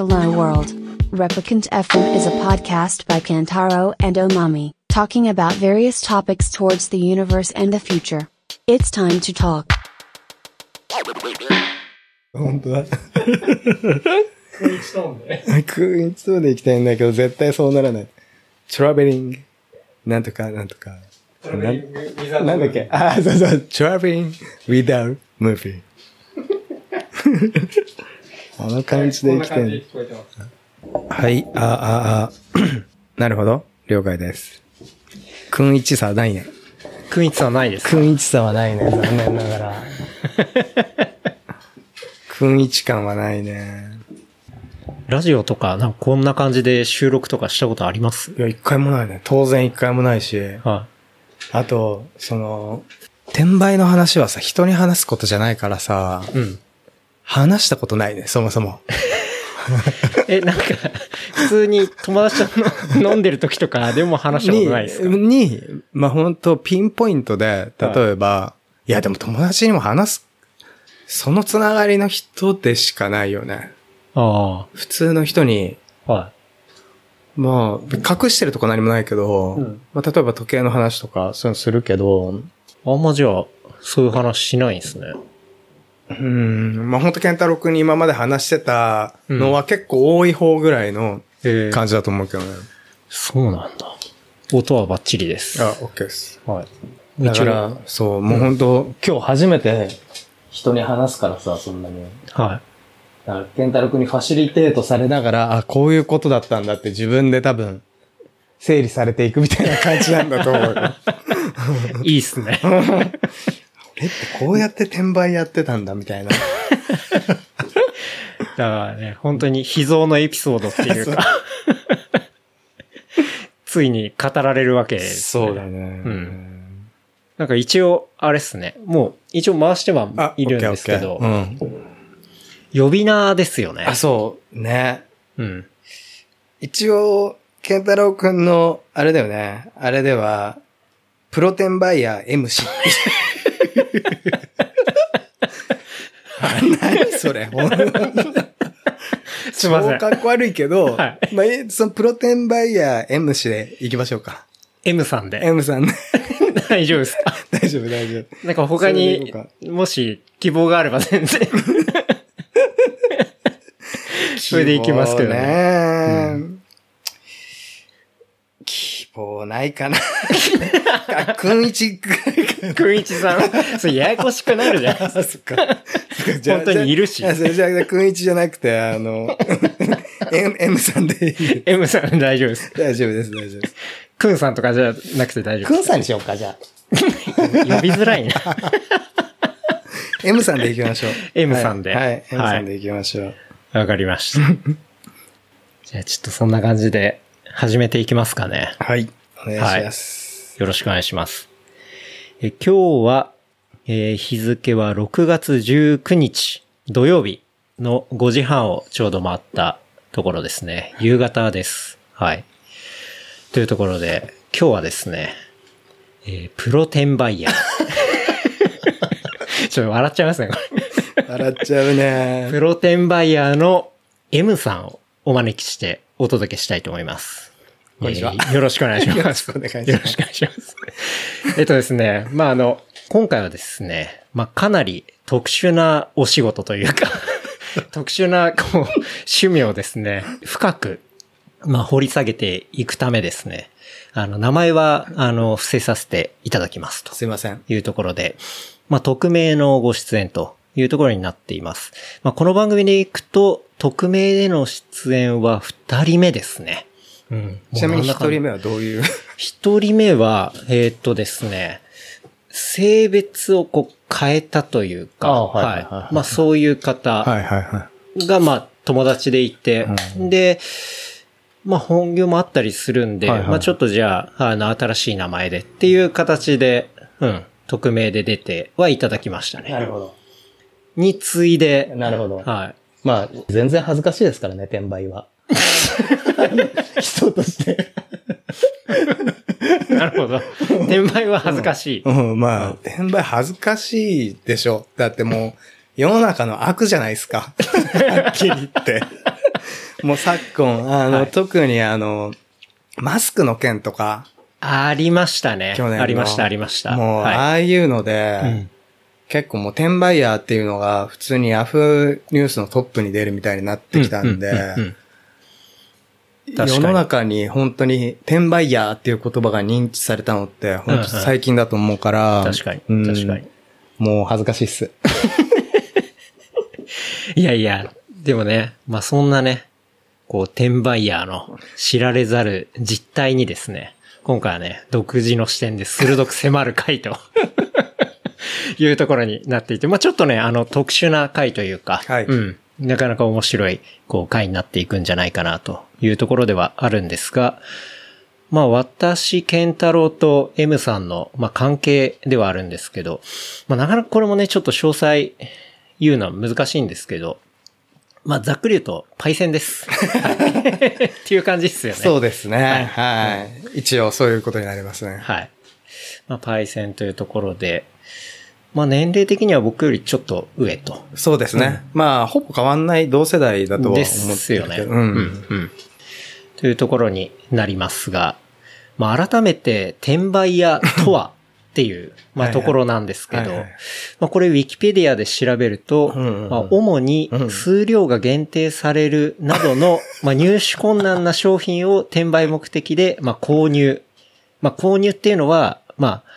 Hello World. Replicant FM is a podcast by Kantaro and Omami, talking about various topics towards the universe and the future. It's time to talk. 本当だ。クインチトーンで。クインチトーンで行きたいんだけど、絶対そうならない。トラベリング。なんとか、なんとか。なんなんだっけあ、そうそう。トラベリング without movie。 あの感じで行きたい。はい、あ、あ、あ。なるほど。了解です。くんいちさないね。クインツはないです。くんいちさはないね。残念ながら。くんいち感はないね。ラジオとか、なんかこんな感じで収録とかしたことあります？いや、一回もないね。当然一回もないし。はあと、その、転売の話はさ、人に話すことじゃないからさ、い。うん。話したことないね、そもそも。え、なんか、普通に友達との飲んでる時とかでも話したことないですか？に、にまあ、本当ピンポイントで、例えば、い、や、でも友達にも話す、そのつながりの人でしかないよね。あ普通の人に、あ。はまあ、隠してるとこ何もないけど、うんまあ、例えば時計の話とか、そういうのするけど、い。あんまじゃあ、そういう話しないんですね。うん、まあ、本当健太郎くんに今まで話してたのは結構多い方ぐらいのええ感じだと思うけどね。そうなんだ。音はバッチリです。あ、OK です。はい。だから、そう、もう本当、今日初めて人に話すからさ、そんなに。はだから、健太郎くんにファシリテートされながら、あ、こういうことだったんだって自分で多分、整理されていくみたいな感じなんだと思う。いいっすね。えってこうやって転売やってたんだみたいな。だからね、本当に秘蔵のエピソードっていうか、ついに語られるわけです、ね。そうだね。んなんか一応、あれっすね。もう、一応回してはあ、いるんですけど、うん。呼び名ですよね。あ、そう、ね。うん。一応、健太郎くんの、あれだよね。あれでは、プロテンバイヤー MC。何それ すいません超かっこ悪いけど、はまあ、えそのプロテンバイヤー MC で行きましょうか。M さんで。M さんね。大丈夫ですか？大丈夫、大丈夫。なんか他にもし希望があれば全然。それでいきますけどね。ね。希望ないかな。あくんいち。くんいちさん、それややこしくなるじゃん。あ、そっか。本当にいるしじゃあ、くんいちじゃなくて、あの、M, M さんでいい。M さん大丈夫です。大丈夫です、大丈夫です。くんさんとかじゃなくて大丈夫くんです。さんにしようか、じゃあ。呼びづらいな。M さんで行きましょう。M さんではい。はい、M はいさんで行きましょう。わかりました。じゃあちょっとそんな感じで始めていきますかね。はい。お願いします。よろしくお願いします。え今日は、えー日付は6月19日土曜日の5時半をちょうど回ったところですね。夕方です。はい。というところで、今日はですね、えープロ転売ヤー。ちょっと笑っちゃいますね、これ。笑っちゃうね。プロ転売ヤーの M さんをお招きしてお届けしたいと思います。こんにちはえーよろしくお願いします。よろしくお願いしますよろしくお願いします。えっとですね、まあ、あの、今回はですね、まあ、かなり特殊なお仕事というか、特殊な、こう、趣味をですね、深く、まあ、掘り下げていくためですね、あの、名前は、あの、伏せさせていただきますと。すいません。いうところで、まあ、匿名のご出演というところになっています。まあ、この番組でいくと、匿名での出演は二人目ですね。うん。ちなみに一人目。目はどういう？一人目は、えーっとですね、性別をこう変えたというか、あはいはいはいはいまあそういう方が、まあ友達でいて、で、まあ本業もあったりするんで、はいはいまあちょっとじゃあ、あの、新しい名前でっていう形で、うん、匿名で出てはいただきましたい。ね。るほど。に次いで、なるほど。はい。まあ、全然恥ずかしいですからね、転売は。人として。なるほど。転売は恥ずかしい。うん、まあ、転売恥ずかしいでしょ。だってもう、世の中の悪じゃないですか。はっきり言って。もう昨今、あの、はい特にあの、マスクの件とか、ありましたね。去年のありました、ありました。もう、はああいうので、い。うん結構もう転売ヤーっていうのが普通にヤフーニュースのトップに出るみたいになってきたんで、世の中に本当に転売ヤーっていう言葉が認知されたのって本当最近だと思うから、確かに、うん。確かに。もう恥ずかしいっす。いやいや、でもね、まあそんなね、こう、転売ヤーの知られざる実態にですね、今回はね、独自の視点で鋭く迫る回というところになっていて、まあちょっとね、あの、特殊な回というか、はいうん。なかなか面白い、こう、回になっていくんじゃないかなというところではあるんですが、まあ私、ケンタロウと M さんの、まあ関係ではあるんですけど、まあなかなかこれもね、ちょっと詳細言うのは難しいんですけど、まあざっくり言うと、パイセンです。は いっていう感じですよね。そうですね。はいはい。一応そういうことになりますね。はい。まあパイセンというところで、まあ年齢的には僕よりちょっと上と。そうですね。まあ、ほぼ変わんない同世代だとは思ってるです。よね。う。うんん。うん。というところになりますが、まあ改めて転売屋とは っていう、まあところなんですけどはいはい、まあこれウィキペディアで調べると、うんうんうんまあ主に数量が限定されるなどの、まあ入手困難な商品を転売目的で、まあ購入。まあ購入っていうのは、まあ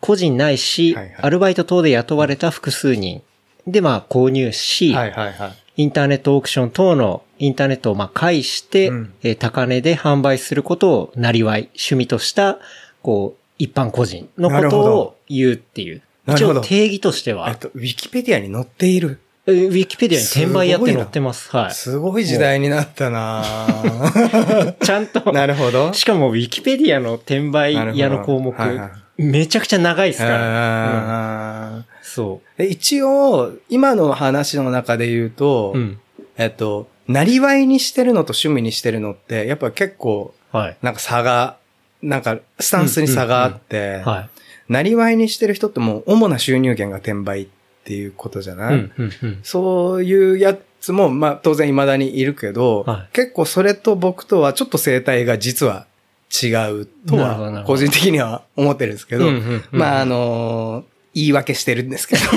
個人ないしはいはい、アルバイト等で雇われた複数人でまあ購入し、はいはいはい。インターネットオークション等のインターネットをまあ介して、うんえー高値で販売することをなりわい、趣味とした、こう、一般個人のことを言うっていう。一応定義としてはえっ、と、ウィキペディアに載っている。えーウィキペディアに転売屋って載ってます。はい。すごい時代になったな ちゃんと、なるほど。しかもウィキペディアの転売屋の項目、はいはめちゃくちゃ長いですから。うんそで一応、今の話の中で言うと、う。うん。えっと、なりわいにしてるのと趣味にしてるのって、やっぱ結構、はい。なんか差が、なんか、スタンスに差があって、はい。なりわいにしてる人ってもう、主な収入源が転売っていうことじゃない、うん、うん、うん。そういうやつも、まあ当然未だにいるけど、はい結構それと僕とはちょっと生態が実は違うとは、個人的には思ってるんですけど、まああの言い訳してるんですけど、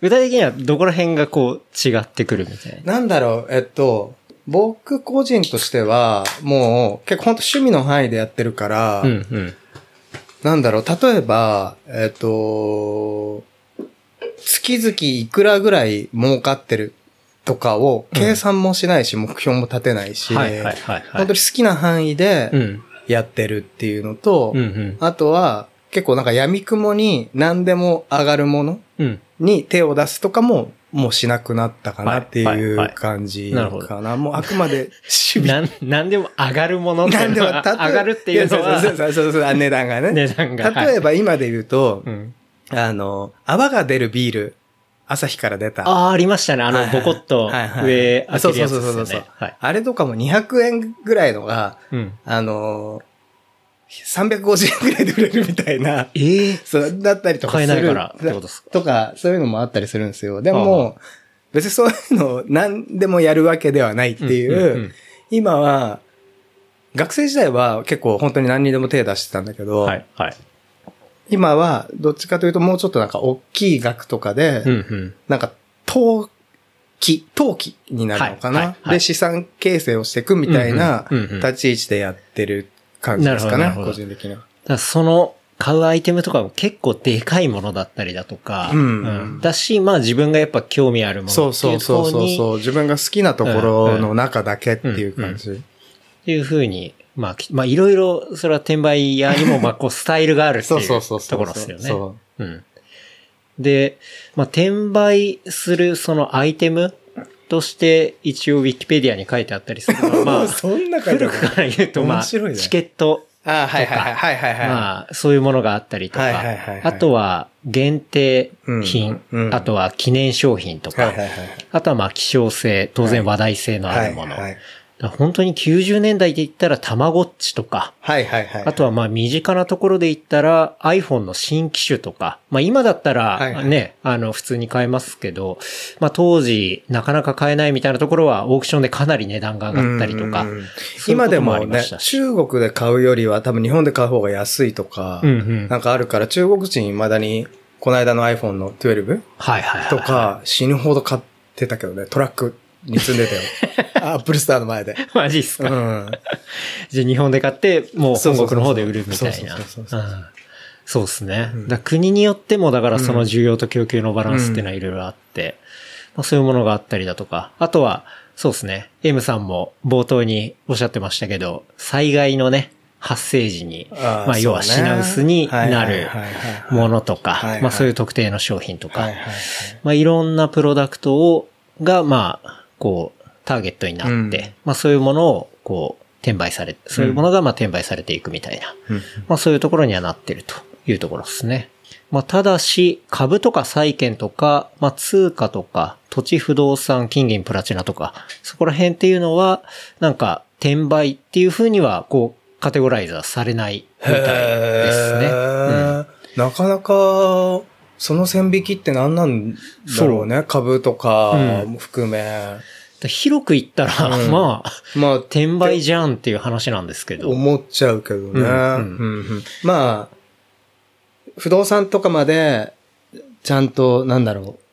具体的にはどこら辺がこう違ってくるみたいな？なんだろう、えっと、僕個人としては、もう結構本当趣味の範囲でやってるから、うん、うん。なんだろう、例えば、えっと、月々いくらぐらい儲かってるとかを計算もしないし、目標も立てないし、本当に好きな範囲でうん。やってるっていうのと。あとは結構なんか闇雲に何でも上がるものうん。に手を出すとかももうしなくなったかなってはいう感じかな。もうあくまで 趣味。なん、でも上がるものっていうのは、上がるっていうのは、そうそうそうそうそう値段がね。値段が。例えば今で言うと、うん。あの、泡が出るビール、朝日から出た。ああ、ありましたね。あの、ボコッと上開けるやつそうですよそうそうそうね。はい。あれとかも200円ぐらいのが、うん。あの350円ぐらいで売れるみたいな、ええそう、だったりとかする。買えないからってことですか？とか、そういうのもあったりするんですよ。ではあも、別にそういうのを何でもやるわけではないっていう、今は、学生時代は結構本当に何にでも手出してたんだけど、はい、はい。今はどっちかというともうちょっとなんか大きい額とかで、うん、うん。なんか、投機、投機になるのかな、はいはいはいで、資産形成をしていくみたいなうんうんうんうん立ち位置でやってる感じですかねなるほ、どなるほど個人的には。その、買うアイテムとかも結構でかいものだったりだとか、うんだし、まあ自分がやっぱ興味あるものそうそうそうそうう。そう。自分が好きなところの中だけっていう感じ。っていうふうに、まあ、きまあいろいろ、それは転売屋にも、まあこうスタイルがあるってそいううそうそうそう。ところですよね。そうん。で、まあ、転売するそのアイテムとして一応ウィキペディアに書いてあったりするのは、まう。あ、そんな古くから言うと、まあ、チケット、あはいはいはいはいはいはい。まあ、そういうものがあったりとか、はいはいはいはいあとは限定品、うんうんあとは記念商品とか、はいはいはい。あとはまあ希少性、当然話題性のあるもの、はいはい本当に90年代で言ったらたまごっちとか、はいはいはい。あとはまあ身近なところで言ったら iPhone の新機種とか、まあ今だったらはいはいね、あの普通に買えますけど、まあ当時なかなか買えないみたいなところはオークションでかなり値段が上がったりとかうんうと今でもね。中国で買うよりは多分日本で買う方が安いとか、うんうんなんかあるから中国人未だにこの間の iPhone の12はいはいはい。とか死ぬほど買ってたけどね、トラックに積んでたよ。アップルスターの前で。マジっすか？うん。じゃあ日本で買って、もう本国の方で売るみたいな。そうですね。だから国によっても、だからその需要と供給のバランスっていうのはいろいろあって、まあ、そういうものがあったりだとか、あとは、そうですね。M さんも冒頭におっしゃってましたけど、災害のね、発生時に、あーまあ要は品薄になるものとかまあそういう特定の商品とか。まあいろんなプロダクトを、が、まあ、こう、ターゲットになって、うん。まあそういうものを、こう、転売され、そういうものがまあ転売されていくみたいな、まあそういうところにはなってるというところですね。まあただし、株とか債券とか、まあ通貨とか、土地不動産、金銀プラチナとか、そこら辺っていうのは、なんか、転売っていうふうには、こう、カテゴライズはされないみたいですね。へー。なかなか、その線引きって何なんだろうね？株とかも含め。で広く言ったら、うん まあ、まあ、転売じゃんっていう話なんですけど。思っちゃうけどね。うんうんうんうんまあ、不動産とかまで、ちゃんと、なんだろう、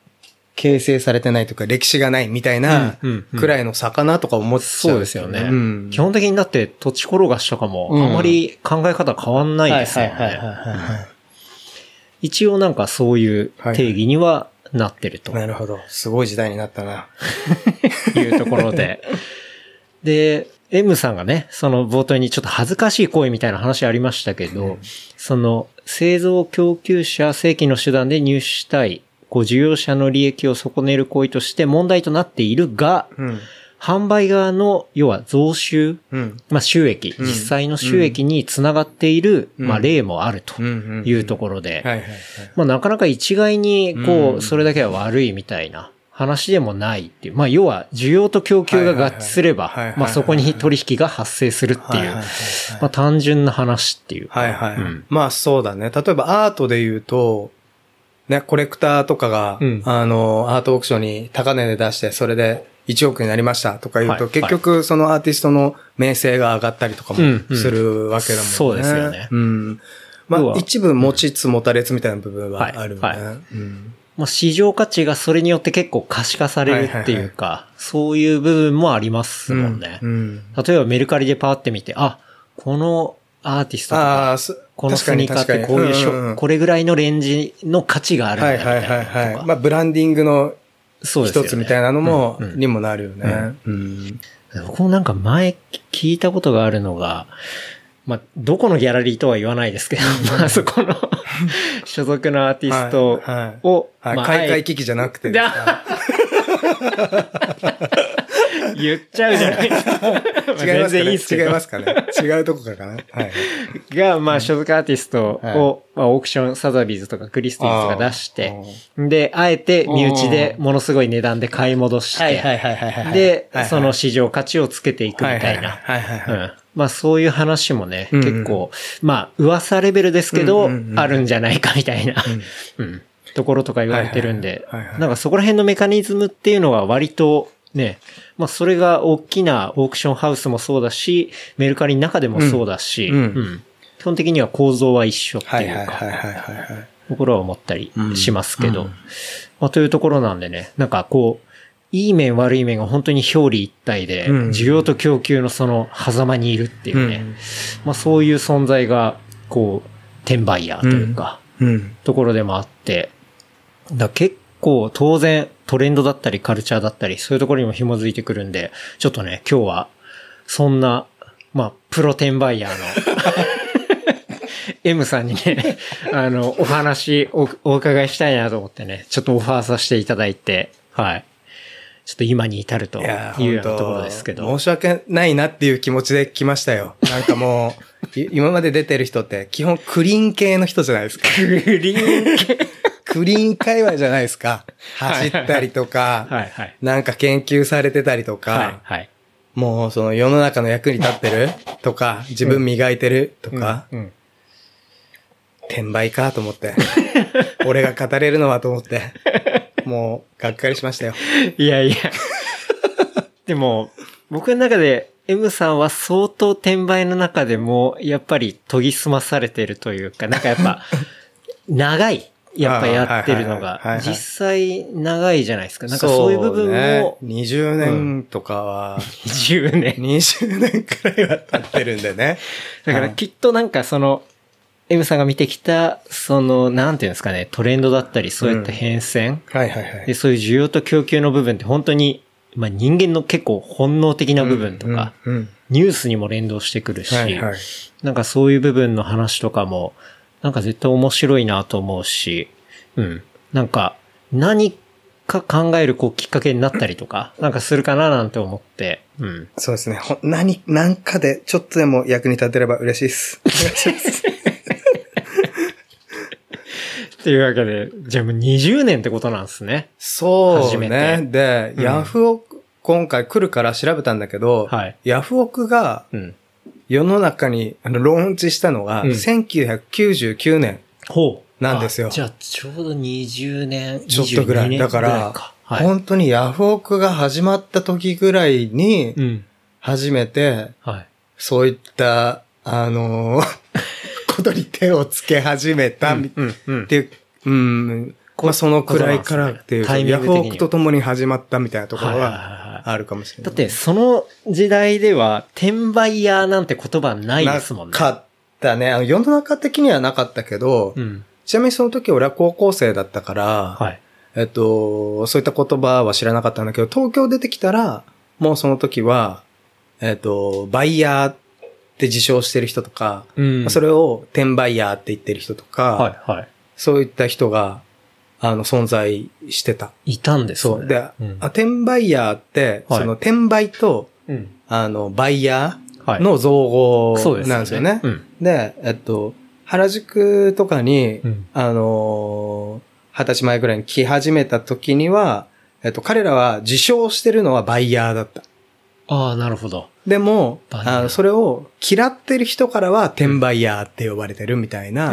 形成されてないとか、歴史がないみたいなうんうんうんくらいの魚とか思っちゃう、そうですよね。うん基本的にだって土地転がしとかもうんあまり考え方変わんないですよね。一応なんかそういう定義にはなってるとなるほど。すごい時代になったな。いうところで。で、M さんがね、その冒頭にちょっと恥ずかしい行為みたいな話ありましたけど、その製造供給者正規の手段で入手したい、こう需要者の利益を損ねる行為として問題となっているが、うん。販売側の、要は増収、うん。まあ収益、うん実際の収益につながっている、うんまあ例もあるとうん。いうところで。まあなかなか一概にこうそれだけは悪いみたいな話でもないっていう。まあ要は需要と供給が合致すればまあそこに取引が発生するっていうまあ単純な話っていうか。はいはい。うんまあそうだね。例えばアートで言うと、ね、コレクターとかが、うんあの、アートオークションに高値で出して、それで1億になりましたとか言うと、はい結局そのアーティストの名声が上がったりとかもするわけだもんね。そうですよねうん。まあ一部持ちつ持たれつみたいな部分はあるよね。はいはいうんまあ市場価値がそれによって結構可視化されるっていうか、そういう部分もありますもんね。うん。例えばメルカリでパーって見て、あ、このアーティストとか、ああ、すこのスニーカーってこういうこれぐらいのレンジの価値があるんだはいはいみたいなとか。はいはい。まあ、ブランディングのそうですよね。一つみたいなのも、うんうんにもなるよね。うん。僕もなんか前聞いたことがあるのが、まあ、どこのギャラリーとは言わないですけど、まあ、そこの 所属のアーティストはいはいを、はい。まあ開会危機じゃなくて。言っちゃうじゃない。ですか。まあ違います全かね然いいっす。違いますかね違うとこからかな？はい。が、まあ、所属アーティストを、まあ、オークション、サザビーズとかクリスティーズが出して、で、あえて身内でものすごい値段で買い戻して、はいはいはいはいはい。でその市場価値をつけていくみたいな。はいはいはいまあそういう話もね、結構、まあ噂レベルですけど、あるんじゃないかみたいな、うん。ところとか言われてるんで。なんかそこら辺のメカニズムっていうのは割とね、まあそれが大きなオークションハウスもそうだし、メルカリの中でもそうだし、うん。基本的には構造は一緒ってはいいうはいか、はいはいはいはい。ところは思ったりしますけど、うん。まあというところなんでね、なんかこう、いい面悪い面が本当に表裏一体で、うん。需要と供給のその狭間にいるっていうね、うん。まあそういう存在が、こう、転売ヤーというか、うん。ところでもあって、だ結構当然トレンドだったりカルチャーだったり、そういうところにも紐づいてくるんで、ちょっとね、今日は、そんな、まあ、プロ転売ヤーの、M さんにね、あの、お話おお伺いしたいなと思ってね、ちょっとオファーさせていただいて、はい。ちょっと今に至るというようなところですけど。申し訳ないなっていう気持ちで来ましたよ。なんかもう、い今まで出てる人って基本クリーン系の人じゃないですか。クリーン系クリーン界隈じゃないですか。走ったりとか、はいはい。なんか研究されてたりとか、はいはい。もうその世の中の役に立ってる？とか、自分磨いてる？とか、うんうん転売かと思って。俺が語れるのはと思って。もう、がっかりしましたよ。いやいや。でも、僕の中で M さんは相当転売の中でも、やっぱり研ぎ澄まされてるというか、なんかやっぱ、長い。やっぱやってるのが実際長いじゃないですか。なんかそういう部分も、ね、20年とかは、10年。20年くらいは経ってるんでね。だからきっとなんかその、M さんが見てきた、その、なんていうんですかね、トレンドだったり、そういった変遷、はいはいはいで、。そういう需要と供給の部分って本当に、まあ人間の結構本能的な部分とか、うん、うんニュースにも連動してくるし、はいはい。なんかそういう部分の話とかも、なんか絶対面白いなと思うし、うん。なんか、何か考えるこうきっかけになったりとか、なんかするかななんて思って、うん。そうですね。ほ何、なんかでちょっとでも役に立てれば嬉しいです。お願いします。っていうわけで、じゃあもう20年ってことなんですね。そう初めね。てで、うんヤフオク、今回来るから調べたんだけど、はいヤフオクがうん。世の中にあのローンチしたのが、うん1999年。ほう。なんですよあじゃあちょうど20年、ちょっとぐら22い。年だから、はい。本当にヤフオクが始まった時ぐらいにう、ん。初めて、はい。そういった、あのー ことに手をつけ始めた、うん、うん、うんっ。ていう、うん、まあそのくらいからっていう、タイミンヤフオクと共に始まったみたいなところはあるかもしれない。だって、その時代では、転売屋なんて言葉ないですもんね。なかったね。あの世の中的にはなかったけど、うん。ちなみにその時俺は高校生だったから、はい。えっと、そういった言葉は知らなかったんだけど、東京出てきたら、もうその時は、えっと、バイヤーって自称してる人とか、うんそれを転売ヤーって言ってる人とか、はい、はい。そういった人が、あの、存在してた。いたんですね。そう。で、うんあ転売ヤーって、はいその転売と、うん。あの、バイヤはい。ーの造語なんですよね。うん。で、えっと、原宿とかに、うんあのー二十歳前ぐらいに来始めた時には、えっと、彼らは自称してるのはバイヤーだった。ああ、なるほど。でも、あのそれを嫌ってる人からは転売ヤーって呼ばれてるみたいな。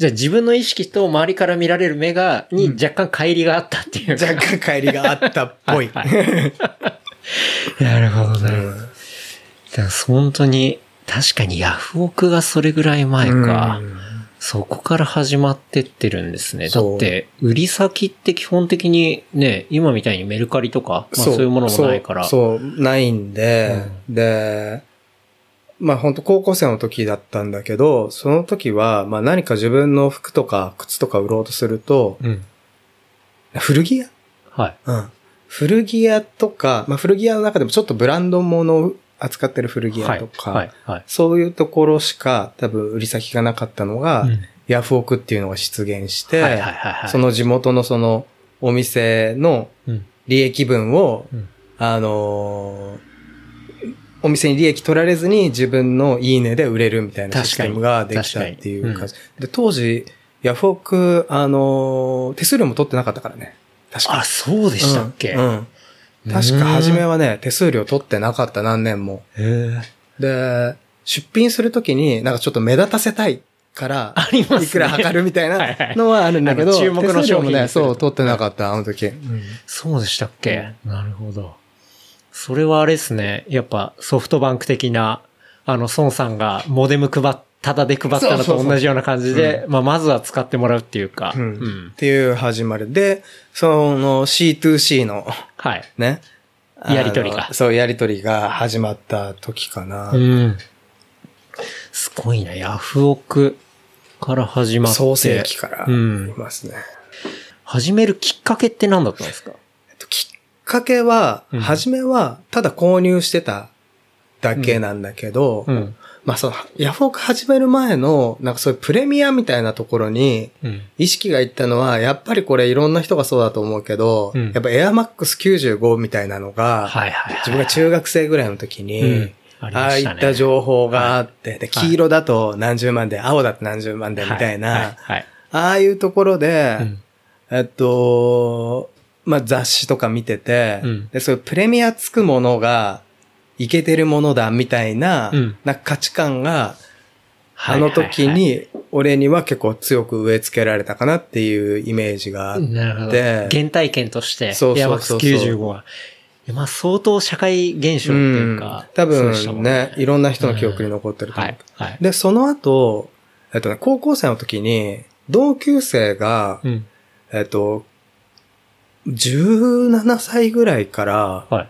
うん、うん、うん、うん。じゃあ自分の意識と周りから見られる目が、に若干乖離があったっていうか。若干帰りがあったっぽい。はいなるほどね。だから本当に、確かにヤフオクがそれぐらい前か。うんそこから始まってってるんですね。だって、売り先って基本的にね、今みたいにメルカリとか、まあそういうものもないから。そう、そうないんで、で、まあ本当高校生の時だったんだけど、その時は、まあ何か自分の服とか靴とか売ろうとすると、うん。古着屋？はい。うん。古着屋とか、まあ古着屋の中でもちょっとブランド物を扱ってる古着はい。屋とか、はい。はい。そういうところしか多分売り先がなかったのが、うんヤフオクっていうのが出現して、はいはいはいはいその地元のそのお店のうん。利益分を、うんあのーお店に利益取られずに自分のいいねで売れるみたいなシステムができたっていう感じ。で、当時、ヤフオク、あのー手数料も取ってなかったからね。確かあ、そうでしたっけ、うん。うん確か初めはね、手数料取ってなかった何年も。で、出品するときになんかちょっと目立たせたいから、ありますねいくら測るみたい はいはないのはあるんだけど、あの注目の手数料もね、そう、取ってなかった、あの時。そうでしたっけ、なるほど。それはあれですね。やっぱソフトバンク的な、あの、孫さんがモデム配っ、ただで配ったのと同じような感じで、まあ、まずは使ってもらうっていうか。うんうんっていう始まりで、その C2C のはい。ね、やりとりがそう、やりとりが始まった時かな。うん。すごいな。ヤフオクから始まって。創世期からいうん。ますね。始めるきっかけって何だったんですか？かけは、うん。初めは、ただ購入してただけなんだけど、うん。まあその、ヤフオク始める前の、なんかそういうプレミアみたいなところに、うん。意識がいったのは、やっぱりこれいろんな人がそうだと思うけど、うん。やっぱエアマックス95みたいなのが、はいはいはい。自分が中学生ぐらいの時に、うん。ありああいった情報があって、で、はい。黄色だと何十万で、青だと何十万でみたいな、はい。はい。はい。ああいうところで、うん。えっと、まあ雑誌とか見てて、うんで、そういうプレミアつくものが、いけてるものだみたいな、うんな価値観が、あはいの時に、俺には結構強く植え付けられたかなっていうイメージがあって、なるほど。で原体験として、そうそうそうそうエアマックス95は。まあ相当社会現象っていうか。うん分ね、いろんな人の記憶に残ってると思う。はい。はい。で、その後、えっとね、高校生の時に、同級生が、うん。えっと、17歳ぐらいから、はい。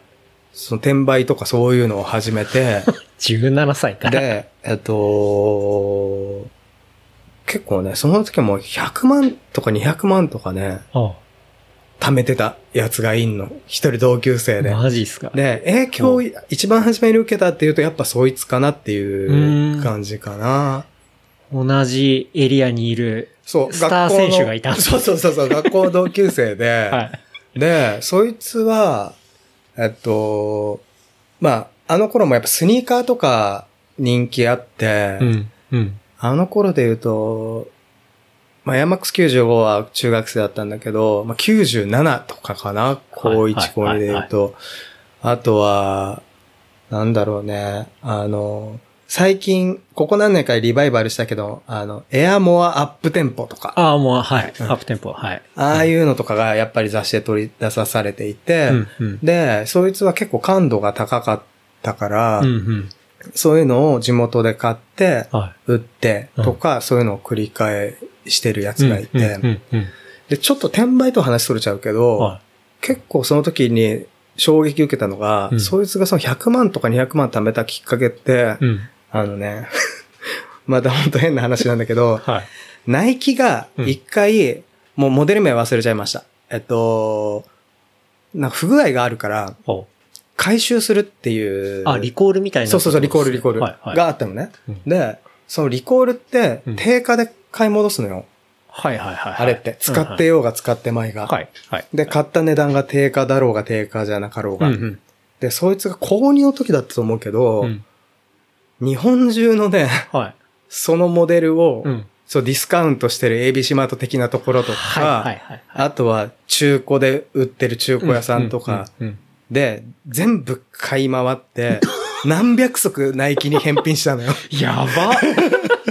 その転売とかそういうのを始めて、17歳から。で、えっと、結構ね、その時はもう100万とか200万とかね、あ貯めてたやつがいんの。一人同級生で。マジっすか。で、影響を一番初めに受けたっていうと、やっぱそいつかなっていう感じかな。同じエリアにいる。そう、スター学校の選手がいた そうそうそうそう、学校同級生で、はい。で、そいつは、えっと、まあ、あの頃もやっぱスニーカーとか人気あって、うん。うん。あの頃で言うと、まあ、ヤマックス95は中学生だったんだけど、まあ、97とかかな高1、はい高2で言うと。あとは、なんだろうね。あの、最近、ここ何年かでリバイバルしたけど、あの、エアモアアップテンポとか、ああ、もう、はい。うんアップテンポ、はい。ああいうのとかがやっぱり雑誌で取り出さされていて、うん。うん。で、そいつは結構感度が高かったから、うん。うん。そういうのを地元で買って、は売ってとか、そういうのを繰り返してるやい。つがいて、うん。うん。うんで、ちょっと転売と話それちゃうけど、は結構その時に衝撃受けたのが、うんそいつがその100万とか200万貯めたきっかけって、い。うん。あのね、また本当変な話なんだけど、はい。ナイキが一回、もうモデル名忘れちゃいました。えっと、なんか不具合があるから、お回収するっていう。あ、リコールみたいな。そうそうそう、リコールリコール。があったのね。うんで、そのリコールってうん定価で買い戻すのよ。はいはいはい。あれって。使ってようが使ってまいが。はい。はい。で、買った値段が定価だろうが定価じゃなかろうが。うんうん。で、そいつが購入の時だったと思うけど、うん。日本中のね、はい。そのモデルを、うん。そう、ディスカウントしてる ABC マート的なところとか、はいはいはい。あとは中古で売ってる中古屋さんとか、うん。うんで、全部買い回って、何百足ナイキに返品したのよ。やば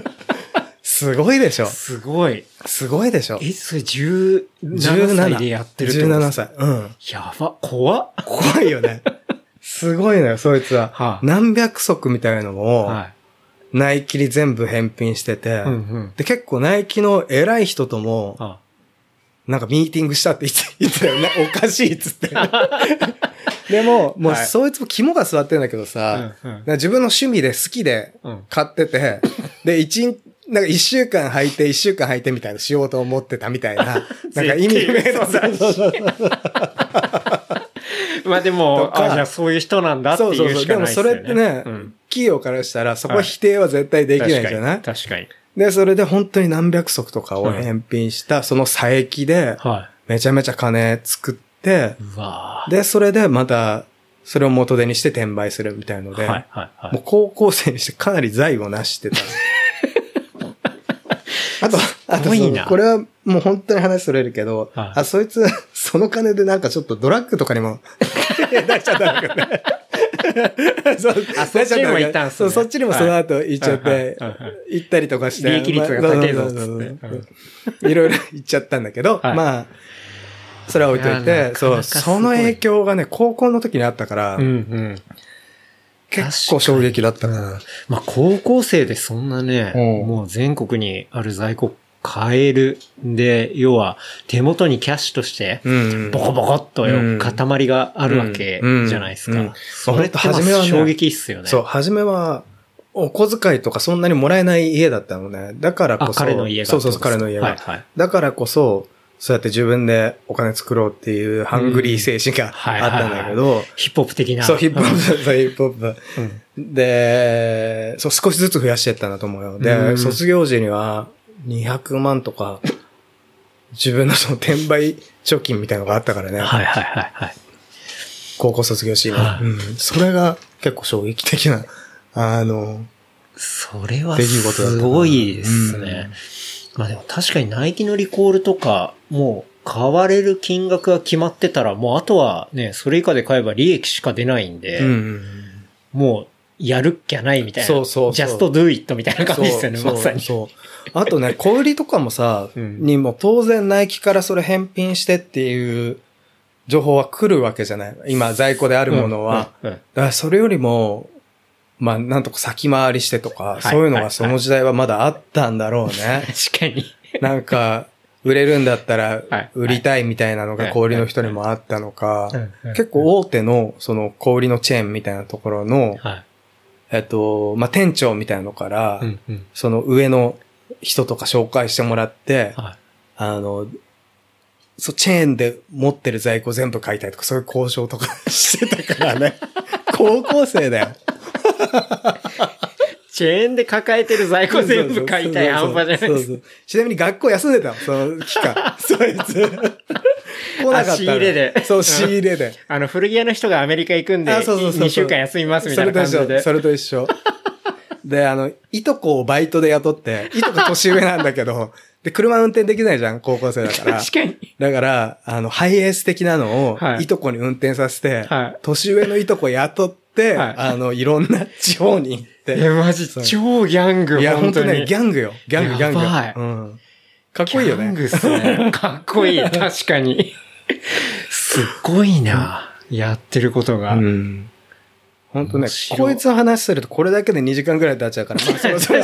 すごいでしょすごい。すごいでしょえ、それ17歳でやってるってこと17歳。うん。やば。怖っ。怖いよね。すごいのよ、そいつは。はあ何百足みたいのを、はナイキに全部返品してて、い。うんうん。で、結構ナイキの偉い人とも、あなんかミーティングしたって言ってたよね。おかしいっつって。でも、もうはいそいつも肝が座ってんだけどさ、うんうんなんか自分の趣味で好きでうん買ってて、で、一日、なんか一週間履いて、一週間履いてみたいなしようと思ってたみたいな、なんか意味不明な絶対嘘だしまあでもあ、じゃあそういう人なんだってそうそうそう。いうしでもそかないですよね。れってね、うん企業からしたらそこは否定は絶対できないじゃない、確かに。確かに。で、それで本当に何百足とかを返品した、その佐伯で、はめちゃめちゃ金作って、で、それでまた、それを元手にして転売するみたいので、はいはいはい。もう高校生にしてかなり財を成してた。あと、あとこれはもう本当に話それるけど、はいあ、そいつ、その金でなんかちょっとドラッグとかにも出しちゃったんだけどね。そうあそっちにも行ったんすねそう、そっちにもその後行っちゃって行ったりとかして。利益率が高いぞいろいろ行っちゃったんだけど、はいまあ、それは置いといて、そう、その影響がね、高校の時にあったから、うんうん。結構衝撃だったな。まあ高校生でそんなね、うんもう全国にある在庫買える。で、要は手元にキャッシュとして、うんボコボコっとうん塊があるわけじゃないですか。それって初めはね衝撃っすよね。そう、初めは、お小遣いとかそんなにもらえない家だったのね。だからこあ、そ。彼の家が。そうそうそう、彼の家が。はいはい。だからこそ、そうやって自分でお金作ろうっていうハングリー精神がはいあったんだけど、ヒップホップ的な。そう、ヒップホップ、そう、ヒップホップ。うんで、そう、少しずつ増やしていったんだと思うよ。うで、ん卒業時には200万とか、自分のその転売貯金みたいなのがあったからね。はいはいはいはい。高校卒業し、はいうん。それが結構衝撃的な、あの、それはすごいですね。まあでも確かにナイキのリコールとか、もう買われる金額が決まってたら、もうあとはね、それ以下で買えば利益しか出ないんで、うんうんもうやるっきゃないみたいな。そうそうジャストドゥイットみたいな感じですよね、まさに。そう。あとね、小売りとかもさ、うんにも当然ナイキからそれ返品してっていう情報は来るわけじゃない。今在庫であるものは。うんうんうんだからそれよりも、まあなんとか先回りしてとか、いそういうのはいがその時代はまだあったんだろうね。確かに。なんか、売れるんだったらはい売りたいみたいなのが小売りの人にもあったのか結構大手のその小売りのチェーンみたいなところの、はい。えっと、まあ店長みたいなのからう、んうんその上の人とか紹介してもらって、はい。あの、そう、チェーンで持ってる在庫全部買いたいとか、そういう交渉とか してたからね。高校生だよ。チェーンで抱えてる在庫全部買いたい半端じゃないちなみに学校休んでたの、その期間。そいつ。来なかった仕入れでそう、仕入れで。あの、古着屋の人がアメリカ行くんで、あそうそうそうそう2週間休みますみたいな感じそれと一緒。で。それと一緒。で、あの、いとこをバイトで雇って、いとこ年上なんだけど、で、車運転できないじゃん、高校生だから。確かに。だから、あの、ハイエース的なのをは、いいとこに運転させて、はい年上のいとこ雇って、はいあの、いろんな地方に行って。え、マジ、超ギャング、いや、本当ね、ギャングよ。ギャング、ギャング。やばいうん。かっこいいよね。ギャングっすね。かっこいい、確かに。すっごいな、やってることが。うん。本当ねこいつの話するとこれだけで2時間ぐらい経っちゃうから、まあ、そろそろ。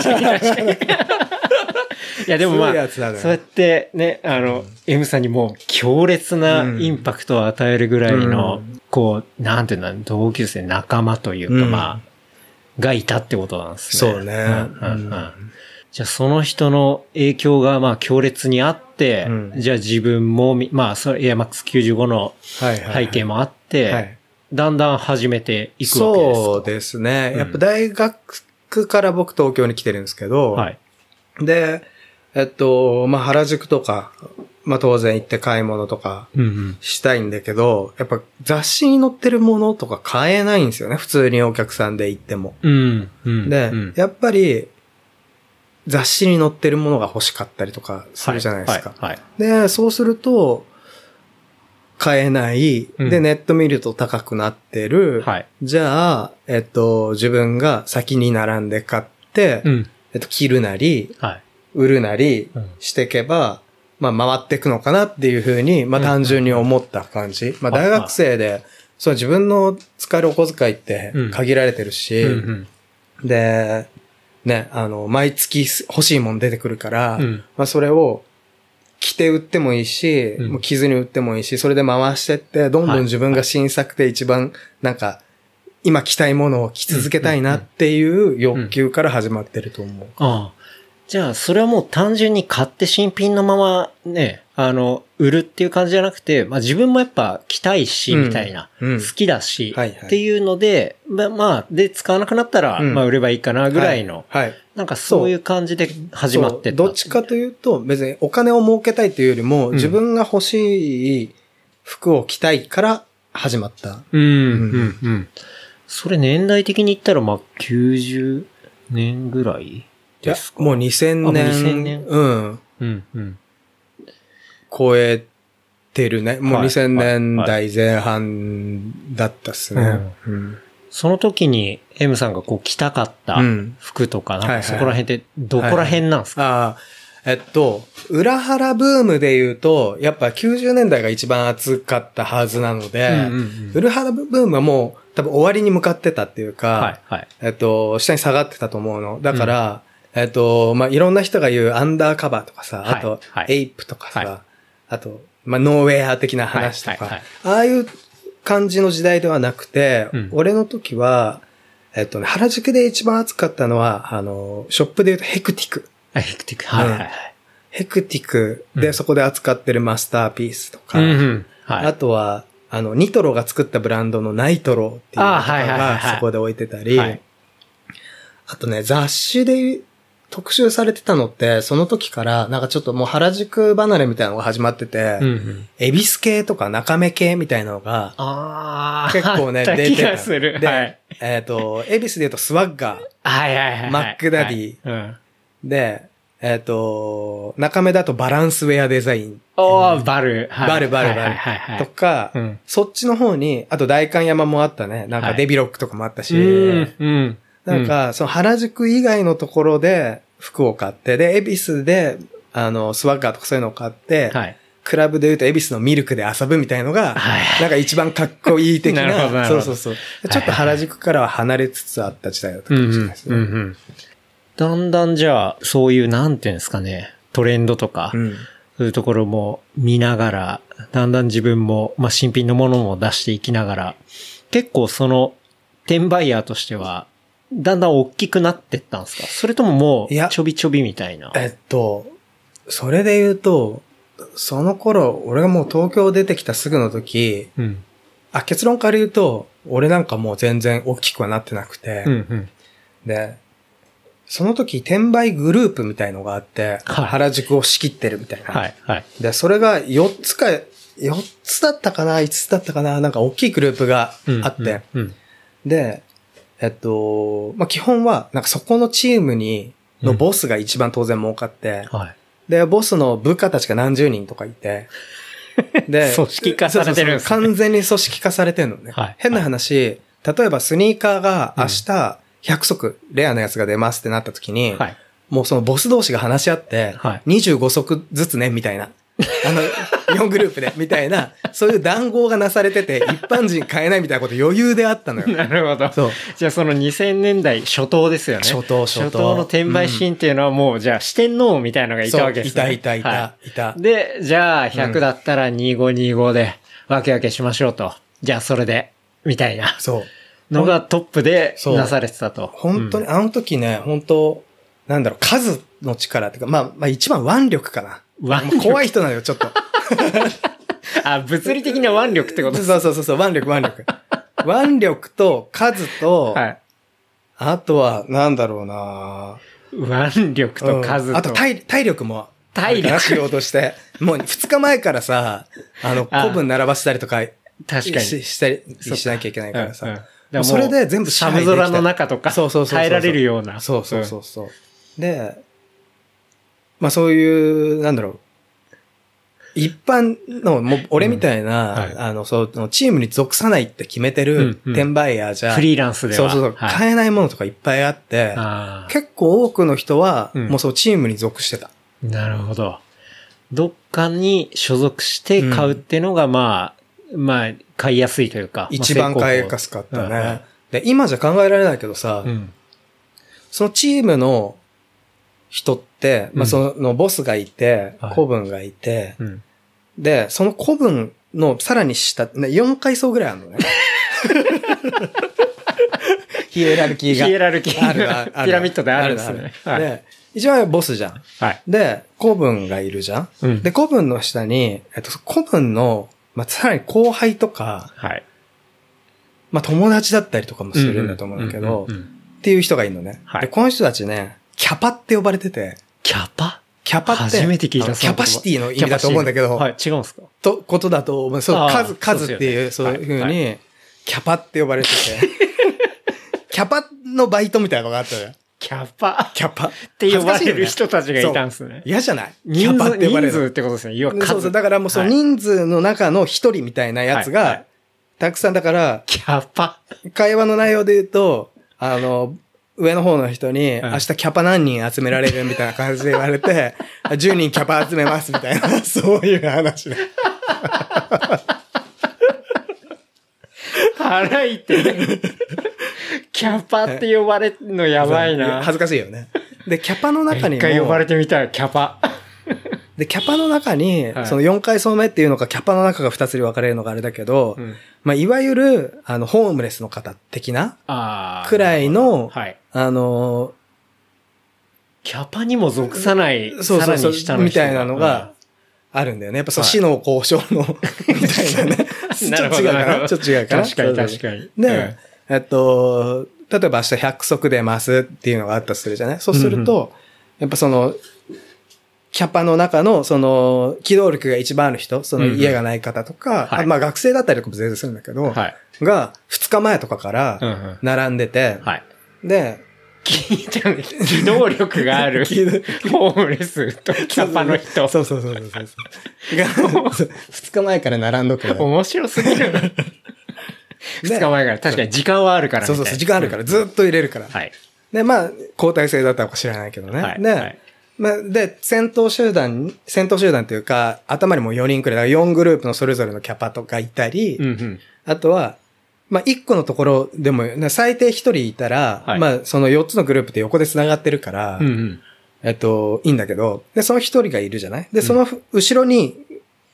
いや、でもまあ、そうやってね、あの、M さんにもう強烈なインパクトを与えるぐらいの、うこう、なんていうんだ、同級生、仲間というか、うんまあ、がいたってことなんですね。そうねんうんうんうんじゃあその人の影響がまあ強烈にあって、うんじゃあ自分もみ、まあそれ AirMax95 の。背景もあって、はい。だんだん始めていくわけですか？そうですね。うんやっぱ大学から僕東京に来てるんですけど、はい。で、えっと、まあ、原宿とか、まあ、当然行って買い物とかうんうん。したいんだけど、やっぱ雑誌に載ってるものとか買えないんですよね。普通にお客さんで行っても。うん。うん。で、うんやっぱり、雑誌に載ってるものが欲しかったりとかするじゃないですか。はい。はい。で、そうすると、買えない。うんで、ネット見ると高くなってる。はい。じゃあ、えっと、自分が先に並んで買って、うん。えっと、着るなり、はい。売るなりうん。していけば、まあ、回っていくのかなっていうふうに、まあ、うん。単純に思った感じ。まあ、はい大学生で、そう、自分の使えるお小遣いってうん。限られてるし。で、ね、あの、毎月欲しいもの出てくるから、うん。まあ、それを着て売ってもいいし、うん。もう着ずに売ってもいいし、それで回してって、どんどはい。ん自分が新作で一番、なんか、今着たいものを着続けたいなっていう欲求から始まってると思う。ああ。じゃあ、それはもう単純に買って新品のままね、あの、売るっていう感じじゃなくて、まあ自分もやっぱ着たいし、うんみたいな、うん好きだし、はいはいっていうので、ままあ、で、使わなくなったら、うんまあ売ればいいかな、ぐらいの、はい。はいなんかそういう感じで始まってった。どっちかというと、別にお金を儲けたいというよりも、ん自分が欲しい服を着たいから始まった。うん、うん、うん。それ年代的に言ったら、まあ、90年ぐらいですか？もう2000あもう年。2000年うん。うん、うん。超えてるね。もうはい2000年代前半だったっすね。うんその時に M さんがこう着たかったうん服とか、そこら辺ってどこら辺なんですか、ああ、えっと、裏腹ブームで言うと、やっぱ90年代が一番熱かったはずなので、裏腹ブームはもう多分終わりに向かってたっていうか、はい、はい。えっと、下に下がってたと思うの。だから、えっと、まあ、いろんな人が言うアンダーカバーとかさ、はい。あと、はい。エイプとかさ、はい。あと、まあ、ノーウェア的な話とか、ああいう感じの時代ではなくて、うん。俺の時は、えっとね、原宿で一番熱かったのは、あの、ショップで言うとヘクティク。あヘクティック。はい、はい、はい。ヘクティク。で、うん。そこで扱ってるマスターピースとか、うん。あとは、あの、ニトロが作ったブランドのナイトロっていうのがそこで置いてたり、はい。あとね、雑誌で特集されてたのって、その時から、なんかちょっともう原宿離れみたいなのが始まってて、うんうん。恵比寿系とか中目系みたいなのが、ああ。結構ね出てた がする。ではい。えっ、と、恵比寿で言うとスワッガはいはいはいはい。 MACKDADDY はいうん。ーで、えっ、と、中目だと BALANCE WEAR DESIGN おー、バル。はいバルバルバルはいはいはいはい。とか、うんそっちの方に、あと代官山もあったね。なんはいか DEVILOCK とかもあったし、うん、うん。なんか、その原宿以外のところで服を買って、で、恵比寿で、あの、スワッガーとかそういうのを買って、はい。クラブで言うと恵比寿のミルクで遊ぶみたいのが、はいなんか一番かっこいい的な なそうそうそう。ちょっと原宿からは離れつつあった時代だったかうんうんもしれないですね。うんうん。だんだんじゃあ、そういう、なんていうんですかね、トレンドとか、うんそういうところも見ながら、だんだん自分も、まあ、新品のものも出していきながら、結構その、転売ヤーとしては、だんだん大きくなってったんですか？それとももいやう、ちょびちょびみたいな？えっと、それで言うと、その頃、俺がもう東京出てきたすぐの時、うん。あ、結論から言うと、俺なんかもう全然大きくはなってなくて、うんうん。で、その時転売グループみたいのがあって、はい原宿を仕切ってるみたいな。はい、はい。で、それが4つか、4つだったかな ?5 つだったかななんか大きいグループがあって、うんうん。で、えっと、まあ、基本は、なんかそこのチームに、のボスが一番当然儲かって、はい。で、ボスの部下たちが何十人とかいて、で、組織化されてるんですね完全に組織化されてるのね。はい変な話、例えばスニーカーが明日100足レアなやつが出ますってなった時に、はい。もうそのボス同士が話し合って、はい25足ずつね、みたいな。あの、4グループで、みたいな、そういう談合がなされてて、一般人買えないみたいなこと余裕であったのよ。なるほど。そう。じゃあその2000年代初頭ですよね。初頭初頭初頭の転売シーンっていうのはもう、じゃあ四天王みたいなのがいたわけですね。いたいたいた、、はいた。で、じゃあ100だったら2525で分け分けしましょうと。じゃあそれで、みたいなそう。のがトップでなされてたと。本当に、あの時ね、本当なんだろう、数の力っていうか、まあ、まあ一番腕力かな。腕力怖い人なのよ、ちょっと。あ、物理的な腕力ってこと？そうそうそうそう、腕力、腕力。腕力と数と、はい。あとは、なんだろうな腕力と数と。うんあと体、体力も。体力しようとして。もう二日前からさ、あの、あ古文並ばせたりとか、確かに。ししたり、しなきゃいけないからさ。うんうんもうそれで全部寒空の中とか、そうそうそうそう耐えられるような。そうそうそうそう。で、まあそういう、なんだろう。一般の、もう俺みたいな、うんはいあの、そう、チームに属さないって決めてるうんうん転売ヤーじゃ、フリーランスでは。そうそうそう、はい買えないものとかいっぱいあって、あ結構多くの人は、うんもうそうチームに属してた。ーなるほど。どっかに所属して買うっていうのが、まあ、まあ、買いやすいというか。一番買いやすかったね。で、今じゃ考えられないけどさ、うんうん。そのチームの人って、まうんあそのボスがいて、はい古文がいて、うん。で、その古文のさらに下、ね4階層ぐらいあるのね。ヒエラルキーが。ヒエラルキーあるあるあるピラミッドであるんですね。はで、一番ボスじゃん。はい。で、古文がいるじゃん。うんで、古文の下に、えっと、古文の、まあ、さらに後輩とか、はい。まあ、友達だったりとかもするんだと思うんだけど、っていう人がいるのね。はいで、この人たちね、キャパって呼ばれてて、キャパ？キャパって、初めて聞いたキャパシティの意味だと思うんだけど、はい、違うんですか？と、ことだと思う。そう、数、数っていう、そうういうふうはいに、キャパって呼ばれてて、キャパのバイトみたいなのがあったのよ。キャパ？キャパ。っって呼ばれる人たちがいたんですね。嫌じゃないキ人ャパって呼ばれる。数人数ってことですね。要は数。そうそう。だからもうそのはい人数の中の一人みたいなやつがたくさんだから、キャパ。会話の内容で言うと、あの、上の方の人に、うん明日キャパ何人集められるみたいな感じで言われて、あ10人キャパ集めますみたいな、そういう話で。腹いってね。キャパって呼ばれるのやばいな。恥ずかしいよね。で、キャパの中にも、一回呼ばれてみたらキャパ。で、キャパの中に、はいその4階層目っていうのか、キャパの中が2つに分かれるのがあれだけど、うんまあ、いわゆる、あの、ホームレスの方的な。くらいのはい。あのキャパにも属さない、そうそうそうみたいなのが、あるんだよね。やっぱそう、はい死の交渉の、みたいなね。ちょっと違うかな？ちょっと違うかな？確かに確かに。で、えっと、例えば明日100足出ますっていうのがあったとするじゃない？そうすると、やっぱその、キャパの中の、その、機動力が一番ある人、そのうんうん家がない方とか、はいあまあ学生だったりとかも全然するんだけど、はい。が、2日前とかかうんうらん、並んでて、はい。で、機機動力がある ホームレスとキャパの人。そうそうそうそうそうそう。が二日前から並んどく面白すぎるな。二日前から。確かに時間はあるからみたいうなそそうそう、時間あるから、ずっと入れるから。はい。で、まあ、交代制だったのか知らないけどね。はいで、はいまあ、で、戦闘集団、戦闘集団というか、頭にも4人くらい、だから4グループのそれぞれのキャパとかいたり、うんうん。あとは、まあ、1個のところでも、な最低1人いたら、はいまあ、その4つのグループって横で繋がってるから、うんうん。えっと、いいんだけど、で、その1人がいるじゃない？で、そのふ後ろに、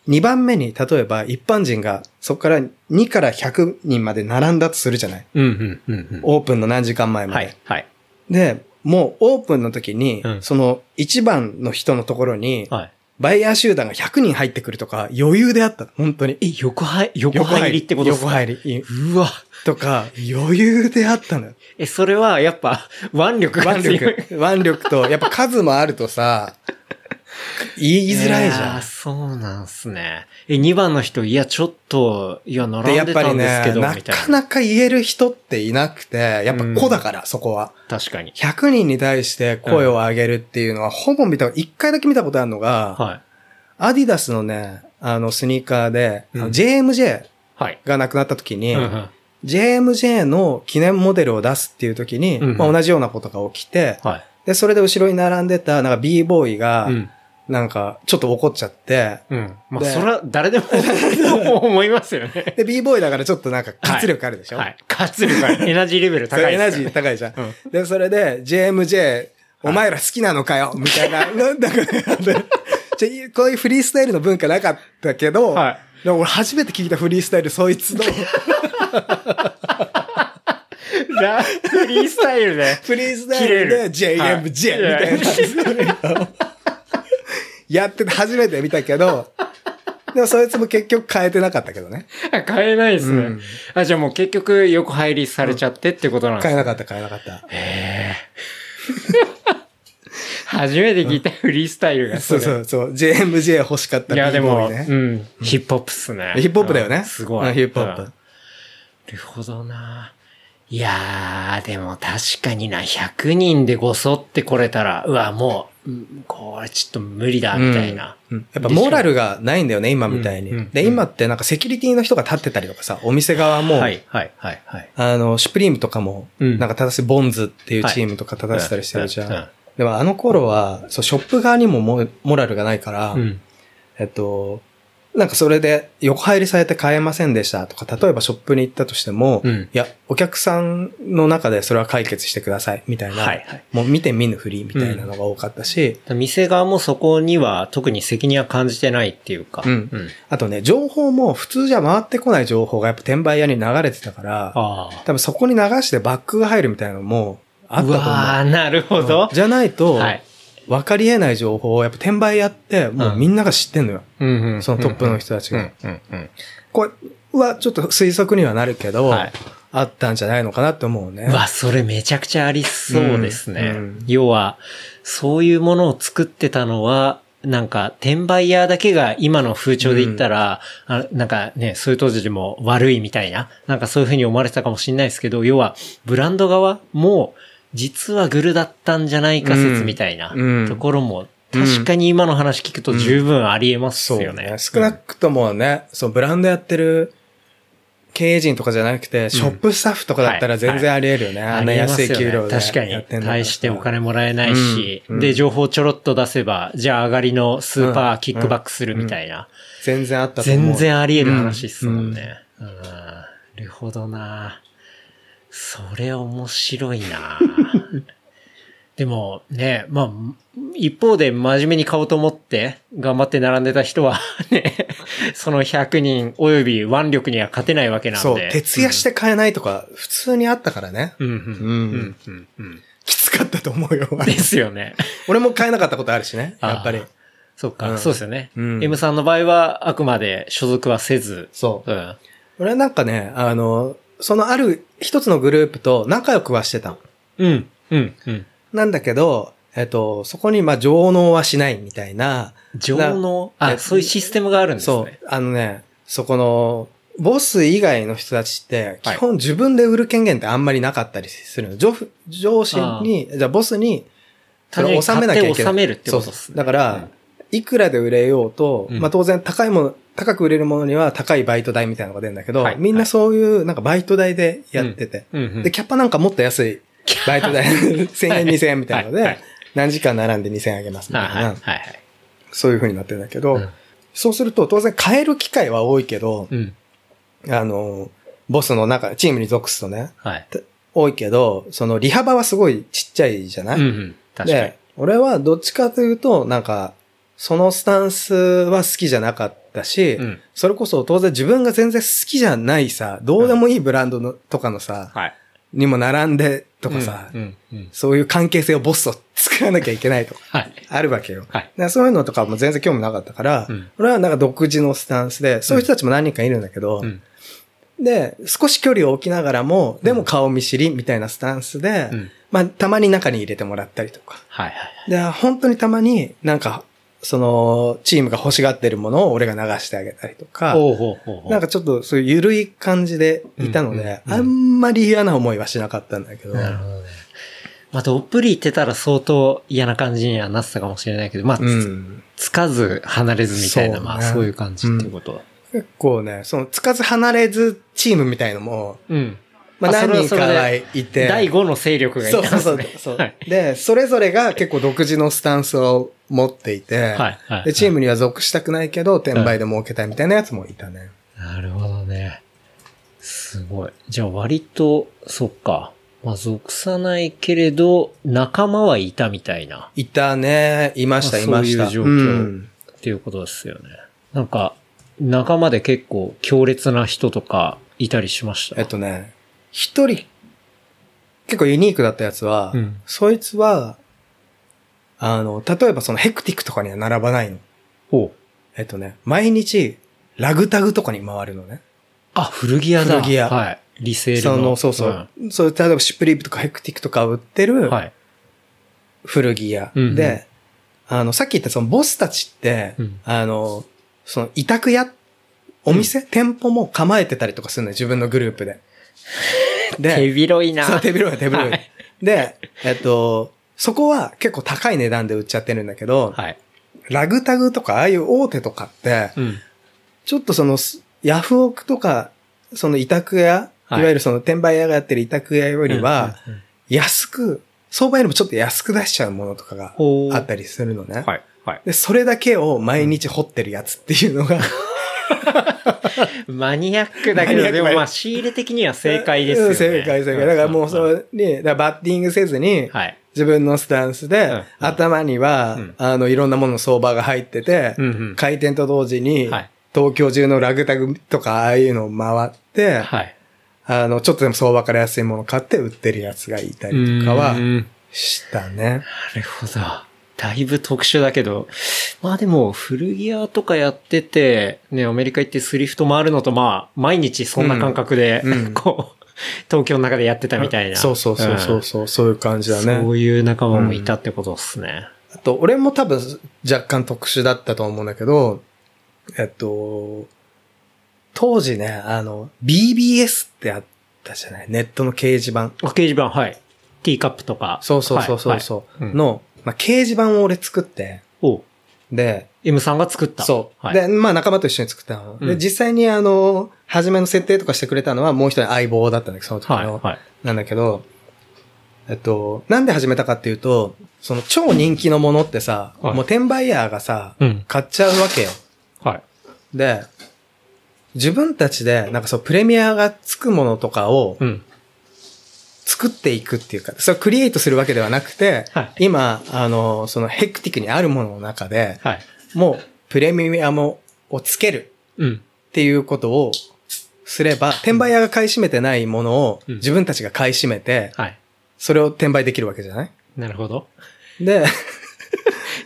2番目に、例えば一般人が、そこから2から100人まで並んだとするじゃない？うんうんうんうん。オープンの何時間前まで。はい。はい。で、もうオープンの時に、うんその1番の人のところに、はい。バイヤー集団が100人入ってくるとか余裕であったの。本当に。え、横入、横入りってことですか？横入り。いうわ。とか、余裕であったのよ。え、それはやっぱ腕力が腕強い。力、腕力と、やっぱ数もあるとさ、言いづらいじゃん。そうなんすね。え、2番の人、いや、ちょっと、いや、並で、んでたんですけど、、なみたいな。かなか言える人っていなくて、やっぱ子だから、そこは。確かに。100人に対して声を上げるっていうのは、ほぼ見た、一回だけ見たことあるのが、はい。アディダスのね、あの、スニーカーで、うん JMJ はい。が亡くなった時に、うんうん JMJ の記念モデルを出すっていう時に、うんまあ、同じようなことが起きて、はい。で、それで後ろに並んでた、なんか b ボーイが、うん。なんか、ちょっと怒っちゃって、うん。まあ、でそれは誰でも思いますよね。で、b ボーイだからちょっとなんか活力あるでしょ、はい。活力ある。エナジーレベル高いそうエナジ。ー高いじゃん。うんで、それで、JMJ、お前ら好きなのかよみたいな、なんだかね、じゃこういうフリースタイルの文化なかったけど、はいでも俺初めて聞いたフリースタイル、そいつの、ラフリースタイルで。フリースタイルで JMJ みたいな、やってて初めて見たけど、でもそいつも結局変えてなかったけどね。あ変えないですね。うんあ、じゃあもう結局横入りされちゃってってことなんですね。変えなかった、変えなかった。初めて聞いたフリースタイルがそうれ そうそう、JMJ 欲しかったいや、でも、ね。うん。ヒップホップっすね。ヒップホップだよね。うんすごい。うんヒップホップ。うんなるほどな。いやー、でも確かにな、100人でごそってこれたら、うわ、もう、うんこれちょっと無理だ、みたいな。うんやっぱモラルがないんだよね、今みたいに。うんうんで、今ってなんかセキュリティの人が立ってたりとかさ、お店側も、はい、はい、はい、はい。あの、シュプリームとかも、うんなんか正しいボンズっていうチームとか正したりしてるじゃん。うんうんでもあの頃は、そう、ショップ側にもモモラルがないから、うん。えっと、なんかそれで横入りされて買えませんでしたとか、例えばショップに行ったとしても、うんいや、お客さんの中でそれは解決してください、みたいな、はいはいもう見て見ぬふりみたいなのが多かったし、店側もそこには特に責任は感じてないっていうか。うんうん。あとね、情報も普通じゃ回ってこない情報がやっぱ転売屋に流れてたから、ああ。多分そこに流してバックが入るみたいなのもあったと思う。うわーなるほど。じゃないと、はい。分かり得ない情報をやっぱ転売屋ってもうみんなが知ってんのよ。うんうんそのトップの人たちが。うんうんうん。これはちょっと推測にはなるけど、はいあったんじゃないのかなって思うね。うわ、それめちゃくちゃありそうですね。うんうん要は、そういうものを作ってたのは、なんか、転売屋だけが今の風潮で言ったら、あなんかね、そういう当時でも悪いみたいな、なんかそういうふうに思われてたかもしれないですけど、要は、ブランド側も、実はグルだったんじゃないか説みたいなうんところも、確かに今の話聞くと十分ありえますそうよね。ね。少なくともね、そう、ブランドやってる経営陣とかじゃなくて、ショップスタッフとかだったら全然あり得るよね。あんな安い給料で確かにやってんだから大してお金もらえないし、うんうんで、情報ちょろっと出せば、じゃあ上がりのスーパーキックバックするみたいな。全然あったと思う。全然あり得る話っすもんね。うん。なるほどな。それ面白いな。でもね、まあ、一方で真面目に買おうと思って頑張って並んでた人は ね、その100人及び腕力には勝てないわけなんで。そう、徹夜して買えないとか、普通にあったからね。うん、うん、うん、うん。きつかったと思うよ。ですよね。俺も買えなかったことあるしね。やっぱり。そっか、うんそうですよね、うん M さんの場合はあくまで所属はせず。そう。うん。俺はなんかね、あの、そのある一つのグループと仲良くはしてたの。うん。うん。うん。なんだけど、えっと、そこにまあ上納はしないみたいな。情能？あ、えそういうシステムがあるんですそうね。。あのね、そこの、ボス以外の人たちって、基本自分で売る権限ってあんまりなかったりするの。上上司に、じゃあボスに、それを納めなきゃいけない。納めるってことそうっすねだから、いくらで売れようと、うんまあ当然高いもの、高く売れるものには高いバイト代みたいなのが出るんだけど、はいみんなそういうなんかバイト代でやってて、うんうんで、キャッパなんかもっと安いバイト代、1000円2000円みたいなので、何時間並んで2000円あげますみたいな、はいはい。そういう風になってるんだけど、うんそうすると当然変える機会は多いけど、うん。あの、ボスの中、チームに属すとね、はい。多いけど、その利幅はすごいちっちゃいじゃない、うんうん。で。、俺はどっちかというと、なんか、そのスタンスは好きじゃなかったし、うんそれこそ当然自分が全然好きじゃないさ、どうでもいいブランドの、とかのさ、はい。にも並んでとかさ、うんうんうん。そういう関係性をボスと作らなきゃいけないとか、はい。あるわけよ。はい。でそういうのとかも全然興味なかったから、うん俺はなんか独自のスタンスで、そういう人たちも何人かいるんだけど、うん。で、少し距離を置きながらも、でも顔見知りみたいなスタンスで、うんまあ、たまに中に入れてもらったりとか。はいはい。で、本当にたまになんか、その、チームが欲しがってるものを俺が流してあげたりとか、ほうほうほうほう。なんかちょっとそういう緩い感じでいたので、うんうんうんあんまり嫌な思いはしなかったんだけど、なるほどね。まあ、どっぷり言ってたら相当嫌な感じにはなってたかもしれないけど、まあ、つうん。つかず離れずみたいな、そうねまあ、そういう感じっていうことは。結構ね、その、つかず離れずチームみたいのも、うん。まあ何人かはいて、第5の勢力がいたそうそうんですね。そうそう、はい。で、それぞれが結構独自のスタンスを持っていて、はい。はい。で、チームには属したくないけど、転売で儲けたいみたいなやつもいたね。なるほどね。すごい。じゃあ割と、そっか。まあ、属さないけれど、仲間はいたみたいな、いたね、いました、まあいました。そういう状況んっていうことですよね。なんか、仲間で結構強烈な人とかいたりしました？えっとね、一人、結構ユニークだったやつは、うんそいつは、あの、例えばそのヘクティックとかには並ばないの。ほう。えっとね、毎日、ラグタグとかに回るのね。あ、古着屋だ。古着屋はい。リセールの。その、そうそう。そういう、例えばシュプリープとかヘクティックとかを売ってる、うんはい。古着屋。うんうんで、あの、さっき言ったそのボスたちって、うんあの、その委託屋、お店、店舗も構えてたりとかするのよ、自分のグループで。で、手広いな。そう、手広い、手広い。はいで、えっと、そこは結構高い値段で売っちゃってるんだけど、はい。ラグタグとか、ああいう大手とかって、うん。ちょっとその、すヤフオクとか、その委託屋、はいい、わゆるその転売屋がやってる委託屋よりは、安く、相場よりもちょっと安く出しちゃうものとかがあったりするのね。はい。はい。で、それだけを毎日掘ってるやつっていうのが、マニアックだけど、でもまあ仕入れ的には正解ですよね。正解、正解。だからもうそれ。れに、だからバッティングせずに、はい。自分のスタンスで、うん。頭には、うん。あの、いろんなものの相場が入ってて、開店と同時に、はい。東京中のラグタグとか、ああいうのを回って、はい。あの、ちょっとでも相場から安いものを買って売ってるやつがいたりとかはしたね。るほど。だいぶ特殊だけど、まあでも、古着屋とかやってて、ね、アメリカ行ってスリフト回るのと、まあ、毎日そんな感覚で、うん。うん。こう、東京の中でやってたみたいな。そうそうそうそうそう、そういう感じだね。そういう仲間もいたってことですね。あと、俺も多分若干特殊だったと思うんだけど、えっと、当時ね、あの、BBS ってあったじゃない？ネットの掲示板。あ掲示板、はい。ティーカップとか。そうそうそうそうそう、はいはいうんの、まあ、掲示板を俺作って、おで、M さんが作った。そう。はい、で、まあ仲間と一緒に作ったの。で、うん実際にあの、初めの設定とかしてくれたのはもう一人相棒だったんだけど、その時はい、の。はい。なんだけど、えっと、なんで始めたかっていうと、その超人気のものってさ、はいもう転売ヤーがさ、うん買っちゃうわけよ。はい。で、自分たちで、なんかそう、プレミアがつくものとかをうん。作っていくっていうか、それをクリエイトするわけではなくて、はい今、あの、そのヘクティックにあるものの中で、はい。もう、プレミアムをつけるうん。っていうことをすれば、転売屋が買い占めてないものをうん自分たちが買い占めて、はい。それを転売できるわけじゃない？なるほど。で、っ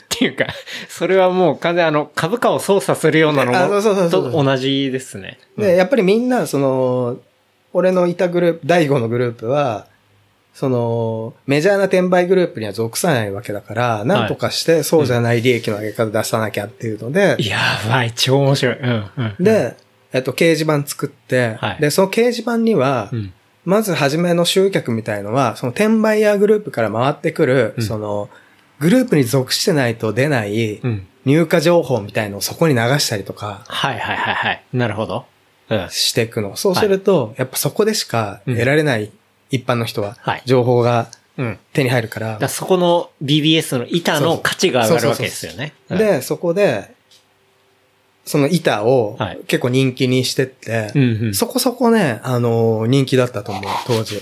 ていうか、それはもう完全にあの、株価を操作するようなのあそうそうそうそうと同じですね。で、やっぱりみんな、その、俺のいたグループ、第5のグループは、その、メジャーな転売グループには属さないわけだから、なんとかしてそうじゃない利益の上げ方出さなきゃっていうので、やばい、超面白い。うん、うん。で、えっと、掲示板作って、はいで、その掲示板には、うん。まず初めの集客みたいのは、その転売ヤーグループから回ってくる、うんその、グループに属してないと出ないうん。入荷情報みたいのをそこに流したりとかはいはいはいはい。なるほど。うん。していくの。そうすると、やっぱそこでしか得られない、一般の人ははい、情報がうん。手に入るからだそこの BBS の板の価値が上がるわけですよね。うん、で、そこで、その板をはい結構人気にしてって、うんうん。そこそこね、あの、人気だったと思う、当時。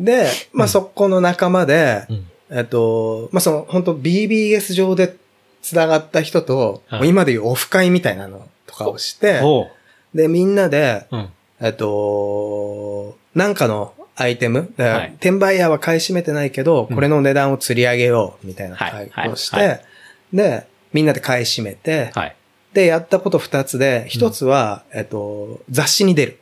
で、まあ、そこの仲間で、うんえっと、まあ、その、本当 BBS 上で繋がった人と、はいもう今でいうオフ会みたいなのとかをして、おう。で、みんなで、うん。えっと、なんかのアイテム、はい転売ヤーは買い占めてないけど、うんこれの値段を釣り上げよう、みたいなはい会をして、で、みんなで買い占めて、はい。で、やったこと二つで、一つは、えっと、雑誌に出る。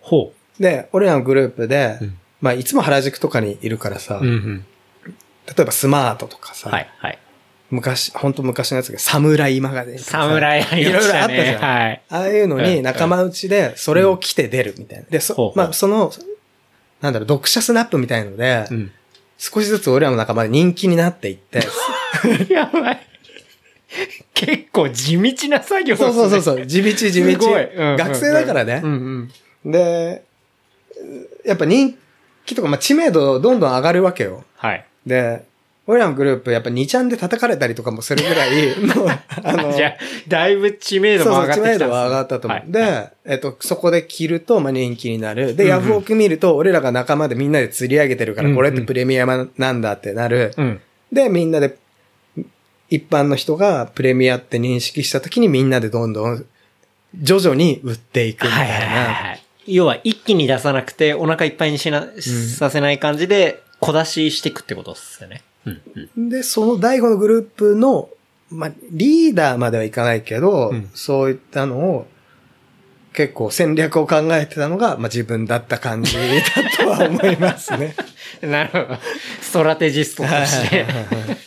ほで、俺らのグループで、うんまあ、いつも原宿とかにいるからさ、う。うんうん。例えばスマートとかさ、はいはい。昔、本当昔のやつが、サムライマガジンとかさ侍いろいろ。あったじゃん。はい。ああいうのうんに仲間内で、それを着て出るみたいな。で、そうまあ、その、なんだろう、読者スナップみたいので、うん。少しずつ俺らの仲間で人気になっていって、やばい。結構地道な作業で。そうそうそうそう、地道地道。すごいうんうん学生だからねう。んうん。で、やっぱ人気とか、まあ、知名度どんどん上がるわけよ。はい。で、俺らのグループ、やっぱ2ちゃんで叩かれたりとかもするぐらい、もう、あの、じゃあ、だいぶ知名度も上がってきたね。知名度は上がったと思う。はいで、えっと、そこで着ると、まあ、人気になる。で、うんうんヤフオク見ると、俺らが仲間でみんなで釣り上げてるから、うんうんこれってプレミアムなんだってなる。うん。で、みんなで、一般の人がプレミアって認識した時にみんなでどんどん、徐々に売っていくみたいはいはいはいな。はい。要は一気に出さなくてお腹いっぱいにしな、させない感じで小出ししていくってことですよね。で、その第五のグループの、まあ、リーダーまではいかないけど、うんそういったのを、結構戦略を考えてたのが、まあ、自分だった感じだとは思いますね。なるほど。ストラテジストとして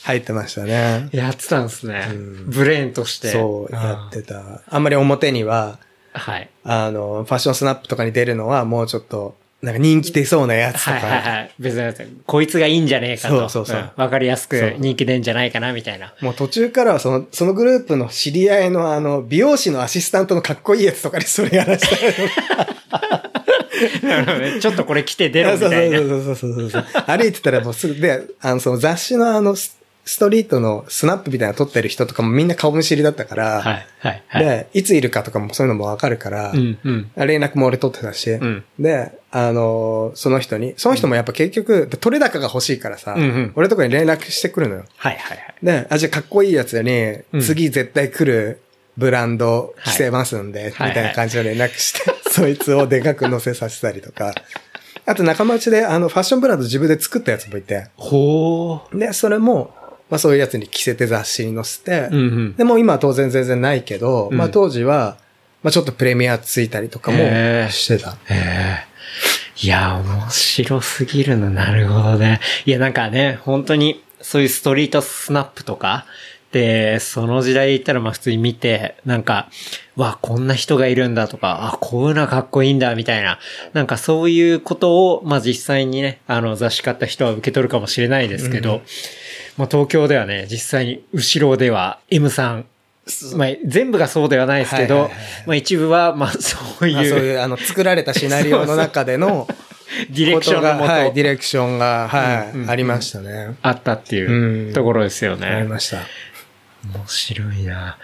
入ってましたね。やってたんですね。うんブレーンとして。そう、やってた。あんまり表には、はい。あの、ファッションスナップとかに出るのはもうちょっと、なんか人気出そうなやつとはいはいか、はい。別に、こいつがいいんじゃねえかと。そうそうそうんわかりやすそうく人気出んじゃないかな、みたいな。もう途中からはその、そのグループの知り合いのあの、美容師のアシスタントのかっこいいやつとかにそれやらした ちょっとこれ着て出ろ、みそうたいな。そうそうそうそうそう。歩いてたらもうすぐ、で、あの、その雑誌のあの、スストリートのスナップみたいなの撮ってる人とかもみんな顔見知りだったから、はい、はい、はい。で、いついるかとかもそういうのもわかるから、うん、うん。連絡も俺取ってたし、んで、あのその人に、その人もやっぱ結局、取れ高が欲しいからさ、うんうん俺とかに連絡してくるのよ。はい、はい、はい。で、あ、じゃあかっこいいやつに、うん次絶対来るブランド着せますんで、はいみたいな感じの連絡して、そいつをでかく載せさせたりとか。あと仲間内で、あの、ファッションブランド自分で作ったやつもいて、ほー。で、それも、まあそういうやつに着せて雑誌に載せて、うん、うん。でも今は当然全然ないけど、うんまあ当時は、まあちょっとプレミアついたりとかもしてた。へえ。いや、面白すぎるな。なるほどね。いや、なんかね、本当に、そういうストリートスナップとか、で、その時代言ったらまあ普通に見て、なんか、わ、こんな人がいるんだとか、あ、こういうのはかっこいいんだ、みたいな。なんかそういうことを、まあ実際にね、あの雑誌買った人は受け取るかもしれないですけど、まあ東京ではね、実際に後ろでは M さん、まあ全部がそうではないですけどはいはいはいはい、まあ一部は、まあそういう、まあそういう、あの、作られたシナリオの中での、ディレクションのもと、はい、ディレクションが、はい、うんうんありましたね。あったっていううん。ところですよありね。ました。面白いな。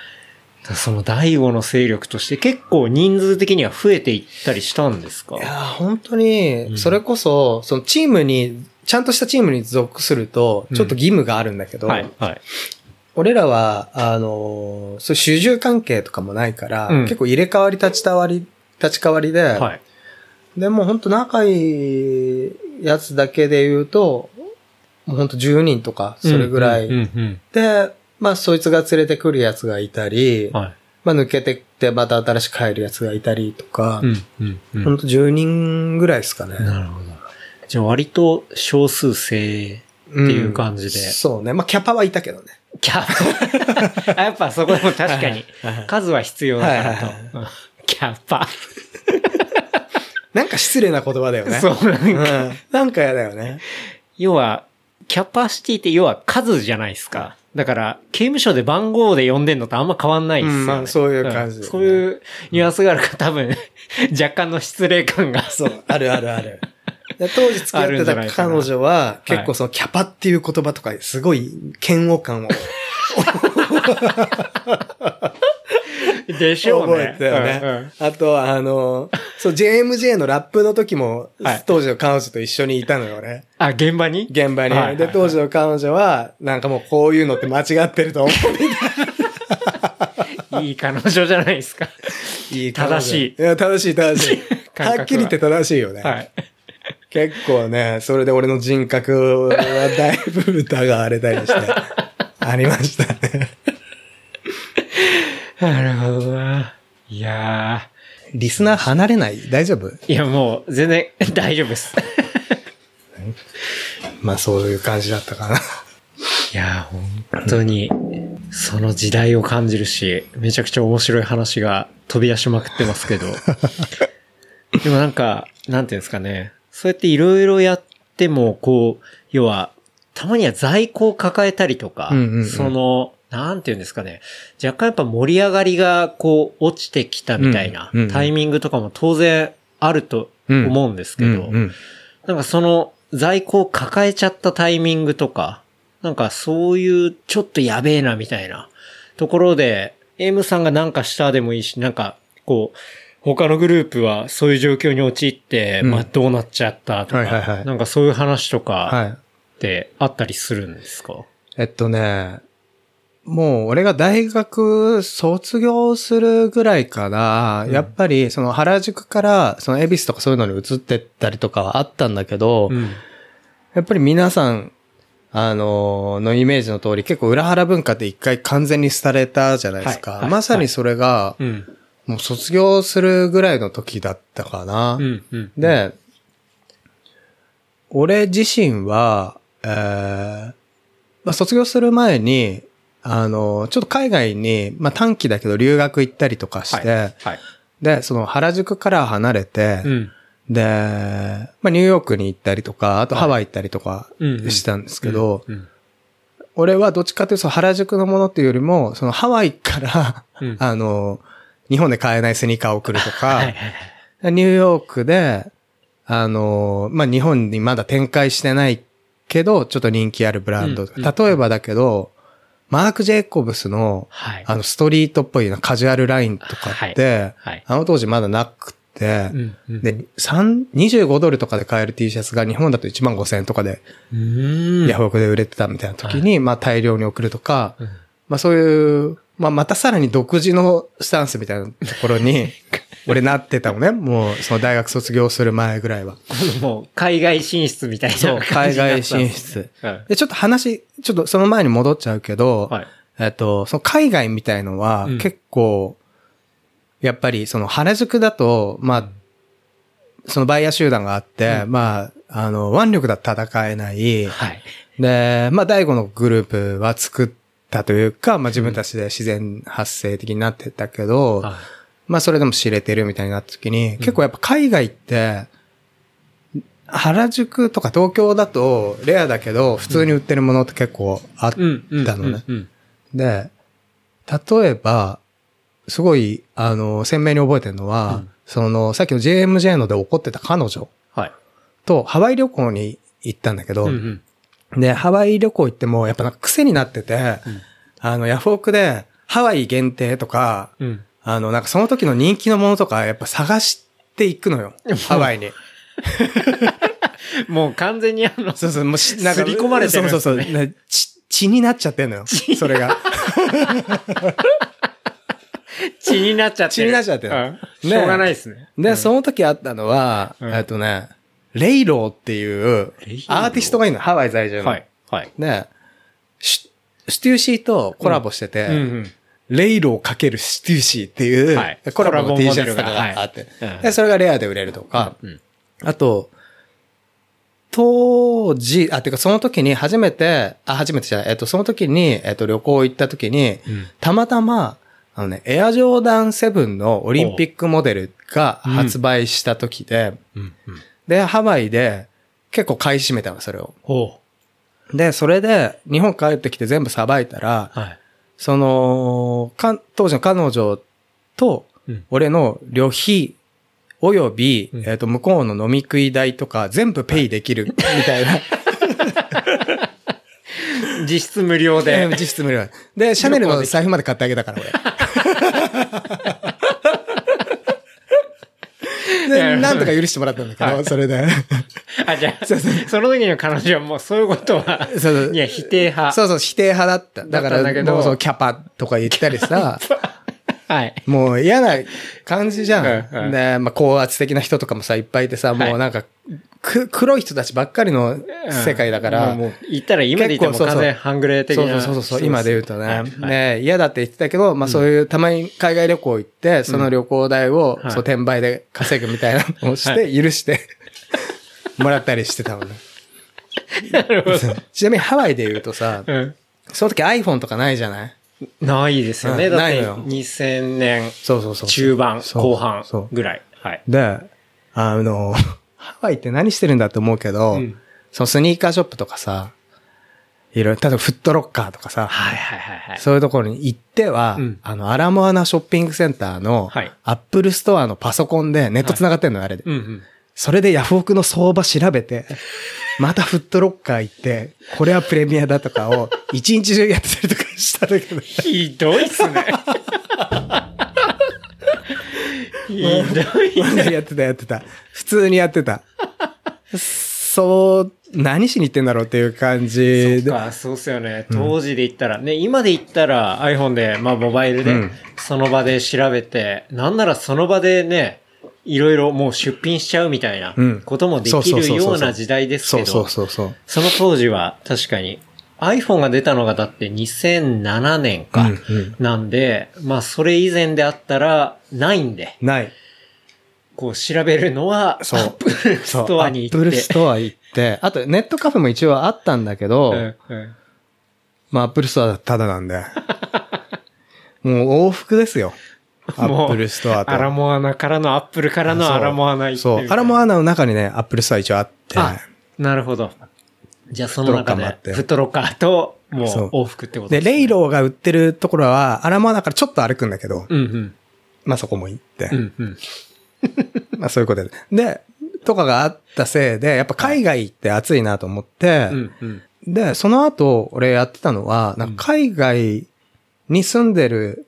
だその第五の勢力として結構人数的には増えていったりしたんですか？いやー本当に、それこそ、そのチームに、ちゃんとしたチームに属すると、ちょっと義務があるんだけど、はい、はい。俺らは、あのーそう主従関係とかもないから、うん結構入れ替わり立ち替わり、立ち替わりで、はい。でも本当仲いいやつだけで言うと、もう本当10人とか、それぐらい。うん、うん、で、まあそいつが連れてくるやつがいたり、うん。はい。まあ抜けてってまた新しく帰るやつがいたりとか、うん、うん、うん。ほんと10人ぐらいですかね。なるほど。じゃあ割と少数制っていう感じで。そうね。まあキャパはいたけどね。キャ あやっぱそこでも確かに数は必要だからと。はいはいうんキャパ。なんか失礼な言葉だよね。そうなんかうん。なんか嫌だよね。要は、キャパシティって要は数じゃないですか。だから、刑務所で番号で呼んでんのとあんま変わんないですよね。うんまあそういう感じねそういうニュアンスがあるから多分、若干の失礼感が。そう、あるあるある。で当時付き合あってた彼女は、結構そのキャパっていう言葉とか、すごい嫌悪感をでしょうね。覚えてたよね。あと、あの、そう、JMJ のラップの時もはい、当時の彼女と一緒にいたのよね。あ、現場に？現場に。はいはいはいで、当時の彼女は、なんかもうこういうのって間違ってると思う。いい彼女じゃないですか。いい彼女正しいいや、正しい正しい。はっきり言って正しいよね。はい。結構ね、それで俺の人格はだいぶ疑われたりして、ありましたね。なるほどな。いやリスナー離れない？大丈夫？ー。いや、もう、全然大丈夫です。まあそういう感じだったかな。いやー、本当に、その時代を感じるし、めちゃくちゃ面白い話が飛び出しまくってますけど。でもなんか、なんていうんですかね。そうやっていろいろやっても、こう、要は、たまには在庫を抱えたりとか、うんうんうん。その、なんていうんですかね。若干やっぱ盛り上がりが、こう、落ちてきたみたいなうんうんうんタイミングとかも当然あると思うんですけど、うんうんなんかその在庫を抱えちゃったタイミングとか、なんかそういうちょっとやべえなみたいなところで、M さんがなんかしたでもいいし、なんかこう、他のグループはそういう状況に陥って、うんまあどうなっちゃったとか、はいはいはいなんかそういう話とかはい。ってあったりするんですか、えっとね、もう俺が大学卒業するぐらいから、うんやっぱりその原宿からその恵比寿とかそういうのに移ってったりとかはあったんだけど、うん。やっぱり皆さん、あののイメージの通り結構裏腹文化って一回完全に廃れたじゃないですか。はいはいまさにそれが、うん。もう卒業するぐらいの時だったかな。うん。うん。で、俺自身は、えーまあ、卒業する前に、あの、ちょっと海外に、まあ、短期だけど留学行ったりとかして、はい。で、その原宿から離れて、うん。で、まあ、ニューヨークに行ったりとか、あとハワイ行ったりとかうんうんしたんですけど、うん。俺はどっちかというと原宿のものっていうよりも、そのハワイから、うんあの、日本で買えないスニーカーを送るとか、はいはいはい。ニューヨークで、あの、まあ、日本にまだ展開してないけど、ちょっと人気あるブランド。うんうん例えばだけど、マーク・ジェイコブスの、はい。あの、ストリートっぽいなカジュアルラインとかって、はい。あの当時まだなくて、うん。うん、で、三25ドルとかで買える T シャツが日本だと1万5千円とかで。ヤフオクで売れてたみたいな時に、まあ大量に送るとか、うんまあそういう、まあまたさらに独自のスタンスみたいなところに、俺なってたのね。もうその大学卒業する前ぐらいは。もう、海外進出みたいなそう、感海じになった外進出。うんで、ちょっと話、ちょっとその前に戻っちゃうけど、はい。えっと、その海外みたいのはうん結構、やっぱりその原宿だと、まあ、そのバイヤー集団があって、うんまあ、あの、腕力だと戦えない。はい。で、まあ、第五のグループは作ったというか、まあ自分たちで自然発生的になってたけど、はいまあそれでも知れてるみたいになった時に、結構やっぱ海外って、原宿とか東京だとレアだけど、普通に売ってるものって結構あっ。たのねうん。で、例えば、すごい、あの、鮮明に覚えてるのは、うんその、さっきの JMJ ので怒ってた彼女はい。とハワイ旅行に行ったんだけど、うんうん。で、ハワイ旅行行っても、やっぱなんか癖になってて、あの、ヤフオクで、ハワイ限定とか、うん。あの、なんかその時の人気のものとか、やっぱ探していくのよ。ハワイに。もう完全にあの、そうそう、もうし、なんか、刷り込まれてるねそうそうそう。ね血、血になっちゃってんのよ。それが。血になっちゃってる。血になっちゃってるうんねしょうがないですね。で、その時あったのは、うんえっとね、レイローっていうアーティストがいるの、ハワイ在住の。はい。はい。で、シシテューシーとコラボしてて、うんうん。レイローかけるシテューシーっていう、はいコラボの T シャツとかがあって、で、それがレアで売れるとか、うん。あと、当時、あ、てかその時に初めて、あ、初めてじゃない、えっと、その時に、えっと、旅行行った時に、うんたまたま、あのね、エアジョーダン7のオリンピックモデルが発売した時で、うんうん。で、ハワイで結構買い占めたの、それを。ほで、それで日本帰ってきて全部さばいたら、う。はい。その、か当時の彼女とうん、俺の旅費、および、うんえっ、と、向こうの飲み食い代とか全部ペイできる、みたいな。実質無料で。実質無料。で、シャネルの財布まで買ってあげたから、俺。で、なんとか許してもらったんだけど、それで。あ、じゃあ、その時の彼女はもうそういうことは、そうそう。いや、否定派。そうそう、否定派だった。だから、もうそう、キャパとか言ったりさ、はい。もう嫌な感じじゃん。うんうんで、まあ、高圧的な人とかもさ、いっぱいいてさ、もうなんか、く、黒い人たちばっかりの世界だから、もう、言ったら今で言っても完全半グレー的そうな。そうそうそう、今で言うとね、はいはいね、嫌だって言ってたけど、まあそういう、たまに海外旅行行って、その旅行代を、はいそう、転売で稼ぐみたいなのをして、許して、もらったりしてたのね。なるほど。ちなみにハワイで言うとさ、うん。その時 iPhone とかないじゃない？ないですよね。うんだってないのよ2000年そうそうそう。中盤、後半ぐらい。はい。で、あの、ハワイって何してるんだって思うけど、うんそのスニーカーショップとかさ、いろいろ、例えばフットロッカーとかさ、はいはいはいはい。そういうところに行っては、うんあの、アラモアナショッピングセンターの、はい Apple Store のパソコンでネット繋がってんのよ、あれで。うんうん。それでヤフオクの相場調べて、またフットロッカー行って、これはプレミアだとかを一日中やってたりとかしたんだけど、ひどいっすね。ひどい。やってたやってた。普通にやってた。そう、何しに行ってんだろうっていう感じで。そっか、そうっすよね。当時で言ったら、ね、今で言ったら iPhone で、まあモバイルでうん、その場で調べて、なんならその場でね、いろいろもう出品しちゃうみたいなうんこともできるような時代ですけどその当時は確かに iPhone が出たのがだって2007年か。うんうんなんで、まあそれ以前であったらないんで、ない。こう調べるのは、そう Apple ストアに行って。アップルストア行って、あとネットカフェも一応あったんだけど、うんうんまあ Apple Store だただなんで。もう往復ですよ。Apple Store と。アラモアナからのアップルからのアラモアナ行ってそう。アラモアナの中にね、 Apple Store 一応あって。あ、なるほど。じゃあその中でフットロッカーもあって、フットロッカーと、もそうう往復ってことで、ね。レイローが売ってるところは、アラモアナからちょっと歩くんだけど、うんうん。まあそこも行って。うんうん。まあそういうことで。で、とかがあったせいで、やっぱ海外行って熱いなと思って、うんうん。で、その後、俺やってたのは、なんか海外に住んでる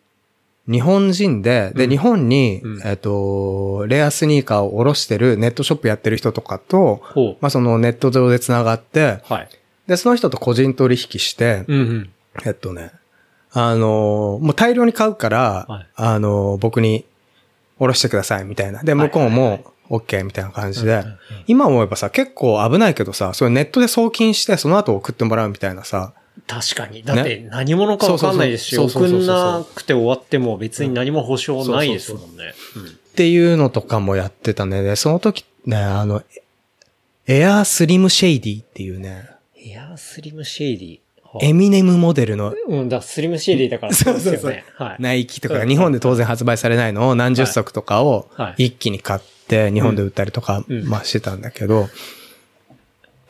日本人で、で、うん日本に、うんえっ、と、レアスニーカーを卸してるネットショップやってる人とかと。まあそのネット上で繋がって、はい。で、その人と個人取引して。えっとね、あのーもう大量に買うから、はいあのー僕に卸してくださいみたいな。で、はい向こうも OK みたいな感じで、今思えばさ、結構危ないけどさ、それネットで送金してその後送ってもらうみたいなさ、確かに。だって何者かわかんないですし、そうそうそう送そう。んなくて終わっても別に何も保証ないですもんね。っていうのとかもやってたね。で、その時ね、あの、 Air Slim Shady っていうね、 Air Slim Shady。はエミネムモデルの。うん、だ、 Slim Shady だから そうですよね。はい。ナイキとか日本で当然発売されないのを何十足とかをはい一気に買って日本で売ったりとか、うん。まあしてたんだけど、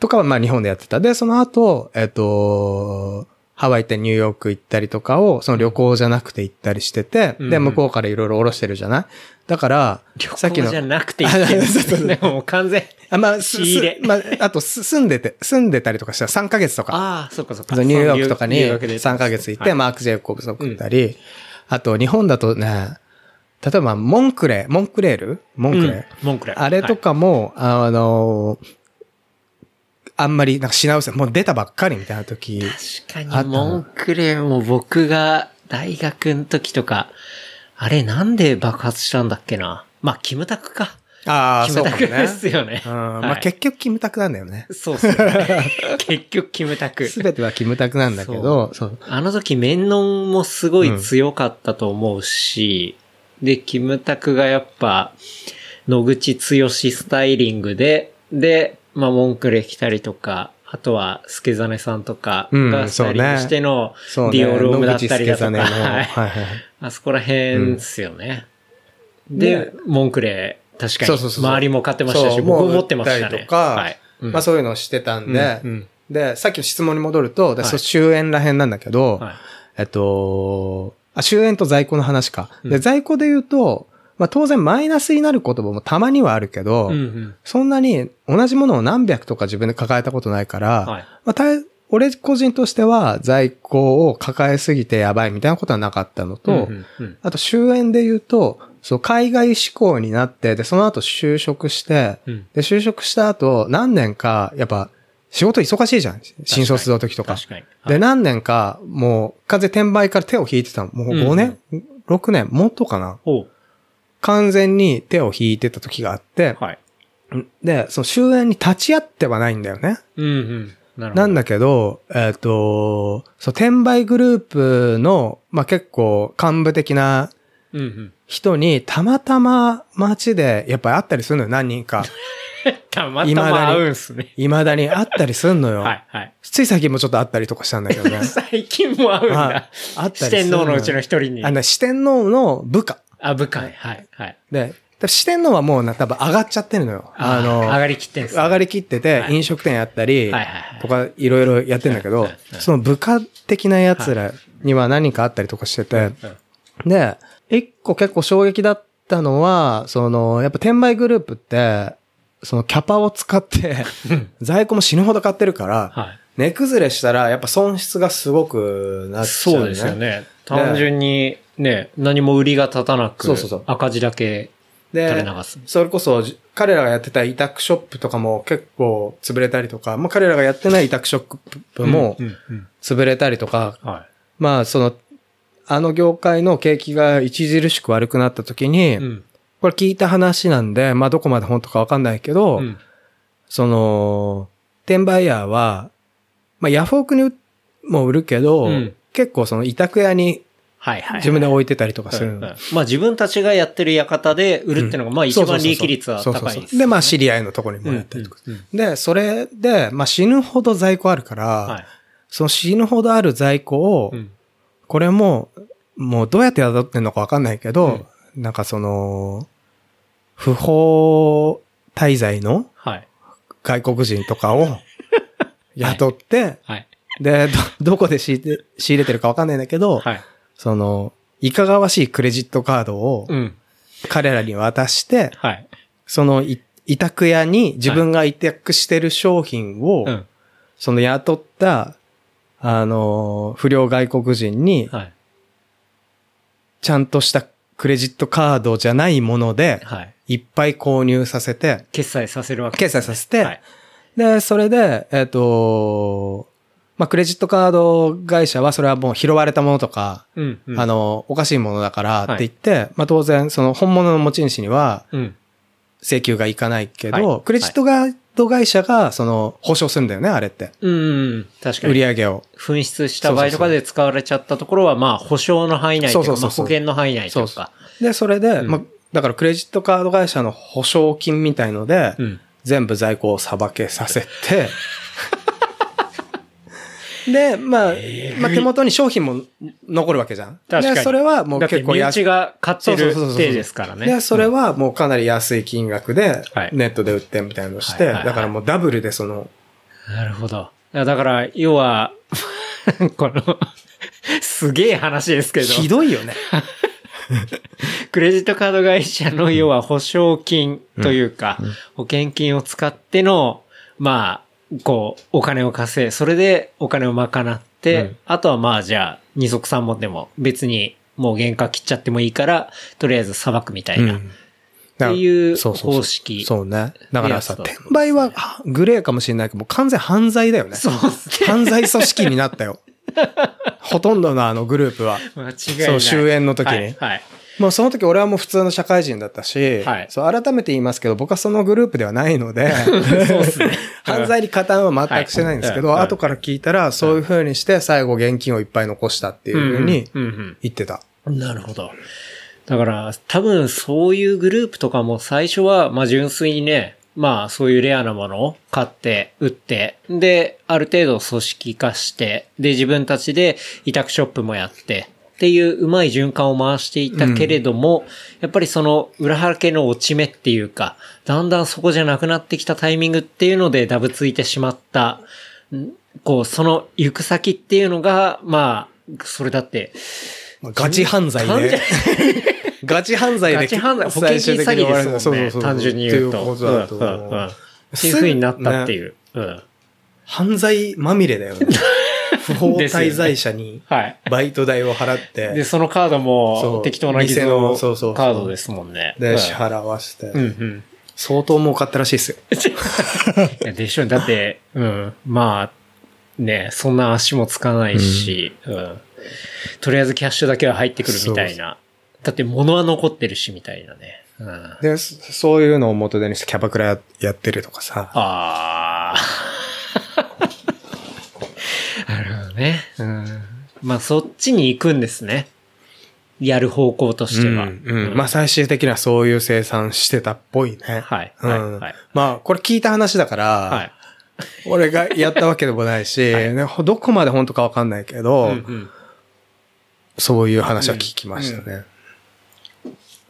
とかはまあ日本でやってた。で、その後、えっと、ハワイ行ってニューヨーク行ったりとかを、その旅行じゃなくて行ったりしてて、うん。で、向こうからいろいろ下ろしてるじゃない？だから、旅さっきの行じゃなくて言ってる。んですね。もう完全。あ、まあ、す仕入れ。すまあ、あと、す住んでて、住んでたりとかしたら3ヶ月とか。ああ、そっかそっか。ニューヨークとかに留学で。3ヶ月行って、はい。マーク・ジェイコブス送ったり、あと日本だとね、例えばモンクレ、モンクレール？モンクレ、うん。モンクレあれとかも、あの、あんまりなんか品薄もう出たばっかりみたいな時。確かに、モンクレーも僕が大学の時とか、あれなんで爆発したんだっけな？まあ、キムタクか。ああ、キそうかもね。ムタクですよね。うん、はいまあ結局キムタクなんだよね。そうっすね。結局キムタク。すべてはキムタクなんだけど、そう。あの時、メンノンもすごい強かったと思うし、で、キムタクがやっぱ、野口剛スタイリングで、で、まあ、モンクレ来たりとか、あとは、助真さんとかうんがスタイリングしての、そうね。ディオロームだったりだとか、野口助真のはい あそこら辺ですよね。でね、モンクレー、確かに、そうそうそうそう。周りも買ってましたし、そう僕も持ってましたね。とかはい。うん。まあそういうのをしてたんで、うん。うん。で、さっきの質問に戻ると、で、はい。そう終焉ら辺なんだけど、はい。えっと、あ、終焉と在庫の話か。で、うん。在庫で言うと、まあ当然マイナスになる言葉もたまにはあるけど、うんうんそんなに同じものを何百とか自分で抱えたことないから、はい。まあ大俺個人としては在庫を抱えすぎてやばいみたいなことはなかったのと、うんうんうんあと終焉で言うと、そう、海外志向になって、で、その後就職して、うんで、就職した後、何年か、やっぱ、仕事忙しいじゃん。新卒の時とか。確かに。で、何年か、もう、完全転売から手を引いてたの。もう5年、?6 年？もっとかな完全に手を引いてた時があって、はい。で、その終焉に立ち会ってはないんだよね。うんうん。な。なんだけど、えっ、と、そう、転売グループの、まあ、結構幹部的な。人にたまたま街でやっぱり会ったりするのよ、何人か。たまたま合うんすね。未だに会ったりすんのよ。はいはい。つい最近もちょっと会ったりとかしたんだけどね。最近も合うんはいだ。会った四りするのよ天王のうちの一人に。あの、四天王の部下。あ、部下。はいはい。で、四天王はもうな、多分上がっちゃってるのよ。あの、上がりきってんすね上がりきってて、はい飲食店やったりとかいろいろやってんだけどその部下的な奴らには何人かあったりとかしてて、うんで、一個結構衝撃だったのは、その、やっぱ転売グループって、そのキャパを使って、在庫も死ぬほど買ってるから、はい。値崩れしたらやっぱ損失がすごくなっちゃう、ね。そうですよ。ね。単純にね、何も売りが立たなく、そうそうそう赤字だけ垂れで流す。それこそ、じ彼らがやってた委託ショップとかも結構潰れたりとか、まあ彼らがやってない委託ショップも潰れたりとか、はまあその、あの業界の景気が著しく悪くなった時に、い。うん。これ聞いた話なんで、まあどこまで本当かわかんないけど、うんその、転売ヤーは、まあヤフオクに売も売るけど、うん結構その委託屋にはいはい。自分で置いてたりとかするの。うんうんまあ自分たちがやってる館で売るっていうのが、まあ一番利益率はそうそうそう高いです。で、まあ知り合いのところにもらったりとか。うんうんで、それで、まあ死ぬほど在庫あるから、はい。その死ぬほどある在庫を、うんこれも、もうどうやって雇ってんのかわかんないけど、なんかその、不法滞在のはい。外国人とかを 雇って、はい。で、ど、どこで仕入れ仕入れてるかわかんないんだけど、はい。その、いかがわしいクレジットカードをうん。彼らに渡して、はい。そのい委託屋に自分が委託してる商品を、うん。その雇った、あの、不良外国人に、はい。ちゃんとしたクレジットカードじゃないもので、はい。いっぱい購入させて、決済させるわけ決済させて、はい。で、それで、えっ、と、まあ、クレジットカード会社はそれはもう拾われたものとか、うん。うんあ、の、おかしいものだからって言って、まあ、当然、その本物の持ち主にはうん。請求がいかないけど、はいクレジットカード会社が、その、保証するんだよね、あれって。うんうん。確か売りに。上げを。紛失した場合とかで使われちゃったところは、まあ、保証の範囲内とか、そうそうそうまあ、保険の範囲内とそそういう。で、それで、うんまあ、だからクレジットカード会社の保証金みたいので、うん。全部在庫をさばけさせて、で、まあ、まあ手元に商品も残るわけじゃん。確かに。で、それはもう結構安身内が買ってる手ですからね。で、それはもうかなり安い金額ではい、ネットで売ってみたいなのをして、だからもうダブルでその、なるほど。だから、要は、この、すげえ話ですけど、ひどいよね。クレジットカード会社の要は保証金というか、保険金を使っての、まあ、こう、お金を稼い、それでお金を賄って、うんあとはまあじゃあ、二足三本でも別にもう原価切っちゃってもいいから、とりあえず裁くみたいな。うんっていうそうそうそう方式そうね。だからさ、転売はあグレーかもしれないけど、もう完全犯罪だよね。そうですね。犯罪組織になったよ。ほとんどのあのグループは。間違いない。そう終焉の時にはい。はいもうその時俺はもう普通の社会人だったし、はい。そう改めて言いますけど、僕はそのグループではないので、犯罪に加担は全くしてないんですけど、はい。後から聞いたらそういう風にして最後現金をいっぱい残したっていう風にうんうん言ってた。うんなるほど。だから、多分そういうグループとかも最初は、まあ純粋にね、まあそういうレアなものを買って、売って、で、ある程度組織化して、で、自分たちで委託ショップもやって、っていううまい循環を回していたけれども、やっぱりその裏腹系の落ち目っていうか、だんだんそこじゃなくなってきたタイミングっていうのでダブついてしまった、んこう、その行く先っていうのが、まあ、それだって、まあガチ犯罪で。ガチ犯罪で。ガチ犯罪、保険金詐欺ですもんね。そうそうそう単純に言うと。うことうんうん思う。うんっていう風になったっていう。うん。犯罪まみれだよね。不法滞在者にはい。バイト代を払っで、て、そのカードそもう適当な偽のそうそうそうカードですもんね。で、うん支払わしてうん、うん。相当儲かったらしいですよ。でしょう。だって、うん。まあ、ね、そんな足もつかないし、うん。とりあえずキャッシュだけは入ってくるみたいな。だって物は残ってるし、みたいなね。うん。で、そそういうのを元手にしてキャバクラややってるとかさ。ああ。なるほどね。うん。まあ、そっちに行くんですね。やる方向としては。うんうんまあ最終的にはそういう生産してたっぽいね。はいうんはいはいまあこれ聞いた話だから、はい。俺がやったわけでもないし、ねどこまで本当かわかんないけど、うんうんそういう話は聞きましたね。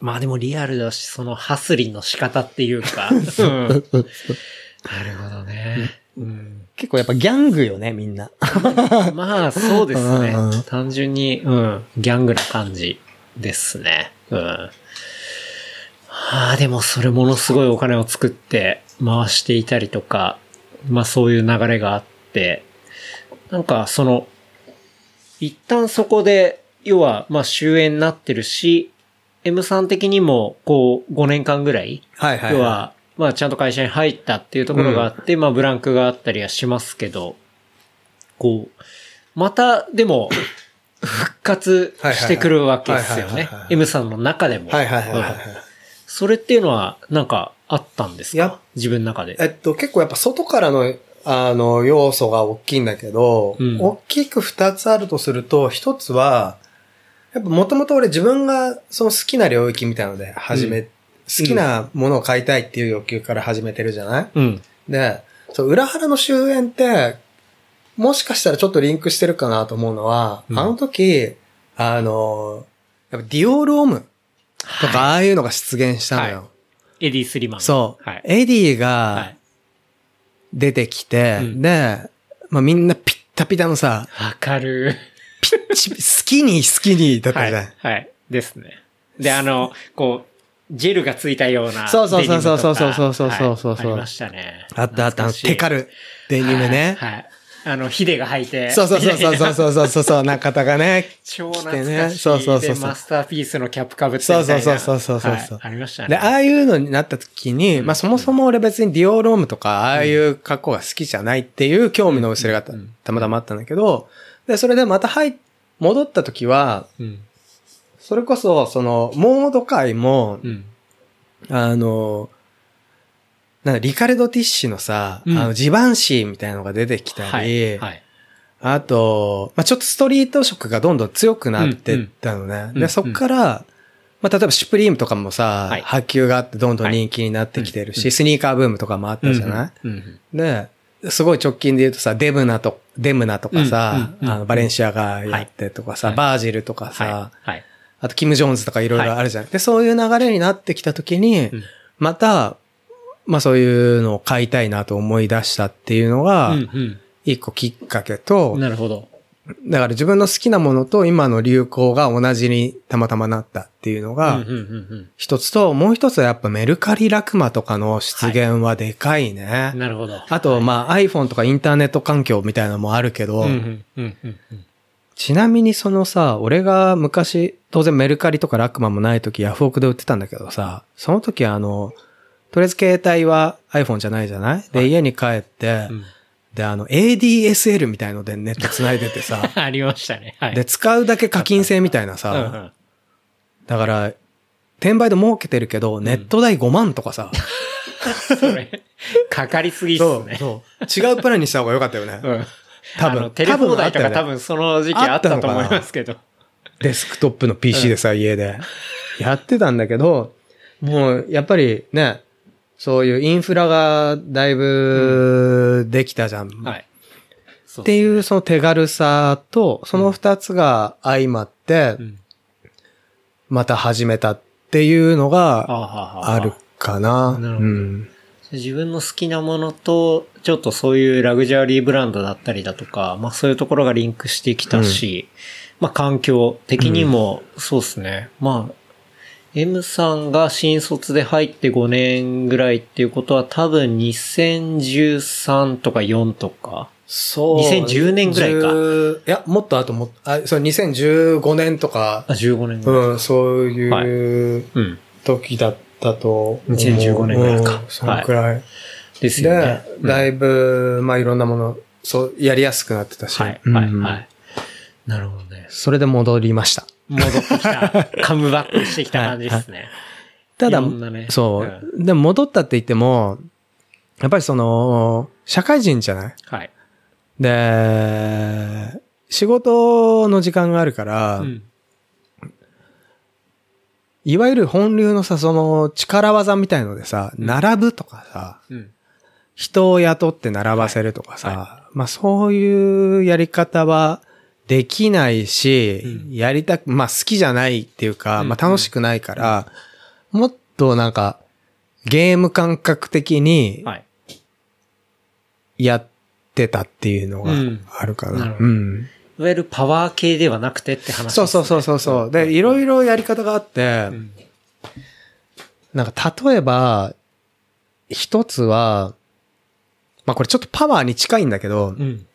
まあでもリアルだし、そのハスリンの仕方っていうか。うん なるほどね。うん結構やっぱギャングよね、みんな。まあ、そうですねうんうん。単純に、うん、ギャングな感じですね。うん。ああ、でもそれものすごいお金を作って回していたりとか、まあそういう流れがあって、なんかその、一旦そこで、要は、まあ終焉になってるし、M さん的にも、こう、5年間ぐらい、はいはい、要は、まあちゃんと会社に入ったっていうところがあって、まあブランクがあったりはしますけど、こう、また、でも、復活してくるわけですよね。M さんの中でも。はいはいはいそれっていうのは、なんか、あったんですやか自分の中で。えっと、結構やっぱ外からの、あの、要素が大きいんだけど、うん。大きく二つあるとすると、一つは、やっぱもともと俺自分がその好きな領域みたいなので始め、うん好きなものを買いたいっていう欲求から始めてるじゃない、うん。で、そう、裏腹の終焉って、もしかしたらちょっとリンクしてるかなと思うのは、うんあの時、あの、やっぱディオールオムとか、ああいうのが出現したのよ。はエディ・スリマン。そう。はい。エディはがい。出てきて、うんで、まあ、みんなピッタピタのさ、わかる。ピッチ、スキニースキニーだったはい。じゃん。はい。ですね。で、あの、こう、ジェルがついたような。そうそうそうそうデニムとかそうそうそうそうそうはいありましたね。あったあった、テカルデニムね。はい。はいあの、ヒデが履いて。そうそうそうそうそうそうそうそう、中田がね。超懐かしい。ねそうそうそうマスターピースのキャップかぶってたいな。そうそうそうそうそうはいありましたね。で、ああいうのになった時に、うんまあそもそも俺別にディオロームとか、ああいう格好が好きじゃないっていう興味の薄れがたうんたまたまあったんだけど、で、それでまた入っ、戻った時は、うん。それこそ、その、モード界も、うん。あの、なんだ、リカルド・ティッシュのさ、うんあの、ジバンシーみたいなのが出てきたり、はい。はい。あと、まあ、ちょっとストリート色がどんどん強くなってったのね。うんで、そっから、まあ、例えばシュプリームとかもさ、はい波及があってどんどん人気になってきてるし、はいうんスニーカーブームとかもあったじゃない、うん。で、すごい直近で言うとさ、デブナと、デムナとかさ、うんうんうんあの、バレンシアがやってとかさ、はいバージルとかさ、はい。はい。あとキム・ジョーンズとかいろいろあるじゃん。で、そういう流れになってきた時に、うんまた、まあそういうのを買いたいなと思い出したっていうのが、うん一個きっかけうとん。、なるほど。だから自分の好きなものと今の流行が同じにたまたまなったっていうのうんがうんうん一つと、もう一つはやっぱメルカリラクマとかの出現はでかいね。うん。なるほど。あと、まあ iPhone とかインターネット環境みたいなのもあるけど、うんうんうんうんうん。ちなみにそのさ、俺が昔、当然メルカリとかラクマもない時ヤフオクで売ってたんだけどさ、その時あの、とりあえず携帯は iPhone じゃないじゃない？で、家に帰って、うんで、あの、ADSL みたいのでネット繋いでてさ、ありましたね。はい。で、使うだけ課金制みたいなうんうさ、んだから、転売で儲けてるけど、ネット代5万とかさ、それ、かかりすぎっすそう、ね。そう。違うプランにした方が良かったよね。うん。多分テレ放題とか多分その時期あったと思いますけど。デスクトップの PC でさ、家で。やってたんだけど、もう、やっぱりね、そういうインフラがだいぶできたじゃん。はい。っていうその手軽さと、その二つが相まってう、ん。また始めたっていうのあがあるかな。なるほどうん。自分の好きなものと、ちょっとそういうラグジュアリーブランドだったりだとか、まあそういうところがリンクしてきたし、まあ環境的にも、そうですね。まあ、M さんが新卒で入って5年ぐらいっていうことは多分2013とか4とか。そう。2010年ぐらいか10いや、もっと後も、あ、そう、2015年とかあ、、15年ぐらい。うん、そういううん。時だったと思う。2015年ぐらいかうんそのくらい。ですよねで。、だいぶ、まあいろんなもの、そう、やりやすくなってたし。はい、はい、うんはい。なるほどね。それで戻りました。戻ってきた、カムバックしてきた感じですね。ただ、ねそう、でも戻ったって言っても、やっぱりその、社会人じゃない？はい。で、仕事の時間があるから、うん。いわゆる本流のさ、その力技みたいのでさ、並ぶとかさ、うん。人を雇って並ばせるとかさ、はまあそういうやり方はできないし、うん。やりたく、まあ好きじゃないっていうか、うん。まあ楽しくないから、もっとなんかゲーム感覚的にはい。やってたっていうのがうん。あるかな。うんいわゆるパワー系ではなくてって話ですね、そうそうそうそう。で、いろいろやり方があって、うんなんか例えば、一つは、まあこれちょっとパワーに近いんだけど、うん。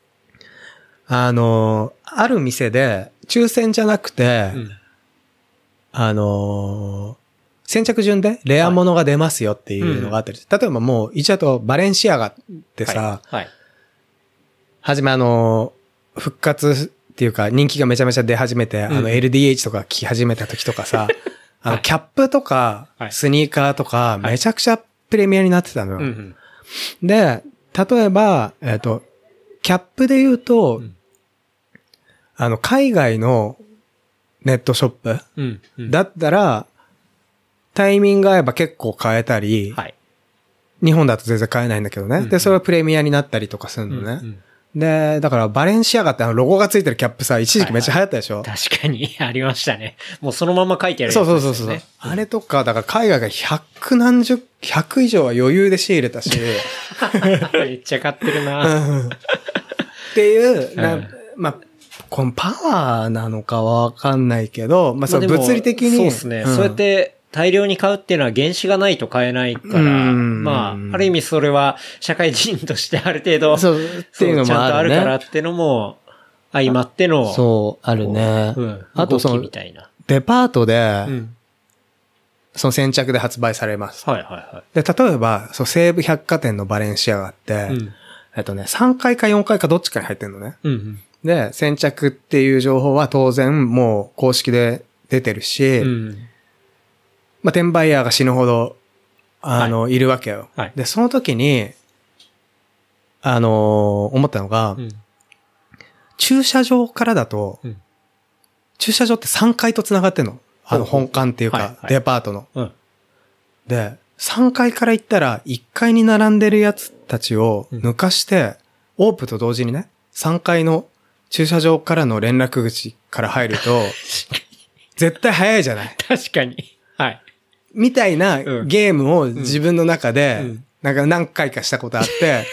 あの、ある店で、抽選じゃなくて、うん。あの、先着順でレア物が出ますよっていうのがあったり、例えばもう、一応とバレンシアガってさ、はい。はい。はじめあの、復活っていうか人気がめちゃめちゃ出始めて、あうんの LDH とか聞き始めた時とかさ、あのはいキャップとかはいスニーカーとかいめちゃくちゃプレミアになってたのよ。で、例えば、えっ、と、キャップで言うと、うんあの、海外のネットショップ。だったら、タイミング合えば結構買えたり、はい。日本だと全然買えないんだけどね。うんで、それはプレミアになったりとかするのね。で、だからバレンシアガってあのロゴがついてるキャップさ、一時期めっちゃ流行ったでしょ、確かに、ありましたね。もうそのまま書いてあるそうそうそうそう。あれとか、だから海外が百何十、百以上は余裕で仕入れたし、めっちゃ買ってるな。っていう、なうんまあ、このパワーなのかわかんないけど、まあ、その物理的に。そうですね、んそうやって大量に買うっていうのは原資がないと買えないから、うんまあ、ある意味それは社会人としてある程度、そう、っていうのちゃんとあもあるからってのも、相まっての、そう、あるね。うん。あとその動きみ、たいな。デパートで、うん。その先着で発売されます。はいはいはで、例えば、そう、西武百貨店のバレンシアガって、い。うん。えっとね、3階か4階かどっちかに入ってんのね。うんうん。で、先着っていう情報は当然もう公式で出てるし、うん。まあ、転売ヤーが死ぬほど、あの、い、るわけよ。はいで、その時に、あのー思ったのが、うん。駐車場からだと、うん駐車場って3階と繋がってんの。あの本館っていうか、はいはいデパートの。うん。で、3階から行ったら、1階に並んでるやつたちをうん抜かして、オープンと同時にね、3階の駐車場からの連絡口から入ると、絶対早いじゃない確かに。はい。みたいなうんゲームを自分の中でうん、なんか何回かしたことあって、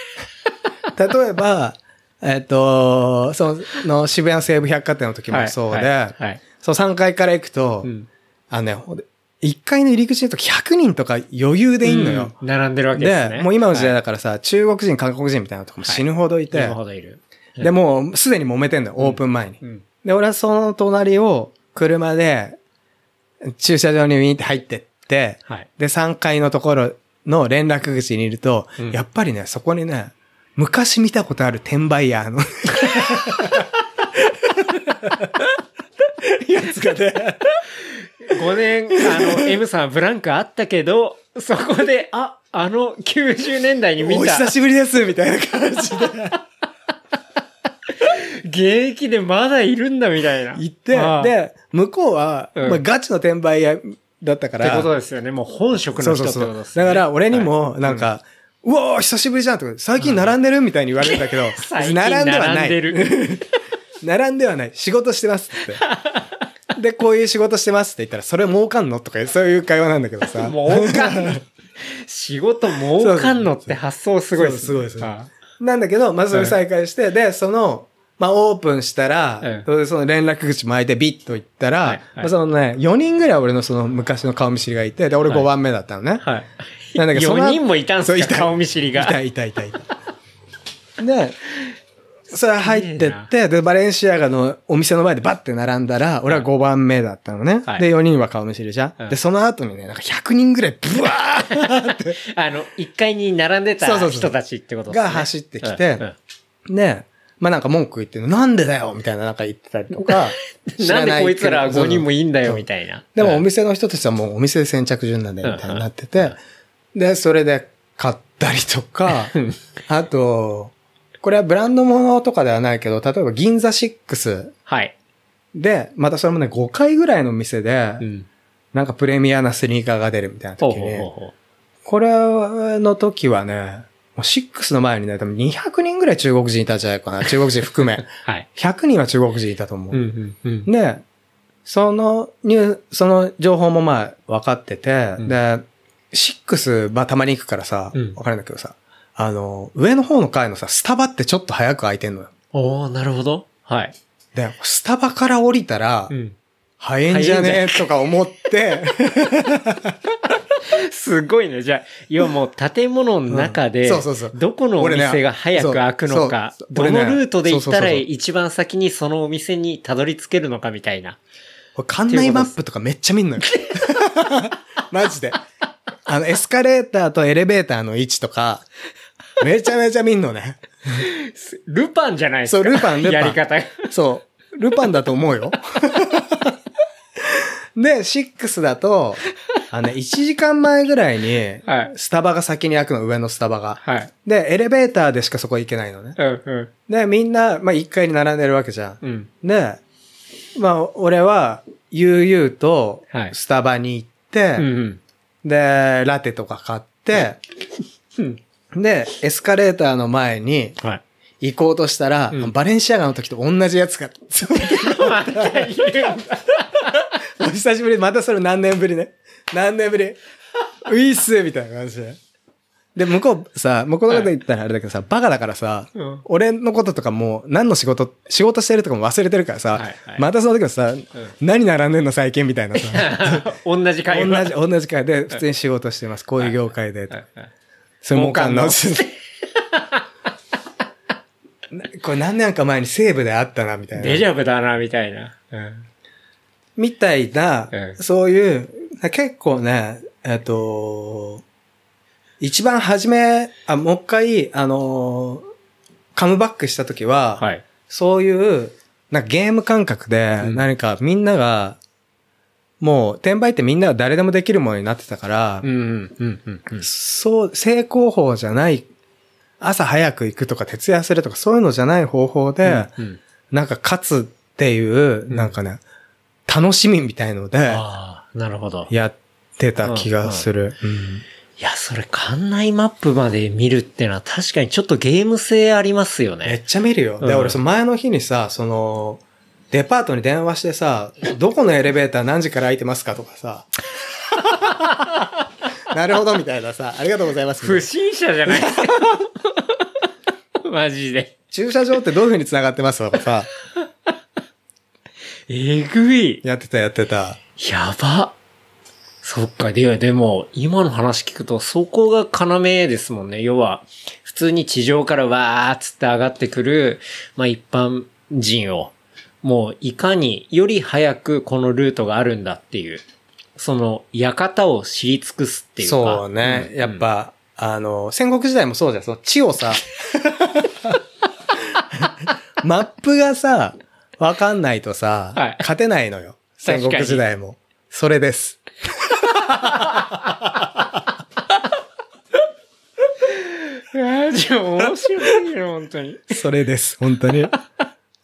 例えば、えっと、その渋谷の西武百貨店の時もそうで。そう3階から行くと、うん。あのね、ほんで1階の入り口の時100人とか余裕でいんのよ。うん。並んでるわけですね。で、もう今の時代はだからさ、中国人、韓国人みたいなとこも死ぬほどいいて、山ほどいる。で、もうすでに揉めてんのよ、オープン前に。うん。で、俺はその隣を車で駐車場にウィーンって入ってって、はい。で、3階のところの連絡口にいると、うん。やっぱりね、そこにね、昔見たことある転売ヤーの やつがね、5年、あの、M さんブランクあったけど、そこで、あ、あの90年代に見た。お久、しぶりですみたいな感じで。現役でまだいるんだみたいな。言って、で、向こうは、うん。まあ、ガチの転売屋だったかってら。ことですよね。もう本職の人ってことです、ね。だから俺にも、はいなんか、うわー久しぶりじゃんとか、最近並んでるみたいに言われるんだけど、並んではない。並んでる。並んではない。仕事してますって。で、こういう仕事してますって言ったら、それ儲かんのとか、そういう会話なんだけどさ。儲かんの。仕事儲かんのって発想すごいですね。そうすごいですねあなんだけど、まず再開して、で、その、まあ、オープンしたら、うその連絡口巻いてビッと行ったら、はいはいまあそのね、4人ぐらい俺のその昔の顔見知りがいて、で、俺はい5番目だったのね。はい。なんだけど、その4人もいたんすそういたか顔見知りが。いたいたいたいた。で、それ入ってって、で、バレンシアガのお店の前でバッて並んだら、俺は5番目だったのね。はいで、4人は顔見知りじゃん。うんで、その後にね、なんか100人ぐらいブワーってあの、1階に並んでた人たちってことですね。が走ってきてうんうんね、まあなんか文句言ってるなんでだよみたいななんか言ってたりとか。知 なんらでこいつら5人もいいんだよ、みたいな。でもおうん店の人たちはもうお店で先着順なんだよ、みたいになってて。で、それで買ったりとか、あと、これはブランド物とかではないけど、例えば銀座6はい。で、またそれもね、5回ぐらいの店で、うん。なんかプレミアなスニーカーが出るみたいな時に、ほうほうほう。これの時はね、もう6の前にね、多分200人ぐらい中国人いたんじゃないかな。中国人含め。はい。100人は中国人いたと思う。うんうんうん。で、そのニュー、その情報もまあ分かってて、うんで、6、まあたまに行くからさ、うん分かるんだけどさ、あの、上の方の階のさ、スタバってちょっと早く開いてんのよ。おー、なるほど。はい。で、スタバから降りたら、うん。早いんじゃね？とか思って、すごいね。じゃあ、要はもう建物の中で、どこのお店が早く開くのか、どのルートで行ったら一番先にそのお店にたどり着けるのかみたいな。俺館内マップとかめっちゃ見んのよ。マジで。あの、エスカレーターとエレベーターの位置とか、めちゃめちゃ見んのね。ルパンじゃないですか。そうルパンルパンやり方が。そう。ルパンだと思うよ。で、6だと、あのね、1時間前ぐらいにはい、スタバが先に開くの、上のスタバが。はい。で、エレベーターでしかそこ行けないのね。うんうん。で、みんな、まあ、1階に並んでるわけじゃん。うん。で、まあ、俺は、悠々とはい、スタバに行って、うんうん。で、ラテとか買って、うんで、エスカレーターの前にはい。行こうとしたら、うんバレンシアガの時と同じやつが、またいるんだ。お久しぶり、またそれ何年ぶりね。何年ぶり？ウィースみたいな感じで。で、向こうさ、向こうのこと言ったらあれだけどさ、バカだからさ、うん俺のこととかもう何の仕事、仕事してるとかも忘れてるからさ、はいはいまたその時はさ、何並んでんの最近みたいなさ、同じ会話。同じ、同じ会で普通に仕事してます。こういう業界で。はいはいそれもかんの。これ何年か前に西部であったな、みたいな。デジャブだな、みたいな。うん。みたいな、うんそういう、結構ね、えっと、一番初め、あ、もう一回、あのーカムバックした時は、はい。そういう、なんかゲーム感覚で、うん何かみんなが、もう、転売ってみんなが誰でもできるものになってたから、うんうんうんうんうん。そう、成功法じゃない、朝早く行くとか徹夜するとかそういうのじゃない方法で、うんなんか勝つっていう、なんかね、楽しみみたいので、ああ、なるほど。やってた気がする。いや、それ、館内マップまで見るってのは確かにちょっとゲーム性ありますよね。めっちゃ見るよ。で、うん俺、その前の日にさ、その、デパートに電話してさ、どこのエレベーター何時から空いてますかとかさ。なるほど、みたいなさ、ありがとうございます。不審者じゃないですか。マジで。駐車場ってどういう風に繋がってますとかさ、えぐい。やってたやってた。やば。そっか。では、でも、今の話聞くと、そこが要ですもんね。要は、普通に地上からわーっつって上がってくる、まあ一般人を、もういかにより早くこのルートがあるんだっていう、その、館を知り尽くすっていうか。そうね。うんやっぱ、あの、戦国時代もそうじゃん。その地をさ、マップがさ、わかんないとさ、はい勝てないのよ。戦国時代も。それです。いやじゃあ面白いよ、本当に。それです。本当に。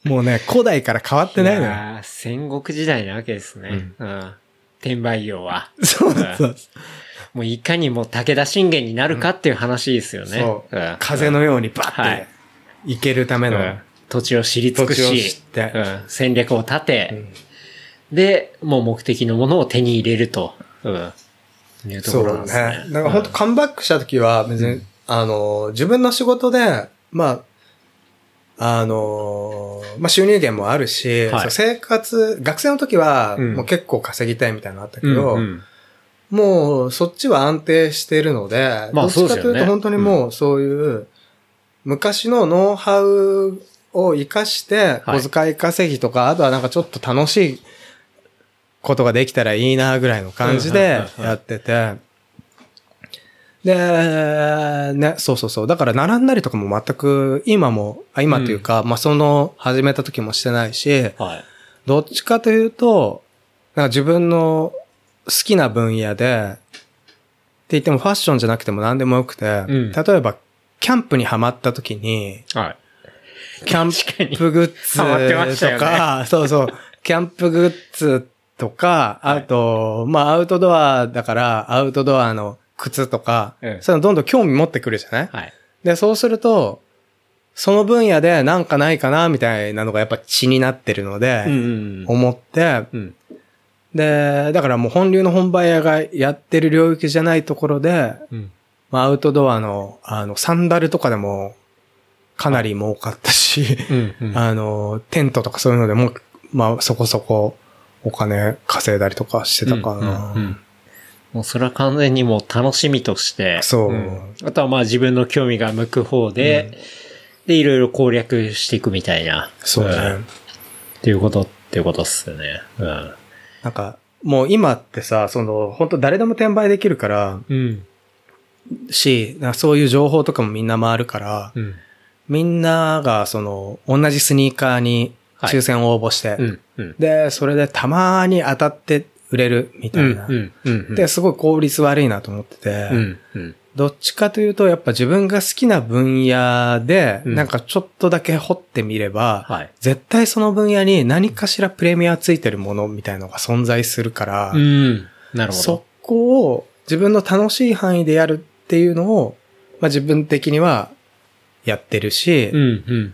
もうね、古代から変わってないのよ。戦国時代なわけですね。うん。転売業は。そうそう。もういかにも武田信玄になるかっていう話ですよね。そううん。風のようにバッはいて行けるための。うん土地を知り尽くしうん戦略を立て、うん。で、もう目的のものを手に入れると、うん、いうとこそうろなんですね。ね。だから本当カムバックした時は別に、あの、自分の仕事で、まあ、あの、まあ収入源もあるし、はい。そう生活、学生の時はうん。もう結構稼ぎたいみたいなのあったけうんど、うん。もうそっちは安定してるので、まあどっちかというと本当にもうそういう、昔のノウハウを活かして、はい小遣い稼ぎとか、あとはなんかちょっと楽しいことができたらいいなぐらいの感じでやってて、で、ね、そうそうそう。だから並んだりとかも全く、今も、あ今というか、まあその始めた時もしてないし、はい。どっちかというと、なんか自分の好きな分野で、って言ってもファッションじゃなくても何でもよくて、ん例えば、キャンプにハマった時に、はい。キャンプグッズとか、そうそう、キャンプグッズとか、はいあと、まあアウトドアだから、アウトドアの靴とか、うんそういうのどんどん興味持ってくるじゃない？はい。で、そうすると、その分野でなんかないかな、みたいなのがやっぱ血になってるので、うん。思って、うん。で、だからもう本流の本場屋がやってる領域じゃないところで、うん。まあアウトドアの、あの、サンダルとかでもかなり儲かったし、うん。あの、テントとかそういうのでも、まあそこそこお金稼いだりとかしてたかな。うんうんうんもうそれは完全にもう楽しみとして。そうんあとはまあ自分の興味が向く方で、で、いろいろ攻略していくみたいな。そうね。んっていうことっていうことっすよね。うん。なんか、もう今ってさ、その、本当誰でも転売できるから、うん。し、そういう情報とかもみんな回るから、うん。みんながその、同じスニーカーに抽選応募して。で、それでたまに当たって売れるみたいな。で、すごい効率悪いなと思ってて。どっちかというと、やっぱ自分が好きな分野で、うんなんかちょっとだけ掘ってみれば、はい。絶対その分野に何かしらプレミアついてるものみたいのが存在するから、うん。なるほど。そこを自分の楽しい範囲でやるっていうのを、まあ自分的にはやってるし、うん。うん。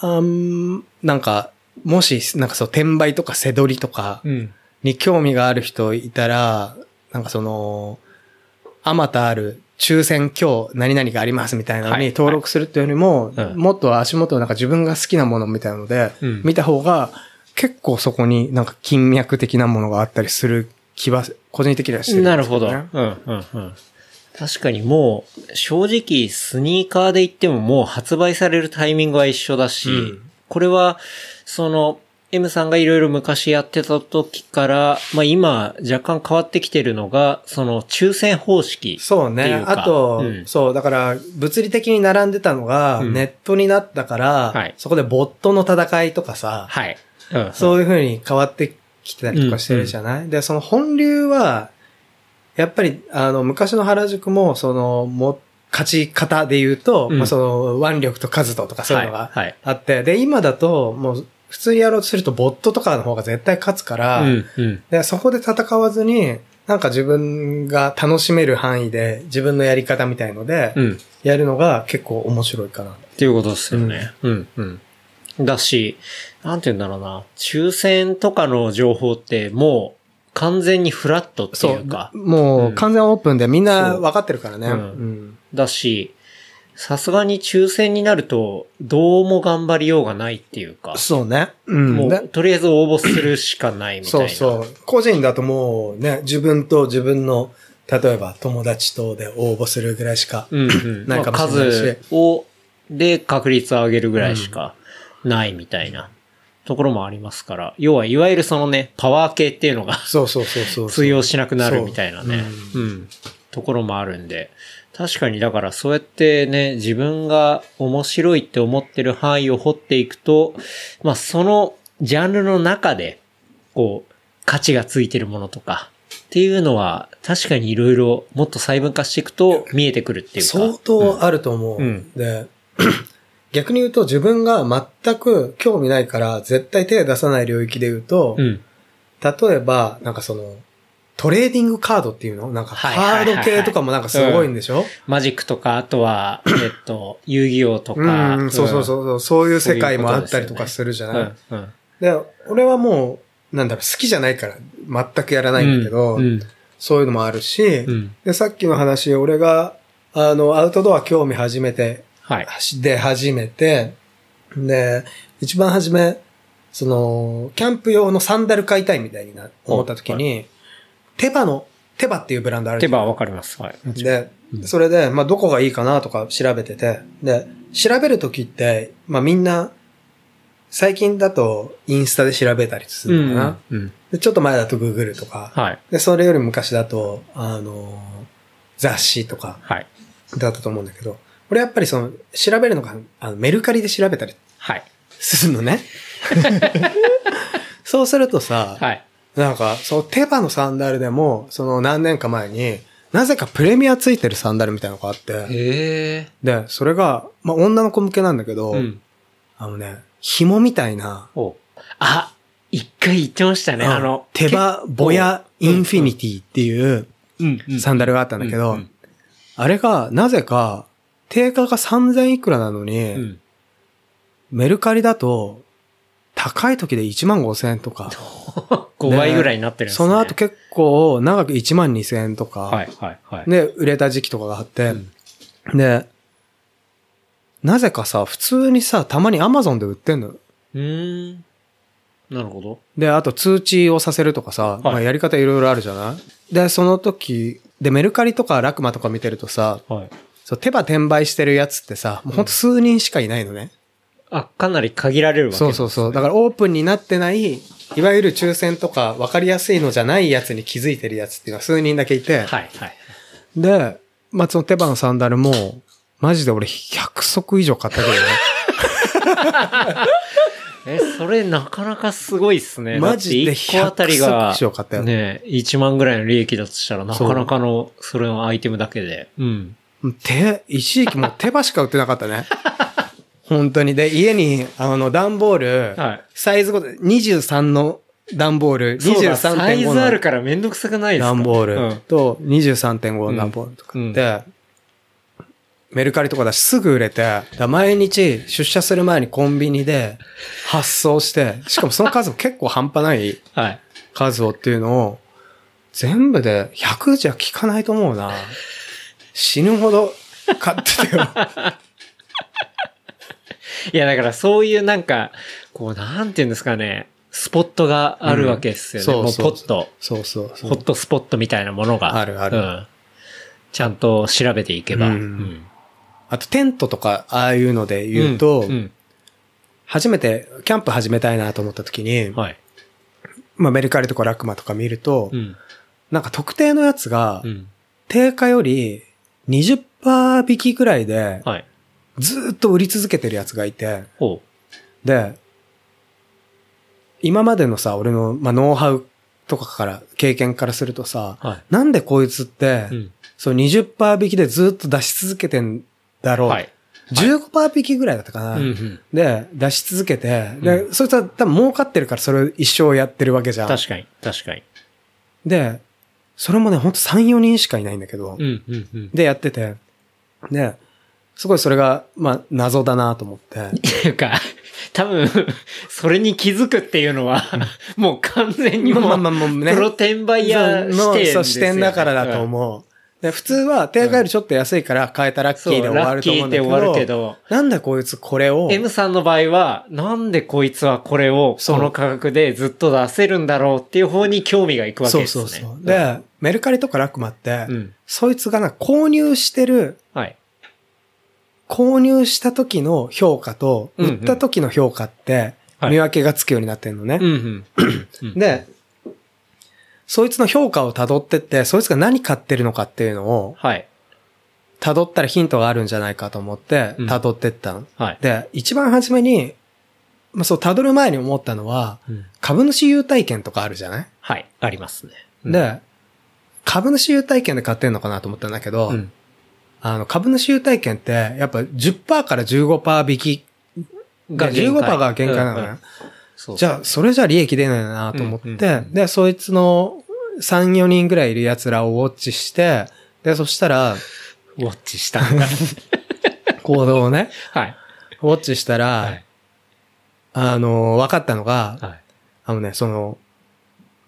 あんなんか、もし、なんかそう、転売とか背取りとかうん。に興味がある人いたら、なんかその、あまたある抽選今日何々がありますみたいなのはいに登録するっていうよりも、うんもっと足元なんか自分が好きなものみたいなので、うん見た方が結構そこになんか金脈的なものがあったりする気は、個人的にはしてるんなるほど。うん、うん、うん。確かにもう、正直スニーカーで言ってももう発売されるタイミングは一緒だし、うん。これは、その、M さんがいろいろ昔やってた時から、まあ今若干変わってきてるのが、その抽選方式。そうね。っていうか。あと、うん。そう、だから、物理的に並んでたのが、うん。ネットになったから、はい。そこでボットの戦いとかさ、はい。うん、そういう風に変わってきてたりとかしてるじゃない、で、その本流は、やっぱり、あの、昔の原宿も、その、も、勝ち方で言うと、うんまあ、その、腕力と数ととかそういうのがはいはいあって、で、今だと、もう、普通にやろうとすると、ボットとかの方が絶対勝つから、うん、うん。で、そこで戦わずに、なんか自分が楽しめる範囲で、自分のやり方みたいので、うん。やるのが結構面白いかな。っていうことですよね。うん、うん。だし、なんて言うんだろうな。抽選とかの情報ってもう完全にフラットってそいううか。もうんう完全オープンでみんなそう分かってるからね。ううんん。だし、さすがに抽選になると、どうも頑張りようがないっていうか。そうね。うん。でもう、とりあえず応募するしかないみたいな。そうそう。個人だともうね、自分と自分の、例えば友達とで応募するぐらいしか。うんうん。ないかもまあしれないし数を、で確率を上げるぐらいしかないみたいなところもありますから。要は、いわゆるそのね、パワー系っていうのがそうそうそうそう。通用しなくなるみたいなね。そううん。ところもあるんで。確かに、だからそうやってね、自分が面白いって思ってる範囲を掘っていくと、まあそのジャンルの中で、こう、価値がついてるものとか、っていうのは、確かにいろいろもっと細分化していくと見えてくるっていうか。相当あると思う。うんで、逆に言うと自分が全く興味ないから絶対手出さない領域で言うと、うん。例えば、なんかその、トレーディングカードっていうの？なんか、はいハード系とかもなんかすごいんでしょ？マジックとか、あとは、えっと、遊戯王とか。うん、そうそうそうそう、そういう世界もあったりとかするじゃない、うん。うん。で、俺はもう、なんだろう、好きじゃないから全くやらないんだけど、うん。そういうのもあるし、うん。で、さっきの話、俺が、あの、アウトドア興味始めて、はい。で始めて、で、一番初め、その、キャンプ用のサンダル買いたいみたいにな、思った時に、手羽の、手羽っていうブランドあるじゃん手羽わかります。はい。でう、んそれで、まあ、どこがいいかなとか調べてて、で、調べるときって、まあ、みんな、最近だとインスタで調べたりするのかな、うん。で、ちょっと前だとグーグルとか、はい。で、それより昔だと、あの、雑誌とかはい。だったと思うんだけど、俺やっぱりその、調べるのが、あの、メルカリで調べたりはい。するのね。そうするとさ、はい。なんか、その手羽のサンダルでも、その何年か前に、なぜかプレミアついてるサンダルみたいなのがあって、へえ。で、それが、まあ、女の子向けなんだけど、うん。あのね、紐みたいな、おあ、一回言ってましたね。うんあの、手羽ボヤインフィニティっていうサンダルがあったんだけど、あれが、なぜか、定価が3000いくらなのに、うん。メルカリだと、高い時で1万5000円とか、5倍ぐらいになってるんですね。その後結構長く1万2000円とか、はい、はい、はい。で、売れた時期とかがあって、うんで、なぜかさ、普通にさ、たまにアマゾンで売ってんの。うーん。なるほど。で、あと通知をさせるとかさ、まあやり方いろいろあるじゃない？で、その時、で、メルカリとかラクマとか見てるとさ、はい。そう手羽転売してるやつってさ、もうほんと数人しかいないのね。あ、かなり限られるわけそうそうそう。だからオープンになってない、いわゆる抽選とか分かりやすいのじゃないやつに気づいてるやつっていうのは数人だけいて、はい、はい。で、まあ、その手羽のサンダルも、マジで俺100足以上買ったけどね。え、それなかなかすごいっすね。マジでだって1個あたりが100足以上買ったよね、1万ぐらいの利益だとしたらなかなかの、それのアイテムだけで。うん。手、一時期もう手羽しか売ってなかったね。本当に。で、家に、あの、段ボール、はいサイズごと、23の段ボール、そうだサイ23.5のズあるからめんどくさくないですか？段ボールうんと23.5の段ボールとかうんで、メルカリとかだしすぐ売れて、毎日出社する前にコンビニで発送して、しかもその数も結構半端ない。数をっていうのを、全部で100じゃ効かないと思うな。死ぬほど買ってたよ。いや、だからそういうなんか、こう、なんていうんですかね、スポットがあるわけですよね。もううんそうそうポット、そうそうホットスポットみたいなものが。あるあるうん。ちゃんと調べていけば。うんあとテントとか、ああいうので言うと、うん初めてキャンプ始めたいなと思った時に、うんはい。まあメルカリとかラクマとか見ると、うん。なんか特定のやつがう、ん。定価より20%引きくらいで、はい。ずーっと売り続けてるやつがいて、ほで、今までのさ、俺の、まあ、ノウハウとかから、経験からするとさ、はなんでこいつって、う。うん。そう20%引きでずっと出し続けてんだろう。はい。15%引きぐらいだったかな。うんうん。で、出し続けて、で、そいつは多分儲かってるからそれを一生やってるわけじゃん。確かに、確かに。で、それもね、ほんと3、4人しかいないんだけど、うん、うん、うん。で、やってて、で、すごいそれが、まあ、謎だなと思って。っていうか、多分、それに気づくっていうのは、もう完全にもう、まあまあまあねプロ転売屋視そう、視点だからだと思う。で普通は、定価よりちょっと安いから買えたラッキそう、ーで終わると思うんだけど。ーで終わるけど、なんでこいつこれを、M さんの場合は、なんでこいつはこれをそうこの価格でずっと出せるんだろうっていう方に興味がいくわけそうですね。そうそう。で、メルカリとかラクマって、うん。そいつがな、購入してる、はい。購入した時の評価と、売った時の評価って、はい見分けがつくようになってんのね。うんうん。うんで、そいつの評価を辿ってって、そいつが何買ってるのかっていうのを、はい。辿ったらヒントがあるんじゃないかと思って、うん辿ってったの。はい。で、一番初めに、まあ、そう、辿る前に思ったのは、うん株主優待券とかあるじゃない、はい。ありますね。うん、で、株主優待券で買ってんのかなと思ったんだけど、うん。あの、株主優待券って、やっぱ10%から15%引きが、15%が限界なのね。そうじゃあ、それじゃ利益出ないなと思って、うんうんうんで、そいつの3、4人ぐらいいる奴らをウォッチして、で、そしたら、ウォッチしたんだ。行動をね、はい。ウォッチしたら、はい。あの、分かったのが、はい。あのね、その、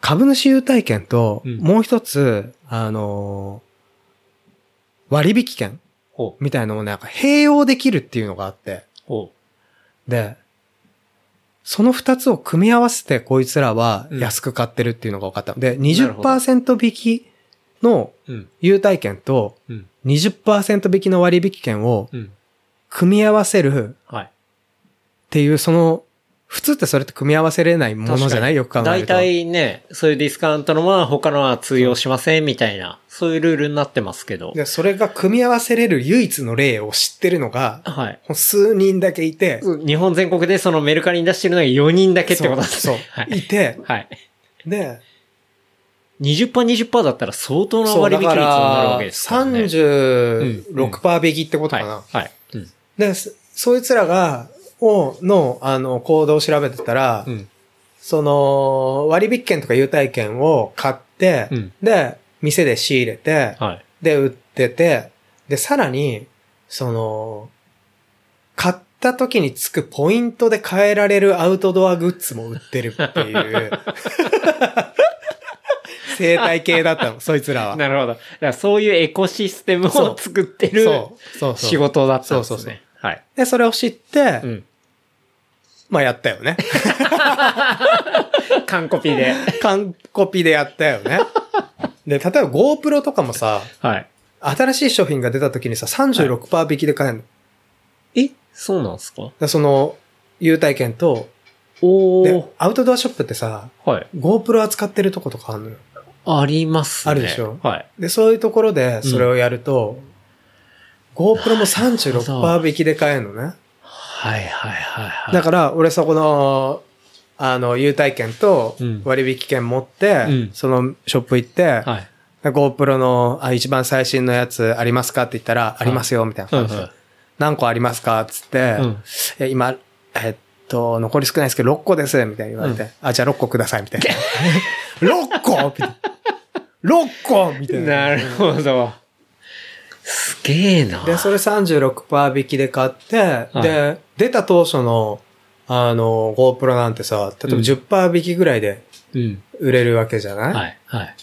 株主優待券と、うんもう一つ、あの、割引券。みたいなのをね、なんか併用できるっていうのがあって、ほで、その二つを組み合わせてこいつらはうん安く買ってるっていうのが分かった。で、るほど20%引きの。優待券とうん。20%引きの割引券をうん。組み合わせるはい。っていう、その、普通ってそれって組み合わせれないものじゃない？よく考え大ると。体ね、そういうディスカウントのは他のは通用しませんみたいな、そういうルールになってますけど。で、それが組み合わせれる唯一の例を知ってるのが、はい。数人だけいて、日本全国でそのメルカリに出してるのが4人だけってことですそうね。そう、はい。いて、はい。で、20%、20%だったら相当な割引率になるわら、けですからね。36%引きってことかな。はい。はい。うん。で、そそいつらが、を、の、あの、行動を調べてたら、うん。その、割引券とか優待券を買って、うんで、店で仕入れて、はい。で、売ってて、で、さらに、その、買った時につくポイントで変えられるアウトドアグッズも売ってるっていう、生態系だったの、そいつらは。なるほど。だからそういうエコシステムを作ってる。仕事だったんですそうそうそうね。はい。で、それを知って、うん。まあやったよね。完コピで。完コピでやったよね。で、例えば GoPro とかもさ、はい。新しい商品が出た時にさ、36%引きで買えるの。え？そうなんですか？でその、優待券と、おで、アウトドアショップってさ、はい。GoPro 扱ってるとことかあるのよ。ありますね。あるでしょ？はい。で、そういうところでそれをやると、GoPro も36%引きで買えるのね。はいはいはいはい。だから、俺そこの、あの、優待券とうん割引券持って、うんそのショップ行って、はい。GoPro のあ一番最新のやつありますかって言ったら、ありますよ、みたいな感じで。うんうん何個ありますかっつって、うんえ今、えっと、残り少ないですけど、6個です、みたいに言われて、うあ、じゃあ6個ください、みたいな。6個？みたいな。6個？みたいな。なるほど。すげえな。で、それ36%引きで買って、いで、出た当初の、あの、GoPro なんてさ、例えばうん10%引きぐらいでうん。売れるわけじゃない、はい。はい。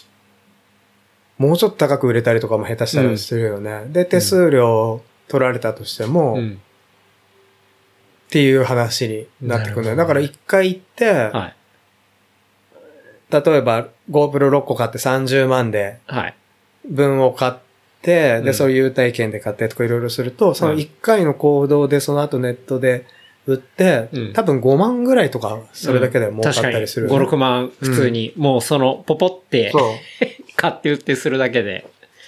もうちょっと高く売れたりとかも下手したらするよね。で、手数料取られたとしても、っうん。ていう話になってくるんだよ。だから一回行って、はい。例えば GoPro6 個買って30万ではい。分を買って、で、うん。そういう優待券で買ってとかいろいろすると、その1回の行動でその後ネットで売って、うん。多分5万ぐらいとか、それだけで儲かったりする、確かに。5、6万普通に、もうその、ポポって。買って売ってするだけで。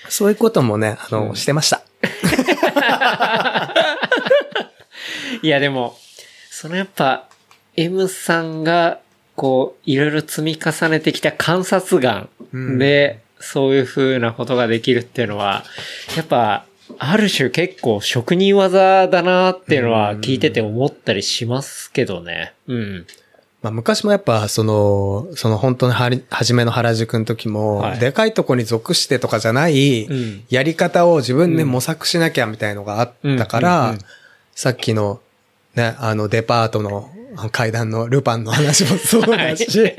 そういうこともね、あの、うん。してました。いやでも、そのやっぱ、M さんが、こう、いろいろ積み重ねてきた観察眼うん。で、そういう風なことができるっていうのは、やっぱ、ある種結構職人技だなっていうのは聞いてて思ったりしますけどね。うん。まあ、昔もやっぱ、その、その本当にはり、初めの原宿の時も、はいでかいとこに属してとかじゃない、うん。やり方を自分で模索しなきゃみたいのがあったから、さっきの、ね、あの、デパートのあの階段のルパンの話もそうだし、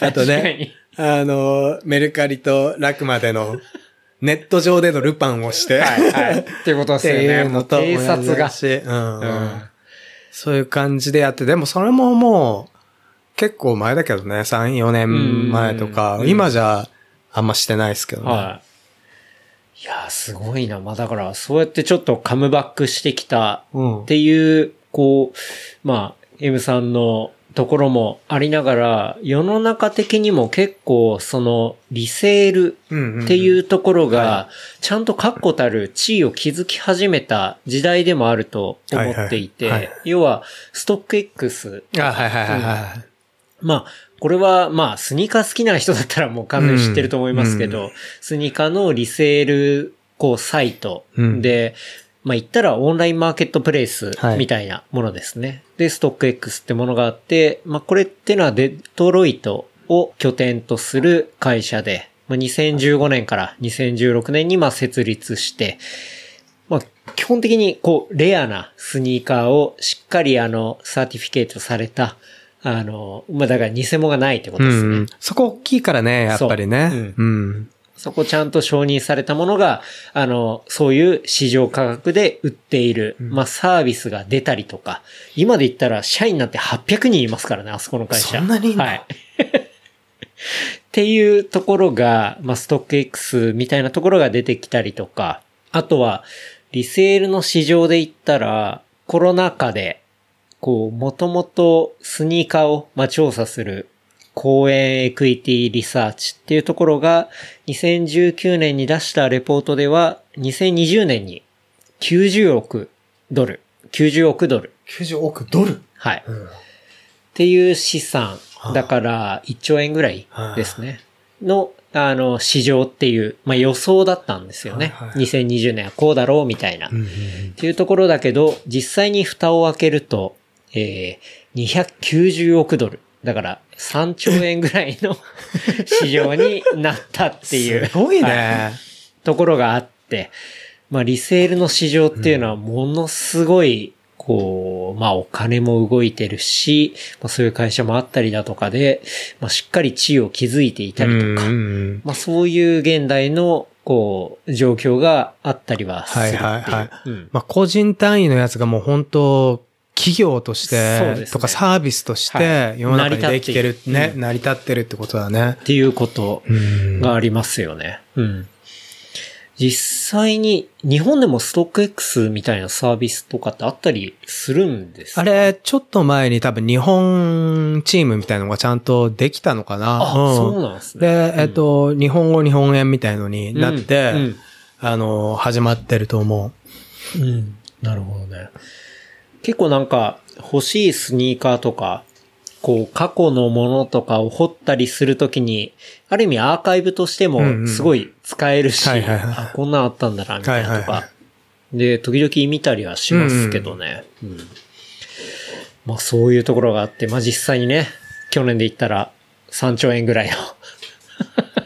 あと確かね、に。あの、メルカリとラクマでの、ネット上でのルパンをして、はい、はい。っていうことですってよね。いうのともう偵察がうんううんん。そういう感じでやって、でもそれももう、結構前だけどね、3、4年前とかう、ん今じゃあんましてないですけどね。はい。いやー、すごいな。まあだから、そうやってちょっとカムバックしてきたうんっていう、こう、まあ、M さんのところもありながら、世の中的にも結構、その、リセールっていうところが、ちゃんと確固たる地位を築き始めた時代でもあると思っていて要は、ストック X うん。あ、はいはいはいはい。まあ、これは、まあ、スニーカー好きな人だったらもう完全に知ってると思いますけど、うんスニーカーのリセール、こう、サイトうん。で、まあ言ったらオンラインマーケットプレイスはいみたいなものですね。で、ストック X ってものがあって、まあこれってのはデトロイトを拠点とする会社で、まあ、2015年から2016年にまあ設立して、まあ、基本的にこう、レアなスニーカーをしっかりあの、サーティフィケートされた、あの、まあ、だから偽物がないってことですね。うん。そこ大きいからね、やっぱりね。そううん。そこちゃんと承認されたものが、あの、そういう市場価格で売っている、まあ、サービスが出たりとか、今で言ったら社員なんて800人いますからね、あそこの会社。そんなにはい。っていうところが、まあ、ストック X みたいなところが出てきたりとか、あとは、リセールの市場で言ったら、コロナ禍で、こう、もともとスニーカーを、まあ、調査する公園エクイティリサーチっていうところが、2019年に出したレポートでは、2020年に90億ドル、90億ドル。90億ドル？はい。うん。っていう資産。だから、1兆円ぐらいですね。の、あの、市場っていう、まあ予想だったんですよね。はいはい2020年はこうだろうみたいな。うんっていうところだけど、実際に蓋を開けると、えー、290億ドル。だから、3兆円ぐらいの 市場になったっていう。すごいはね。ところがあって、まあ、リセールの市場っていうのはものすごい、こう、まあ、お金も動いてるし、まあ、そういう会社もあったりだとかで、まあ、しっかり地位を築いていたりとか、まあ、そういう現代の、こう、状況があったりはする。はいはいはいうんまあ、個人単位のやつがもう本当企業として、とかサービスとしはて、い世の中にできてるね、うん成り立ってるってことだね。っていうことうんがありますよね。うん。実際に日本でもストック X みたいなサービスとかってあったりするんですか？あれ、ちょっと前に多分日本チームみたいなのがちゃんとできたのかな。あ、んそうなんですね。で、えっと、日本語日本円みたいのになって、うんあの、始まってると思うん。うんなるほどね。結構なんか欲しいスニーカーとか、こう過去のものとかを掘ったりするときに、ある意味アーカイブとしてうんうんもすごい使えるし、あ、こんなんあったんだな、みたいなとはいはいはか。で、時々見たりはしますけどね。うんまあそういうところがあって、まあ実際にね、去年で言ったら3兆円ぐらいの、う。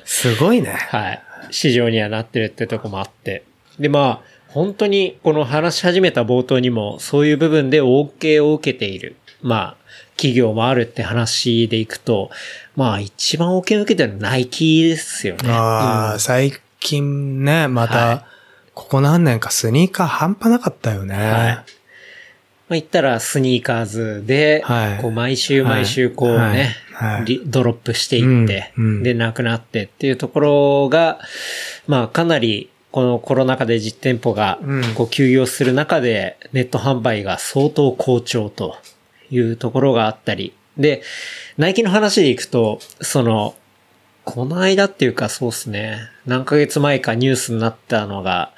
すごいね。はい、市場にはなってるってとこもあって。で、まあ、本当にこの話し始めた冒頭にも、そういう部分で OK を受けている、まあ、企業もあるって話でいくと、まあ一番 OK を受けてるのはナイキですよね。ああ、うん。最近ね、まはい。た、ここ何年かスニーカー半端なかったよね。はい。まあ言ったらスニーカーズで、はい。こう毎週毎週こうね、はい。ドロップしていって、うん。うん。で、なくなってっていうところが、まあかなりこのコロナ禍で実店舗がうん。こう休業する中でネット販売が相当好調というところがあったり、で、ナイキの話でいくと、その、この間っていうかそうですね、何ヶ月前かニュースになったのが、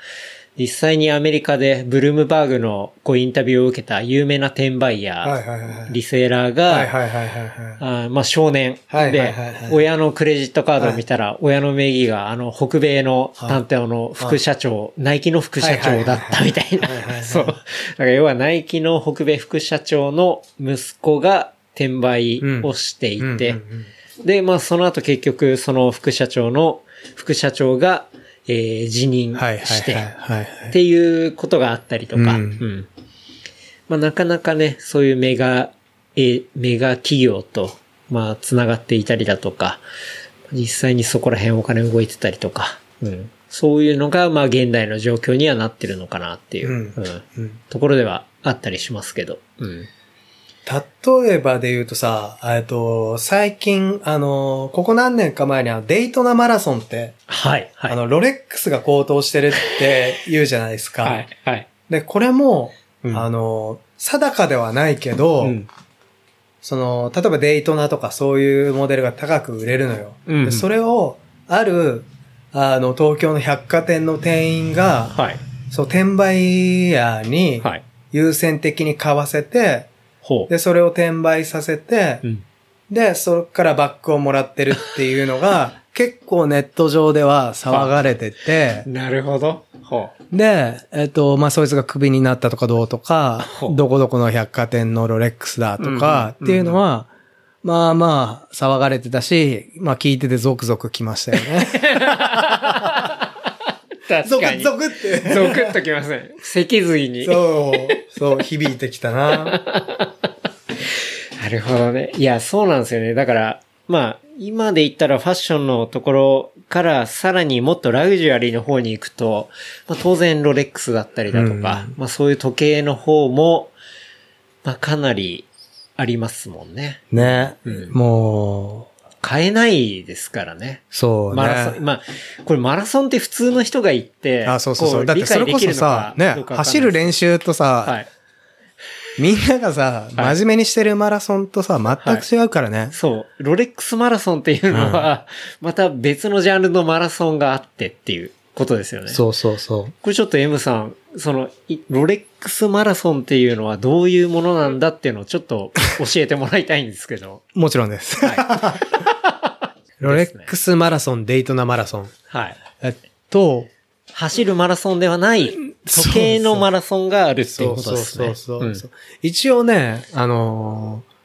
実際にアメリカでブルームバーグのこうインタビューを受けた有名な転売ヤー。リセーラーが、まあ少年。で親のクレジットカードを見たら、親の名義があの北米の探偵の副社長、ナイキの副社長だったみたいな。そう。だから要はナイキの北米副社長の息子が転売をしていて、で、まあその後結局その副社長の副社長が、えー辞任して。っていうことがあったりとか、うん。うん。まあ、なかなかね、そういうメガ、えーメガ企業と、まあ、つながっていたりだとか、実際にそこら辺お金動いてたりとか、うん、そういうのが、まあ、現代の状況にはなってるのかなっていう、うん。ところではあったりしますけど、うん。例えばで言うとさ、えっと、最近、あの、ここ何年か前にあのデイトナマラソンって、はい、はい。あの、ロレックスが高騰してるって 言うじゃないですか。はい、はい。で、これも、うんあの、定かではないけど、うんその、例えばデイトナとかそういうモデルが高く売れるのよ。うんでそれを、ある、あの、東京の百貨店の店員が、はい、そう、転売ヤーにはい。優先的に買わせて、ほう。で、それを転売させて、うん。で、そっからバックをもらってるっていうのが、結構ネット上では騒がれてて、なるほど。ほで、えっと、まあ、そいつがクビになったとかどうとかどこどこの百貨店のロレックスだとかうんっていうのは、まあまあ、騒がれてたし、まあ聞いててゾクゾクきましたよね。確かに。ゾクゾクって。ゾクっときますね。脊髄に。そう、そう、響いてきたな。なるほどね。いや、そうなんですよね。だから、まあ、今で言ったらファッションのところからさらにもっとラグジュアリーの方に行くと、まあ当然ロレックスだったりだとか、まあそういう時計の方も、まあかなりありますもんね。ね、うんもう、買えないですからね。そうね。マラソン、まあ、これマラソンって普通の人が行って、あ、そうそうそう。こだってそれこそさ、ね走る練習とさ、はい。みんながさ、はい真面目にしてるマラソンとさ、全く違うからね。そう。ロレックスマラソンっていうのは、また別のジャンルのマラソンがあってっていうことですよね。そうそうそう。これちょっと M さん、その、いロレックスマラソンっていうのはどういうものなんだっていうのをちょっと 教えてもらいたいんですけど。もちろんです。は ロレックスマラソン、デイトナマラソン。い。はい。えっと、走るマラソンではない、時計のマラソンがあるっていうことですね。そうそうそう一応ね、あのー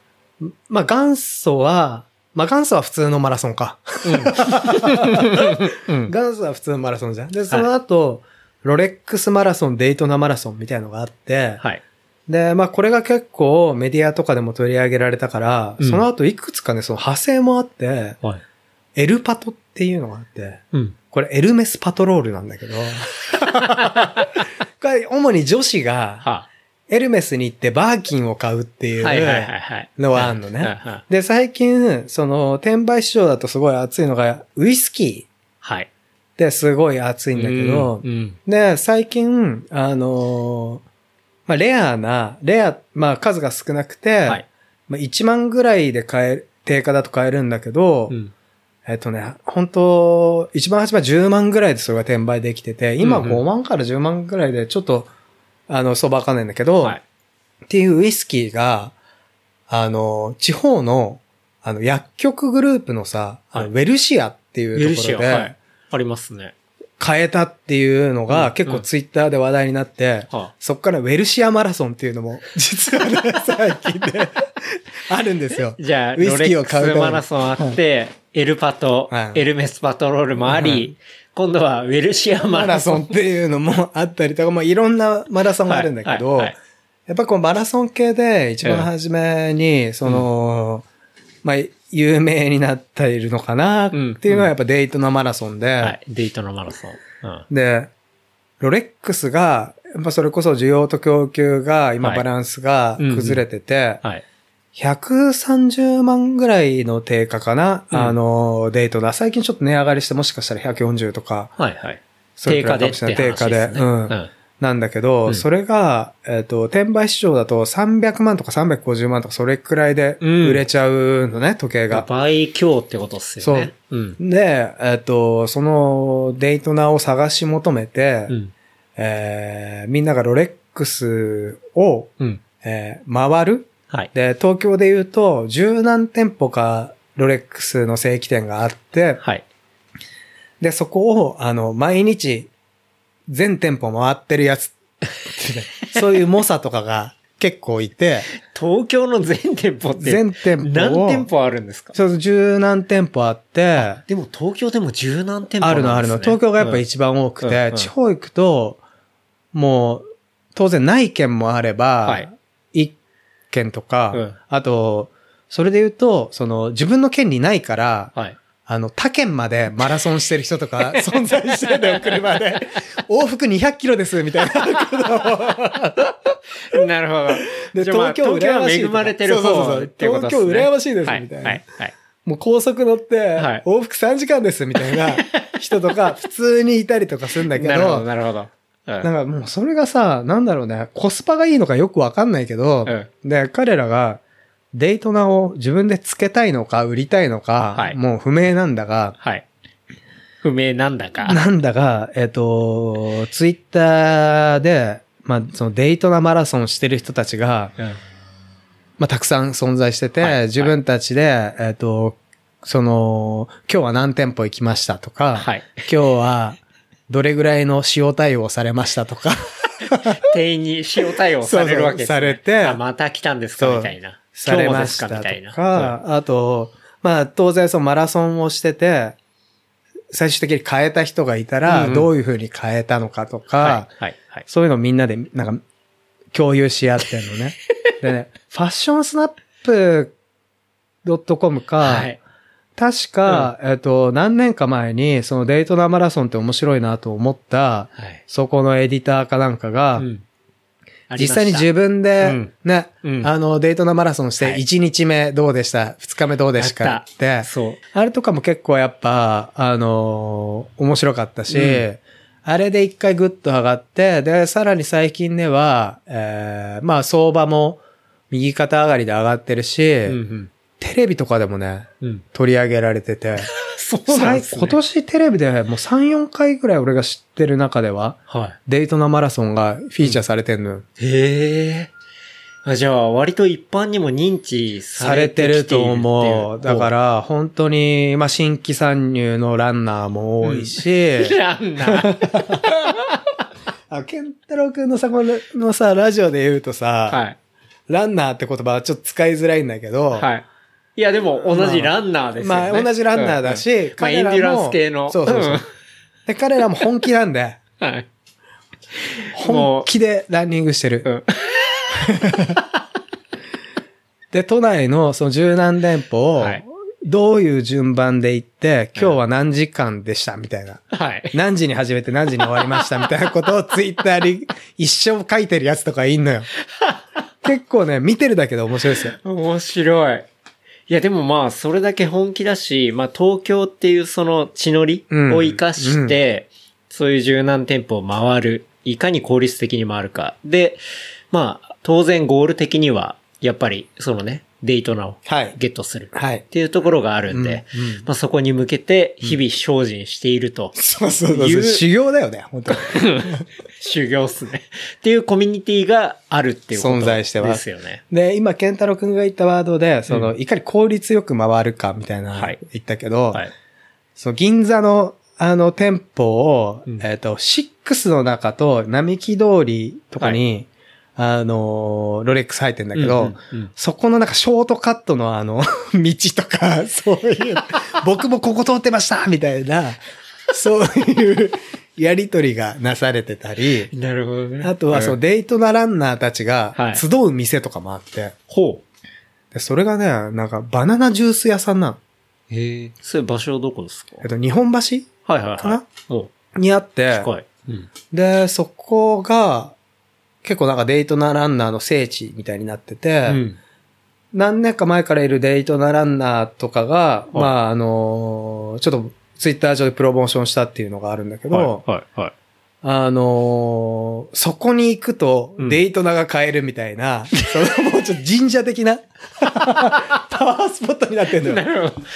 まあ、元祖は、まあ、元祖は普通のマラソンか。うん。うん。元祖は普通のマラソンじゃん。で、その後、ロレックスマラソン、デイトナマラソンみたいのがあって、はい。で、まあ、これが結構メディアとかでも取り上げられたから、うんその後いくつかね、その派生もあって、はい。エルパトっていうのがあって、うん。これエルメスパトロールなんだけど、これ主に女子がはエルメスに行ってバーキンを買うっていう。のはあんのねで、最近、その、転売市場だとすごい熱いのが、ウイスキーはい。ってすごい熱いんだけど、うんうん。で、最近、あのーまあ、レアな、レア、まあ、数が少なくて、はい。まあ、1万ぐらいで買える、定価だと買えるんだけど、うん。えっとね、本当一番初めは10万ぐらいでそれが転売できてて、今うんうん5万から10万ぐらいでちょっと、あの、相場わかんないんだけど、はい。っていうウイスキーが、あの、地方の、あの、薬局グループのさ、あのはいウェルシアっていうところシア、はでい、。ありますね。買えたっていうのうんが結構ツイッターで話題になって、はそっからウェルシアマラソンっていうのも、実はね、最近で、あるんですよ。じゃあ、ウイスキーを買うマラソンあって、エルパト、はいエルメスパトロールもあり、今度はウェルシアママラソン。ラソンっていうのもあったりとか、まあいろんなマラソンがあるんだけど、はいはいはいやっぱこうマラソン系で一番初めに、その、まあ、有名になっているのかなっていうのはやっぱデイトナマラソンで、はい。デイトのマラソン。うん。で、ロレックスが、やっぱそれこそ需要と供給が今はいバランスが崩れてて、はい。130万ぐらいの定価かな、うんあの、デートだ。最近ちょっと値上がりしてもしかしたら140とか、はいはい。それ定価でってくらいかもしれない話ですね。定価でうんなんだけど、うんそれが、えっ、と、転売市場だと300万とか350万とかそれくらいで売れちゃうのね、時計が。倍強ってことっすよね。うん。で、えっ、と、そのデイトナを探し求めて、うん。えーみんながロレックスを、うん。えー回るはい。で、東京で言うと、十何店舗かロレックスの正規店があって、はい。で、そこを、あの、毎日、全店舗回ってるやつ。そういう猛者とかが結構いて、東京の全店舗って、全店舗を何店舗あるんですか？そう、十何店舗あって、でも東京でも十何店舗あるのあるの。東京がやっぱ一一番多くて、地方行くと、もう、当然ない県もあれば、はい。一県とか、うんあと、それで言うと、その、自分の県にないから、はい。あの、他県までマラソンしてる人とか 存在してるんだよ、車で。往復200キロです、みたいな。なるほど。で東京羨ましい東京は恵まれてるそうそうそう方ってことですね。東京羨ましいですはいみたいなはい。はい。もう高速乗って、はい往復3時間です、みたいな人とか、普通にいたりとかするんだけなるほど、ど、なるほど。うんなんかもうそれがさ、なんだろうね、コスパがいいのかよくわかんないけど、うんで、彼らがデイトナを自分でつけたいのか、売りたいのか、はい。もう不明なんだが、はい。不明なんだか。なんだが、えっ、と、ツイッターで、まあ、そのデイトナマラソンしてる人たちが、うんまあ、たくさん存在してて、はい。自分たちで、えっ、と、その、今日は何店舗行きましたとか、はい。今日はどれぐらいの塩対応されましたとか、店員に塩対応されるわけです、ね。そうそうされてあ、また来たんですか？みたいな。されましたとか？みたいか、あと、まあ当然そのマラソンをしてて、最終的に変えた人がいたら、うんうんどういう風に変えたのかとか、はい。はい。はい。そういうのをみんなで、なんか、共有し合ってんのね。でね、ファッションスナップ .com か、はい。確か、えっと、何年か前に、そのデイトナマラソンって面白いなと思った、はい。そこのエディターかなんかが、うん。実際に自分で、うん。ね、うん。あの、デイトナマラソンして、はい。1日目どうでした、?2 日目どうでした？やっって、そう。あれとかも結構やっぱ、あのー面白かったし、うん。あれで一回グッと上がって、で、さらに最近では、えーまあ相場も右肩上がりで上がってるし、うんテレビとかでもね、うん。うん。取り上げられてて、そうなんですね。最今年テレビでもう3、4回ぐらい俺が知ってる中では、はデイトナマラソンがフィーチャーされてんのよ。い。へえ。あじゃあ、割と一般にも認知さされれててると思う。だか、ら、本当に、まあ、新規参入のランナーも多いし、ランナー。あ、ケンタロウくんのさ、こののさ、ラジオで言うとさ、はい。ランナーって言葉はちょっと使いづらいんだけど、はい。いや、でも同じランナーですよね。まあ、同じランナーだし、うんうんまあ、エンデュランス系の。そうそうそう。で、彼らも本気なんで、う んはい。本気でランニングしてる。うん。で、都内のその十何店舗をはい、どういう順番で行って、今日は何時間でしたみたいな。はい。何時に始めて何時に終わりましたみたいなことをツイッターに 一生書いてるやつとかいんのよ。結構ね、見てるだけで面白いですよ。面白い。いや、でもまあ、それだけ本気だし、まあ、東京っていうその地のりうんを活かして、そういう柔軟店舗を回る。いかに効率的に回るか。で、まあ、当然ゴール的には、やっぱり、そのね、デイトナをはい。ゲットする。はいっ。ていうところがあるんで、うんうんまあ、そこに向けて日々精進していると、そうそうそういそうう。修行だよね、本当に。修行っすね。っていうコミュニティがあるっていうこと存在してまですすよね。で、今、ケンタロウくんが言ったワードで、その、いかに効率よく回るかみたいな、はい言ったけど、はい。その銀座の、あの、店舗を、うんえっ、と、シックスの中と並木通りとかに、あの、ロレックス入ってんだけど、うんうんうんそこのなんかショートカットのあの、道とか、そういう、僕もここ通ってましたみたいな、そういうやりとりがなされてたり、なるほどね。あとはそのうんデイトなランナーたちがはい集う店とかもあって、ほでそれがね、なんかバナナジュース屋さんなの。う。へえ。それ場所どこですか？えっと、日本橋はいはいは。かな？にあって。うん。で、そこが、結構なんかデイトナランナーの聖地みたいになってて、うん。何年か前からいるデイトナランナーとかが、はいまあ、あのーちょっとツイッター上でプロモーションしたっていうのがあるんだけど、はいはいはい。あのーそこに行くとうんデイトナが買えるみたいな、そのもうちょっと神社的な パワースポットになってんのよ。なるほど。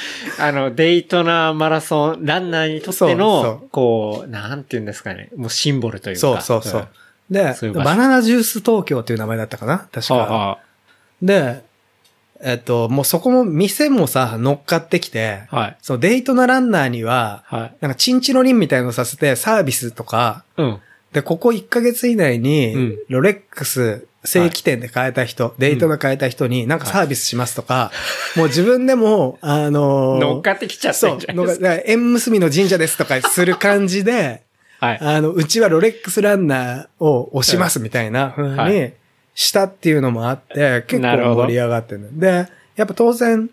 あの、デイトナマラソンランナーにとってそうそのう、こう、なんて言うんですかね。もうシンボルというか。そうそうそう。んでバナナジュース東京っていう名前だったかな？確か。はあはで、えっと、もうそこも、店もさ、乗っかってきて、あはい。そのデイトナランナーには、はい。なんかチンチロリンみたいのをさせてサービスとか、うん。で、ここ1ヶ月以内にうん、ロレックス正規店で買えた人、デイトナ買えた人になんかサービスしますとか、もう自分でも、あのー乗っかってきちゃってそうんじ、ゃないですか。だから縁結びの神社ですとかする感じで、はい。あの、うちはロレックスランナーを押しますみたいな風はにしたっていうのもあって、結構盛り上がってるので、やっぱ当然、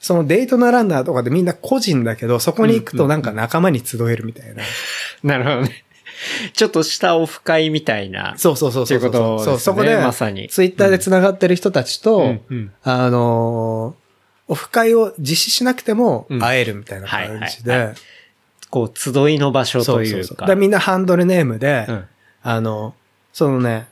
そのデイトナランナーとかでみんな個人だけど、そこに行くとなんか仲間に集えるみたいな。なるほどね。ちょっとしたオフ会みたいな。そうそうそうそうそう。ことですねそこで、まさにツイッターで繋がってる人たちと、うんうんあのーオフ会を実施しなくてもうん会えるみたいな感じはいはいで、こう、集いの場所というか。だからみんなハンドルネームで、うんあの、そのね、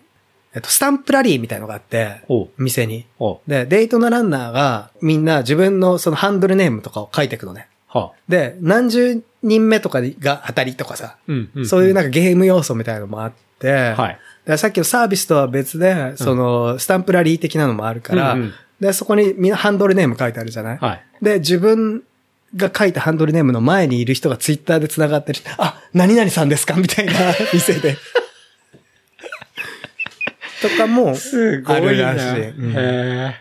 えっと、スタンプラリーみたいのがあって、店に。で、デイトナランナーがみんな自分のそのハンドルネームとかを書いていくのね。はあ。で、何十人目とかが当たりとかさ、うんうん。そういうなんかゲーム要素みたいなのもあって、はい。でさっきのサービスとは別で、その、スタンプラリー的なのもあるから、うんうんで、そこにみんなハンドルネーム書いてあるじゃない、はい。で、自分が書いたハンドルネームの前にいる人がツイッターで繋がってる。あ、何々さんですか？みたいな 店で。とかも、すごいな。あるらしいうんへ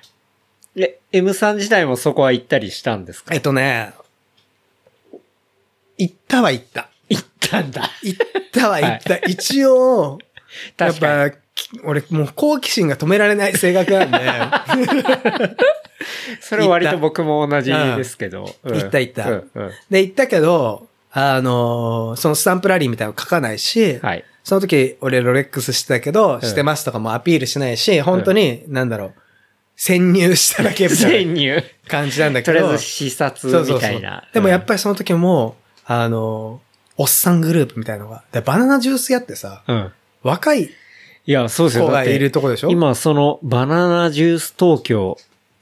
え、M さん自体もそこは行ったりしたんですか？えっとね、行ったは行った。行ったんだ。行ったは行った。一応、やっ確かに。ぱ、き俺もう好奇心が止められない性格なんで、それは割と僕も同じですけど。うん行った行ったで、行ったけど、あのーそのスタンプラリーみたいなの書かないし、はい。その時俺ロレックスしてたけど、んしてますとかもアピールしないし、本当に、なんだろう、潜入しただけみたいな潜入。感じなんだけど。とりあえず視察みたいな。でもやっぱぱりその時も、あのーおっさんグループみたいなのが。で、バナナジュースやってさ、り、うん。若いいや、そうですよ。だって子がいるとこでしょ？今、その、バナナジュース東京、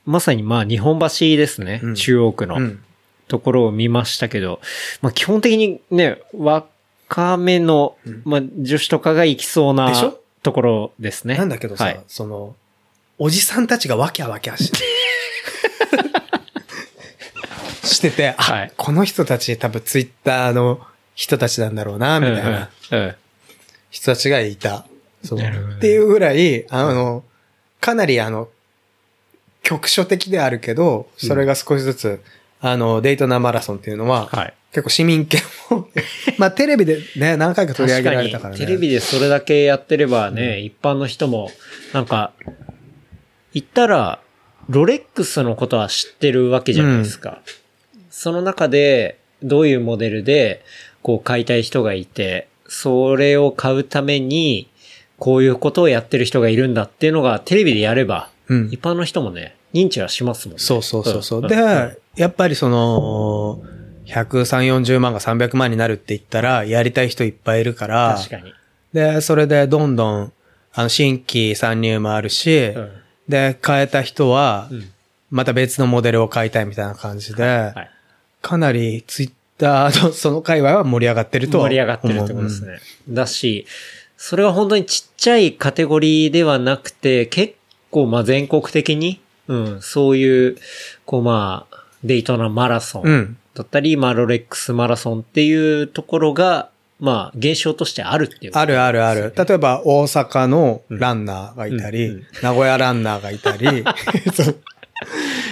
まさにまあ、日本橋ですね。うん中央区のうん。ところを見ましたけど、まあ、基本的にね、若めの、まあ、女子とかが行きそうなところですね。なんだけどさ、はいその、おじさんたちがワキャワキャして、してて、あ、はいこの人たち多分ツイッターの人たちなんだろうな、みたいなうんうん人たちがいた。そう。っていうぐらい、あの、かなりあの、局所的であるけど、それが少しずつ、あの、デイトナマラソンっていうのは、はい。結構市民権を、まあテレビでね、何回か取り上げられたからね。テレビでそれだけやってればね、一般の人も、なんか、言ったら、ロレックスのことは知ってるわけじゃないですか。その中で、どういうモデルで、こう買いたい人がいて、それを買うために、こういうことをやってる人がいるんだっていうのがテレビでやれば、うん一般の人もね、認知はしますもんね。そうそうそうそう。んで、やっぱりその、130、40万が300万になるって言ったら、やりたい人いっぱいいるから、確かに。で、それでどんどん、あの、新規参入もあるし、うんで、変えた人はう、んまた別のモデルを買いたいみたいな感じで、はい。かなりツイッターのその界隈は盛り上がってるとは盛り上がってるってことですね。だし、それは本当にちっちゃいカテゴリーではなくて、結構まあ全国的に、うん、そういう、こうまあ、デイトナマラソンうん。うん。だったり、まあロレックスマラソンっていうところが、まあ現象としてあるっていう、あるあるある。例えば大阪のランナーがいたり、うんうん名古屋ランナーがいたり、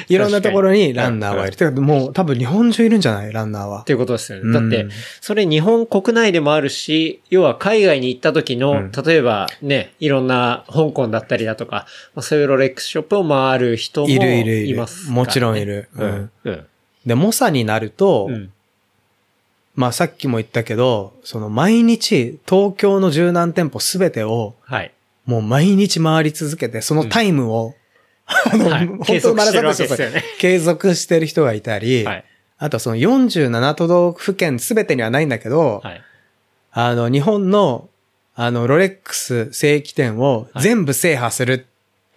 いろんなところにランナーがいる。てかもう多分日本中いるんじゃない？ランナーはって。いうことですよね。うんだって、それ日本国内でもあるし、要は海外に行った時の、うん例えばね、いろんな香港だったりだとか、まあ、そういうロレックスショップを回る人もいるいるいるいますからね、もちろんいるううんん。うん。で、猛者になると、うん。まあさっきも言ったけど、その毎日東京の十何店舗すべてをはい。もう毎日回り続けて、そのタイムを、あの、はい本継当にマラ続してるわソンとしてけですよね。継続してる人がいたり、はい。あとその47都道府県すべてにはないんだけど、はい。あの、日本の、あの、ロレックス正規店を全部制覇する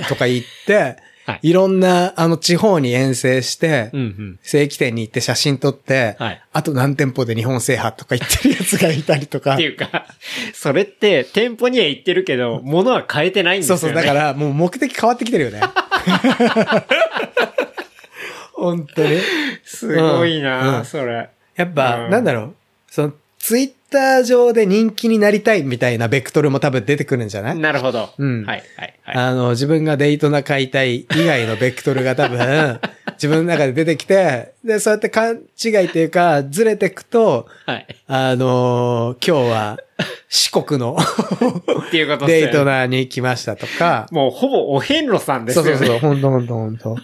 とか言って、はいい、ろんな、あの、地方に遠征して、うんうん。正規店に行って写真撮って、はい。あと何店舗で日本制覇とか言ってるやつがいたりとかって。いうか、それって店舗には行ってるけど、物は変えてないんですよね。そうそう、だからもう目的変わってきてるよね。本当に。すごいな、うんそれ。やっぱ、うんなんだろう。その、ツイッター上で人気になりたいみたいなベクトルも多分出てくるんじゃない？なるほど。うんはい、はい、はい。あの、自分がデイトナ買いたい以外のベクトルが多分、自分の中で出てきて、で、そうやって勘違いっていうか、ずれてくと、はい。あのー今日は四国の っていうことですよねデイトナに来ましたとか、もうほぼお遍路さんですよね。そうそうそう、ほんとほんとほんと。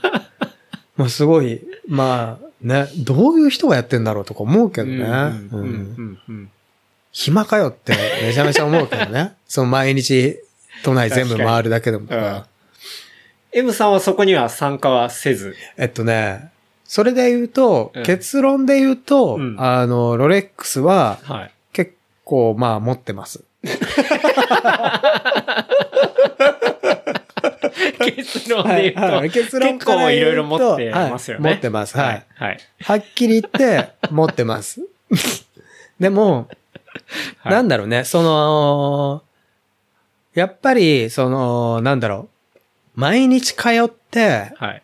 まあすごい、まあね、どういう人がやってんだろうとか思うけどね。うんうんうんうんうん暇かよってめちゃめちゃ思うけどね。その毎日都内全部回るだけでもとうんか。M さんはそこには参加はせず？えっとね、それで言うと、うん結論で言うと、うんあの、ロレックスははい。結構まあ持ってます。結論で言うと、はいはい結論結構いろいろ持ってますよね。はい持ってますはいはい。はっきり言って持ってます。でも、はいなんだろうね、その、やっぱり、その、なんだろう、毎日通って、はい。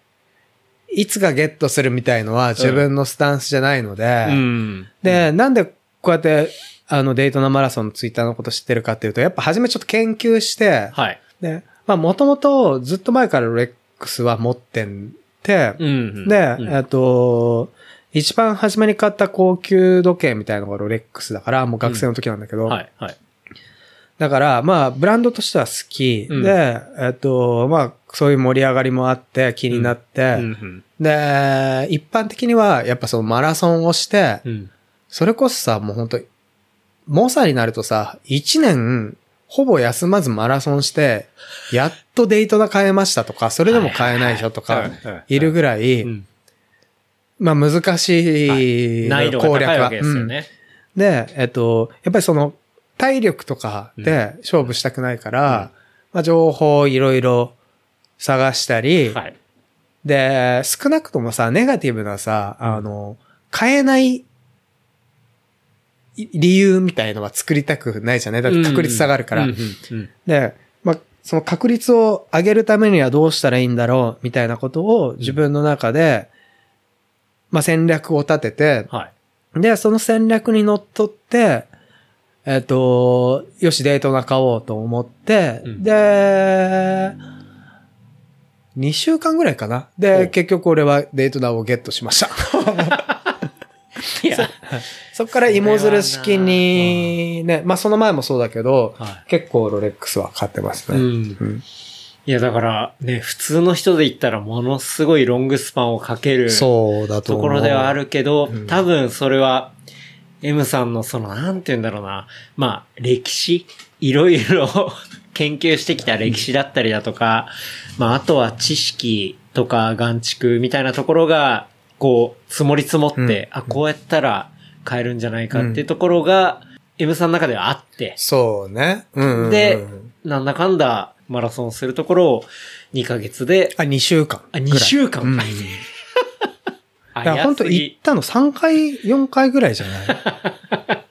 いつかゲットするみたいのは自分のスタンスじゃないので、うん。で、なんでこうやって、あの、デイトナマラソンのツイッターのこと知ってるかっていうと、やっぱ初めちょっと研究して、はい。で、まあもともとずっと前からロレックスは持ってて、うん。で、うんえっと、一番初めに買った高級時計みたいなのがロレックスだから、もう学生の時なんだけど、はい、はい。だから、まあ、ブランドとしては好き、うん。で、えっと、まあ、そういう盛り上がりもあって、気になって、うんうん。で、一般的には、やっぱそのマラソンをして、うん。それこそさ、もう本当猛者になるとさ、一年、ほぼ休まずマラソンして、やっとデイトナ買えましたとか、それでも買えない人とかはいるぐらい、うんまあ難しい難易度が攻略は。高いわけですようんね。で、えっと、やっぱりその、体力とかで勝負したくないから、まあ情報をいろいろ探したり、はい。で、少なくともさ、ネガティブなさ、あの、買えないい理由みたいのは作りたくないじゃない？だって確率下がるから。うんうんうんで、まあ、その確率を上げるためにはどうしたらいいんだろう？みたいなことを自分の中で、まあ、戦略を立てて、はい。で、その戦略にのっとって、えっ、と、よし、デートが買おうと思って、うんで、2週間ぐらいかな。で、お結局俺はデートナーをゲットしました。いや、そっから芋づる式に、ね、まあその前もそうだけど、は結構ロレックスは買ってますい。うね。ん。うんいや、だから、ね、普通の人で言ったらものすごいロングスパンをかけるそうだとと。ころではあるけど、うん。多分それは、M さんのその、なんて言うんだろうな、まあ、歴史？いろいろ 研究してきた歴史だったりだとか、まあ、あとは知識とか眼蓄みたいなところが、こう、積もり積もって、うん。あ、こうやったら買えるんじゃないかっていうところが、M さんの中ではあって、そうね。うんうんうん。で、なんだかんだマラソンするところを2ヶ月で、あ、2週間。あ、2週間うん いや、本当行ったの3回、4回ぐらいじゃない？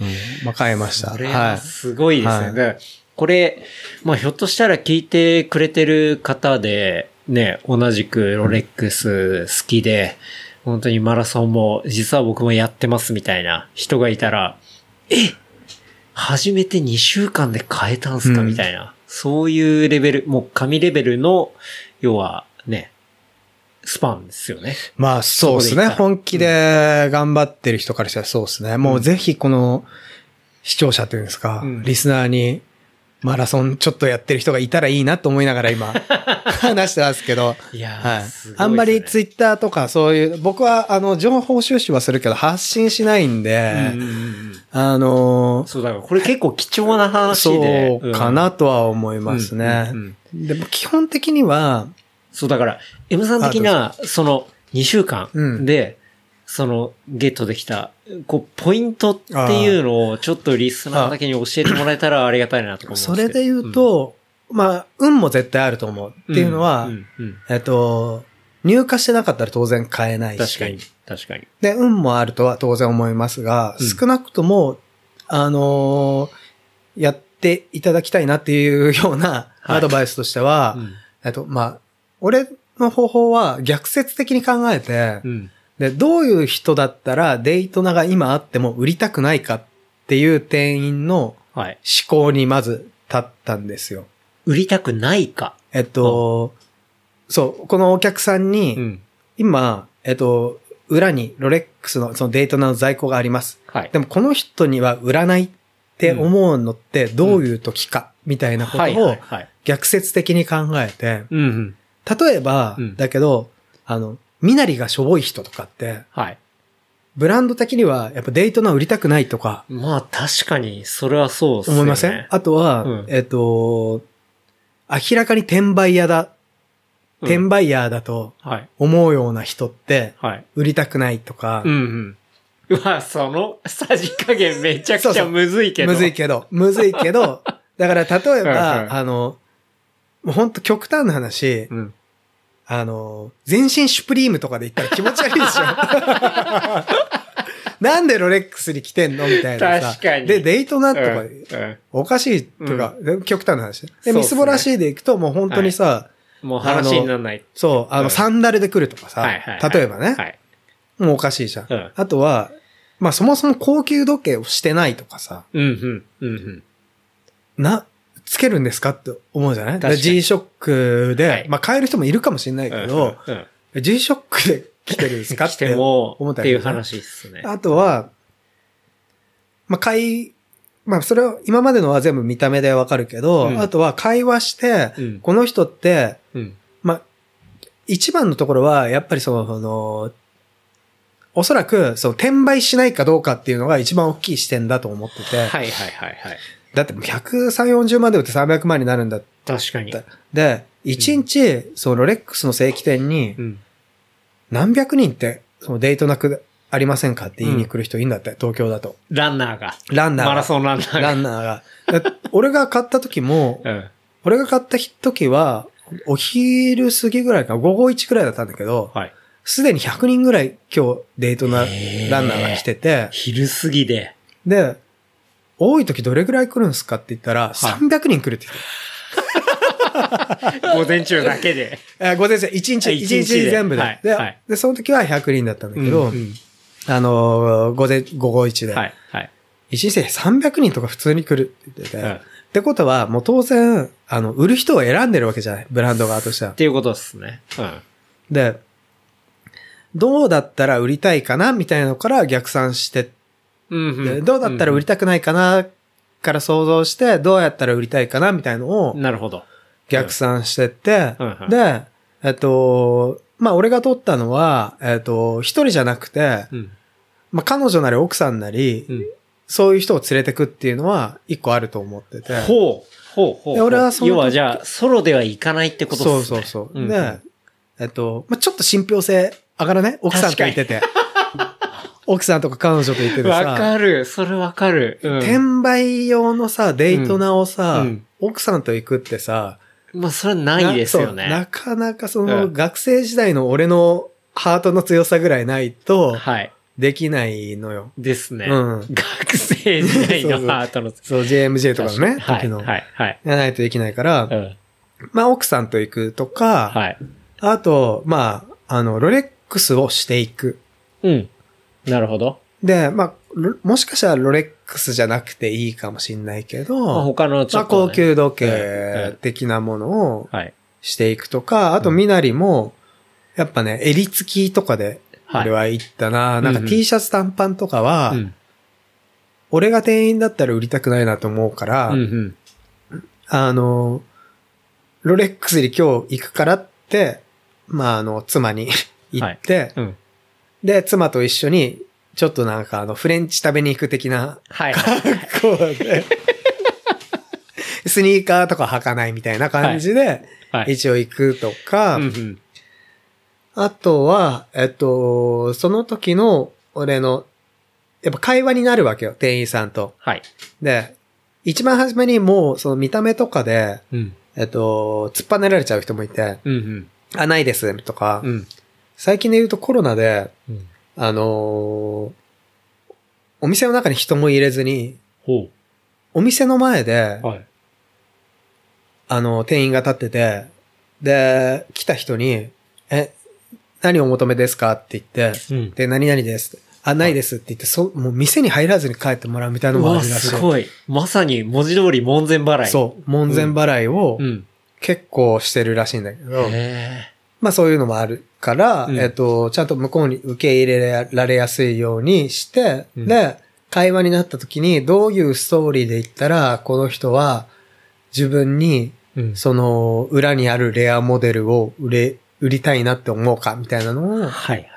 うん、まあ、買いました。それは。はいすごいですね。はいでこれ、まあひょっとしたら聞いてくれてる方で、ね、同じくロレックス好きで、本当にマラソンも実は僕もやってますみたいな人がいたら、え初めて2週間で変えたんすか、うんみたいな。そういうレベル、もう神レベルの、要はね、スパンですよね。まあ、そうですね。本気で頑張ってる人からしたらそうですね。もうぜひこの視聴者というんですか、うんリスナーにマラソンちょっとやってる人がいたらいいなと思いながら今 話してますけど。いやーはいねあんまりツイッターとかそういう、僕はあの、情報収集はするけど発信しないんで、うんあのーそうだから、これ結構貴重な話で。そうかなとは思いますね。でも基本的には、そう、だから、M さん的な、その、2週間うんで、その、ゲットできた、こう、ポイントっていうのを、ちょっとリスナーだけに教えてもらえたらありがたいなとか思うんですけどそれで言う、と、まあ、運も絶対あると思う。っていうのは、んうんうんえっと、入荷してなかったら当然買えないし。確かに、確かに。で、運もあるとは当然思いますが、うん少なくとも、あのーやっていただきたいなっていうようなはいアドバイスとしては、うんえっと、まあ、俺の方法は逆説的に考えて、うん。で、どういう人だったらデイトナが今あっても売りたくないかっていう店員のはい。思考にまず立ったんですよ。売りたくないか。えっと、そう、このお客さんに、ん。今、えっと、裏にロレックスのそのデートナの在庫があります。はい。でもこの人には売らないって思うのってどういう時か、みたいなことはい、はをい、はい。逆説的に考えて。例えば、うんだけど、あの、身なりがしょぼい人とかって、はい。ブランド的にはやっぱデートナ売りたくないとかまあ、確かに、それはそうっすよね。思いません、あとは、うんえっと、明らかに転売屋だ、うん転売ヤーだとはい。思うような人って、はい。売りたくないとか、うんうん。うわ、その、さじ加減めちゃくちゃむずいけど。むずいけど、むずいけど、だから例え はいはいば、あの、もうほんと極端な話、うん。あの、全身シュプリームとかで言ったら気持ち悪いでしょなんでロレックスに来てんのみたいなさ。確かにで、デイトナとか、うんうんおかしいというか、極端な話。で、そうっすねみすぼらしいで行くともう本当にさ、もう話にならない。そう、あの、うんサンダルで来るとかさ、はいはいはい。例えばね、はい。もうおかしいじゃん。うんあとは、まあそもそも高級時計をしてないとかさ、うんうん。うんうん。な、つけるんですかって思うじゃない ?G-SHOCK で、はいまあ変える人もいるかもしれないけど、うんうん、G-SHOCK で来てるんですかっ来て思っ、たっていう話ですね。あとは、まあ、会、まあ、それは、今までのは全部見た目でわかるけど、うんあとは会話して、うんこの人って、うん。まあ、一番のところは、やっぱりその、その、おそらく、そう、転売しないかどうかっていうのが一番大きい視点だと思ってて、はいはいはいはい。だって130、40万で売って300万になるんだって。確かに。で、1日、そのロレックスの正規店にうん。何百人って、そのデートなくありませんかって言いに来る人いいんだって、東京だと。ランナーが。ランナーが。マラソンランナーが。ランナーが。だ俺が買った時も、うん。俺が買った時は、お昼過ぎぐらいかな、午後1くらいだったんだけど、はい。すでに100人ぐらい今日デートなランナーが来てて、昼過ぎで。で、多い時どれぐらい来るんですかって言ったら、300人来るって言って 午前中だけで。午前中、1日、あ1一日全部で。ではいはいで、その時は100人だったんだけど、うんあのー、午前、午後1で。はい。はい。1日で300人とか普通に来るって言ってて、うんってことは、もう当然、あの、売る人を選んでるわけじゃない？ブランド側としてはっ。ていうことですね。うん。で、どうだったら売りたいかな？みたいなのから逆算して、うんでどうだったら売りたくないかなから想像して、どうやったら売りたいかなみたいのをなるほど。逆算してってで、えっと、まあ、俺が取ったのは、えっと、一人じゃなくて、うん。まあ、彼女なり奥さんなり、うん。そういう人を連れてくっていうのは一個あると思ってて。ほう。ほうほう。で俺はそ要はじゃあ、ソロでは行かないってことですね。そうそうそう。んで、えっと、まあ、ちょっと信憑性上がらない奥さんと言ってて。奥さんとか彼女と言っててわさ、かる。それわかる。うん。転売用のさ、デートナをさ、うんうん奥さんと行くってさ、まあ、それはないですよなそうなね。かなかその、うん学生時代の俺のハートの強さぐらいないと、はい。できないのよ。ですね。うん学生時代の ハートの。そう、JMJ とかのね、はい。時の。はい。はい。やらないとできないから、うん。まあ奥さんと行くとか、はい。あと、まあ、あの、ロレックスをしていく。うん。なるほど。で、まあ、ロもしかしたらロレックスじゃなくていいかもしんないけど、まあ、他のちまあ、ょっとね、高級時うんう計ん的なものをはい。していくとか、あと、みなりも、やっぱね、襟付きとかで、はい俺は行ったな。なんかうんうん T シャツ短パンとかは、うん。俺が店員だったら売りたくないなと思うから、うんうん。あの、ロレックスに今日行くからって、まあ、あの、妻に 言って、うん。で、妻と一緒に、ちょっとなんかあの、フレンチ食べに行く的なはい。こうで、スニーカーとか履かないみたいな感じで、はい。一応行くとか、うんうん。あとは、えっと、その時の俺の、やっぱ会話になるわけよ、店員さんと。はい。で、一番初めにもうその見た目とかで、うん。えっと、突っぱねられちゃう人もいて、うんうん。あ、ないです、とか、うん。最近で言うとコロナで、うん。あのーお店の中に人も入れずに、ほお店の前で、う。はい。あの、店員が立ってて、で、来た人に、え、何をお求めですか？って言って、うん。で、何々です。あ、ないですって言って、そ、もう店に入らずに帰ってもらうみたいなのもあるらしい。すごい。まさに文字通り門前払い。そう、門前払いをうん。結構してるらしいんだけど、へまあそういうのもあるから、うんえっと、ちゃんと向こうに受け入れられやすいようにして、うんで、会話になった時にどういうストーリーで言ったら、この人は自分に。その裏にあるレアモデルを売れ、売りたいなって思うかみたいなのを、はいはい。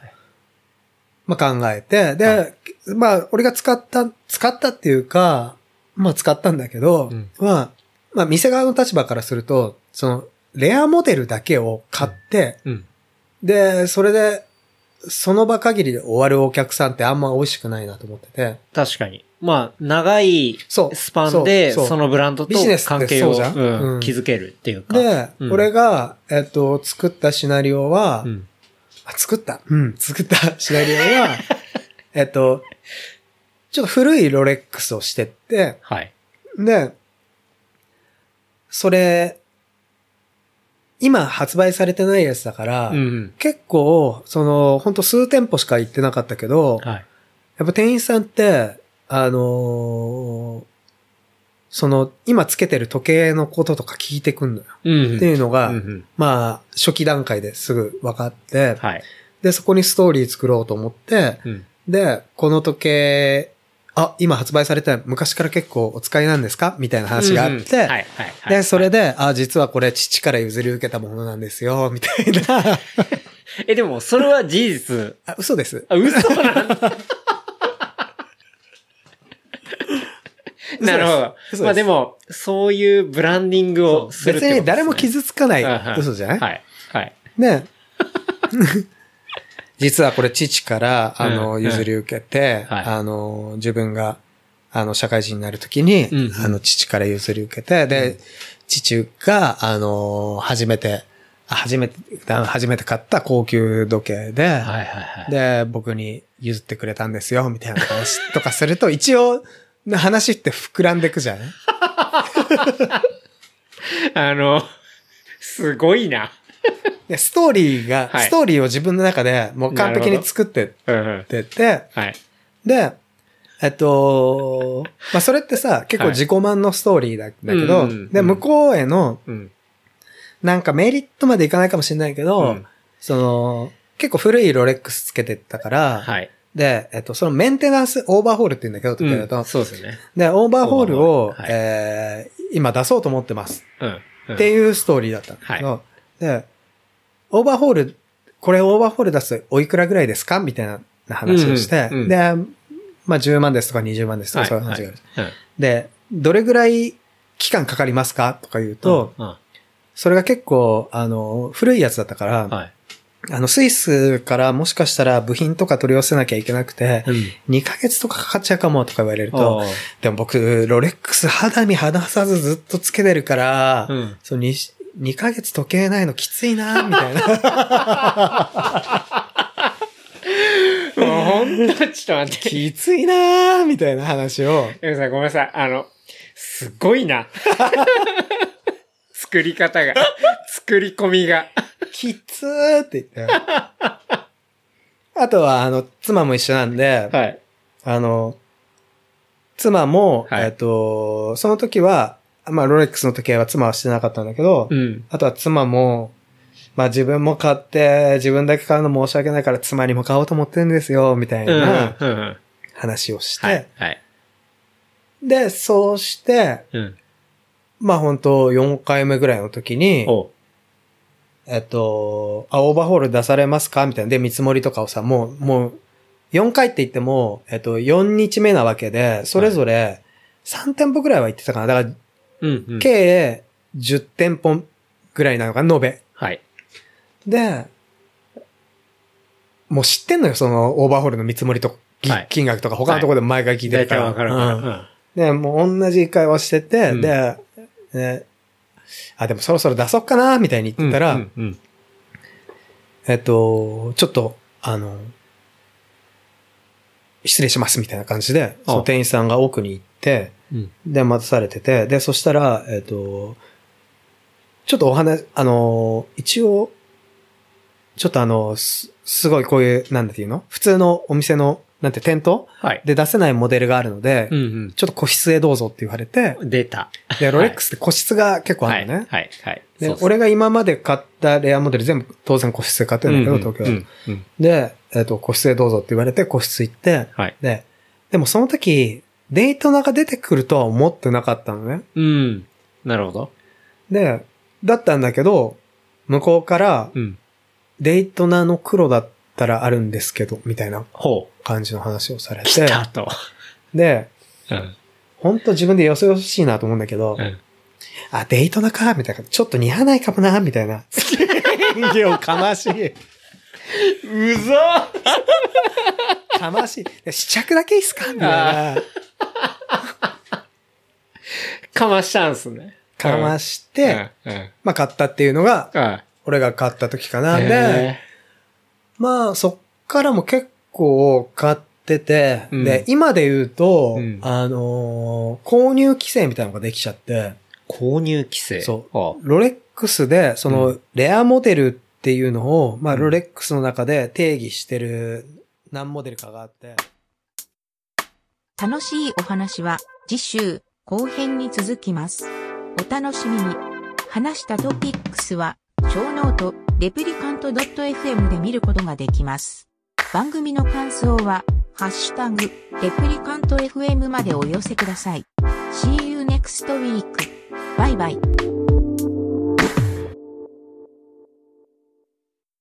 まあ考えて、で、はまあ俺が使った、使ったっていうか、まあ使ったんだけど、うんまあ、まあ店側の立場からすると、その、レアモデルだけを買って、うん。で、それで、その場限りで終わるお客さんってあんま美味しくないなと思ってて。確かに。まあ、長いスパンで、そのブランドと関係を築けるっていうか。で、うん俺が、えっと、作ったシナリオは、うん。あ、作った。うん、作ったシナリオは、えっと、ちょっと古いロレックスをしてって、はい。で、それ、今発売されてないやつだから、うんうん。結構、その、ほんと数店舗しか行ってなかったけど、はい。やっぱ店員さんって、あのーその、今つけてる時計のこととか聞いてくんのよ。うん。っていうのが、うんうんまあ、初期段階ですぐ分かって、はい。で、そこにストーリー作ろうと思って、うん。で、この時計、あ、今発売されて昔から結構お使いなんですか？みたいな話があって。で、それで、あ、実はこれ父から譲り受けたものなんですよ、みたいな。え、でも、それは事実。あ、嘘です。あ、嘘なんだ。なるほど。嘘まあでも、そういうブランディングをするね、別に誰も傷つかない嘘じゃない？はい。はい。ね。実はこれ父から、あうの、ん譲り受けて、はいあの、自分が、あの、社会人になるときに、うんうんあの、父から譲り受けて、で、父が、あの、初めて、あ初めて、あ初めて買った高級時計で、はいはいはい。で、僕に譲ってくれたんですよ、みたいな話とかすると、一応、話って膨らんでくじゃん。あの、すごいな。でストーリーが、はいストーリーを自分の中でもう完璧に作って。ってて、はい。で、えっと、まあ、それってさ、結構自己満のストーリーだ,、だけど、で、向こうへの、うん。なんかメリットまでいかないかもしれないけど、うんその、結構古いロレックスつけてたから、はい。で、えっと、そのメンテナンス、オーバーホールって言うんだけど、と、うんそうですね。で、オーバーホールを、オーバーはいえー今出そうと思ってます。うん。うんっていうストーリーだったんだけど、で、オーバーホール、これオーバーホール出すとおいくらぐらいですか？みたいな話をして、うんうんで、まあ10万ですとか20万ですとかはいそういう話がある。はいで、どれぐらい期間かかりますか？とか言うと、うんうんそれが結構、あの、古いやつだったから、はい。あの、スイスからもしかしたら部品とか取り寄せなきゃいけなくて、うん。2ヶ月とかかかっちゃうかもとか言われるとでも僕、ロレックス肌身離さずずっとつけてるから、うん。そう 2, 2ヶ月時計ないのきついな、みたいな。もうほんと、ちょっと待って。きついな、みたいな話を。エムさんごめんなさい。あの、すごいな。作り方が。作り込みが。きつーって言って。あとは、あの、妻も一緒なんで、はい。あの、妻も、はいえっと、その時は、まあ、ロレックスの時計は妻はしてなかったんだけど、うん。あとは妻も、まあ自分も買って、自分だけ買うの申し訳ないから妻にも買おうと思ってるんですよ、みたいうん。な。話をして。で、そうして、うん。まあ本当4回目ぐらいの時に、えっと、あ、オーバーホール出されますか？みたいな。で、見積もりとかをさ、もう、もう、4回って言っても、えっと、4日目なわけで、それぞれ3店舗ぐらいは行ってたかな。だから、うん。うん。計10店舗ぐらいなのかな、延べ。はい。で、もう知ってんのよ、そのオーバーホールの見積もりと、ぎはい金額とか他のところでも毎回聞いてるから。大体わかるから。うんうん。で、もう同じ会話してて、うんで、ねあ、でもそろそろ出そうかな、みたいに言ってたら、うん。うん。えっと、ちょっと、あの、失礼しますみたいな感じで、その店員さんが奥に行って、うん。で、待たされてて、で、そしたら、えっと、ちょっとお話、あの、一応、ちょっとあの、す、すごいこういう、なんだっていうの？普通のお店の、なんて店頭はい。で出せないモデルがあるので、うんちょっと個室へどうぞって言われて、うん。出た。で、ロレックスって個室が結構あはい。るのね。はい。はい。でそう、そう俺が今まで買ったレアモデル全部当然個室で買ってるんだけど、東京はうん。うん。で、えっ、と、個室へどうぞって言われて個室行って、はい。で、でもその時、デイトナが出てくるとは思ってなかったのね。うん。なるほど。で、だったんだけど、向こうから、うん。デイトナの黒だったらあるんですけど、みたいなほう。感じの話をされ来て、たと。で、うん。本当自分でよそよそしいなと思うんだけど、うん。あ、デイトナか、みたいな。ちょっと似合わないかもな、みたいな。演技をかましい。うざかましい。で試着だけいいっすか？みたいな。かましたんすね。かまして、うん。うん。まあ買ったっていうのが、あ俺が買った時かな。で、へまあそっからも結構買ってて、うんで、今で言うと、うんあのー購入規制みたいなのができちゃって、ー購入規制。そうあロレックスで、その、うレアモデルっていうのを、まあ、うんロレックスの中で定義してる何モデルかがあって、楽しいお話は次週、後編に続きます。お楽しみに。話したトピックスは、ショーノート、 Replicant .fm で見ることができます。番組の感想は、ハッシュタグ、 Replicant FM までお寄せください。See you next week. バイバイ。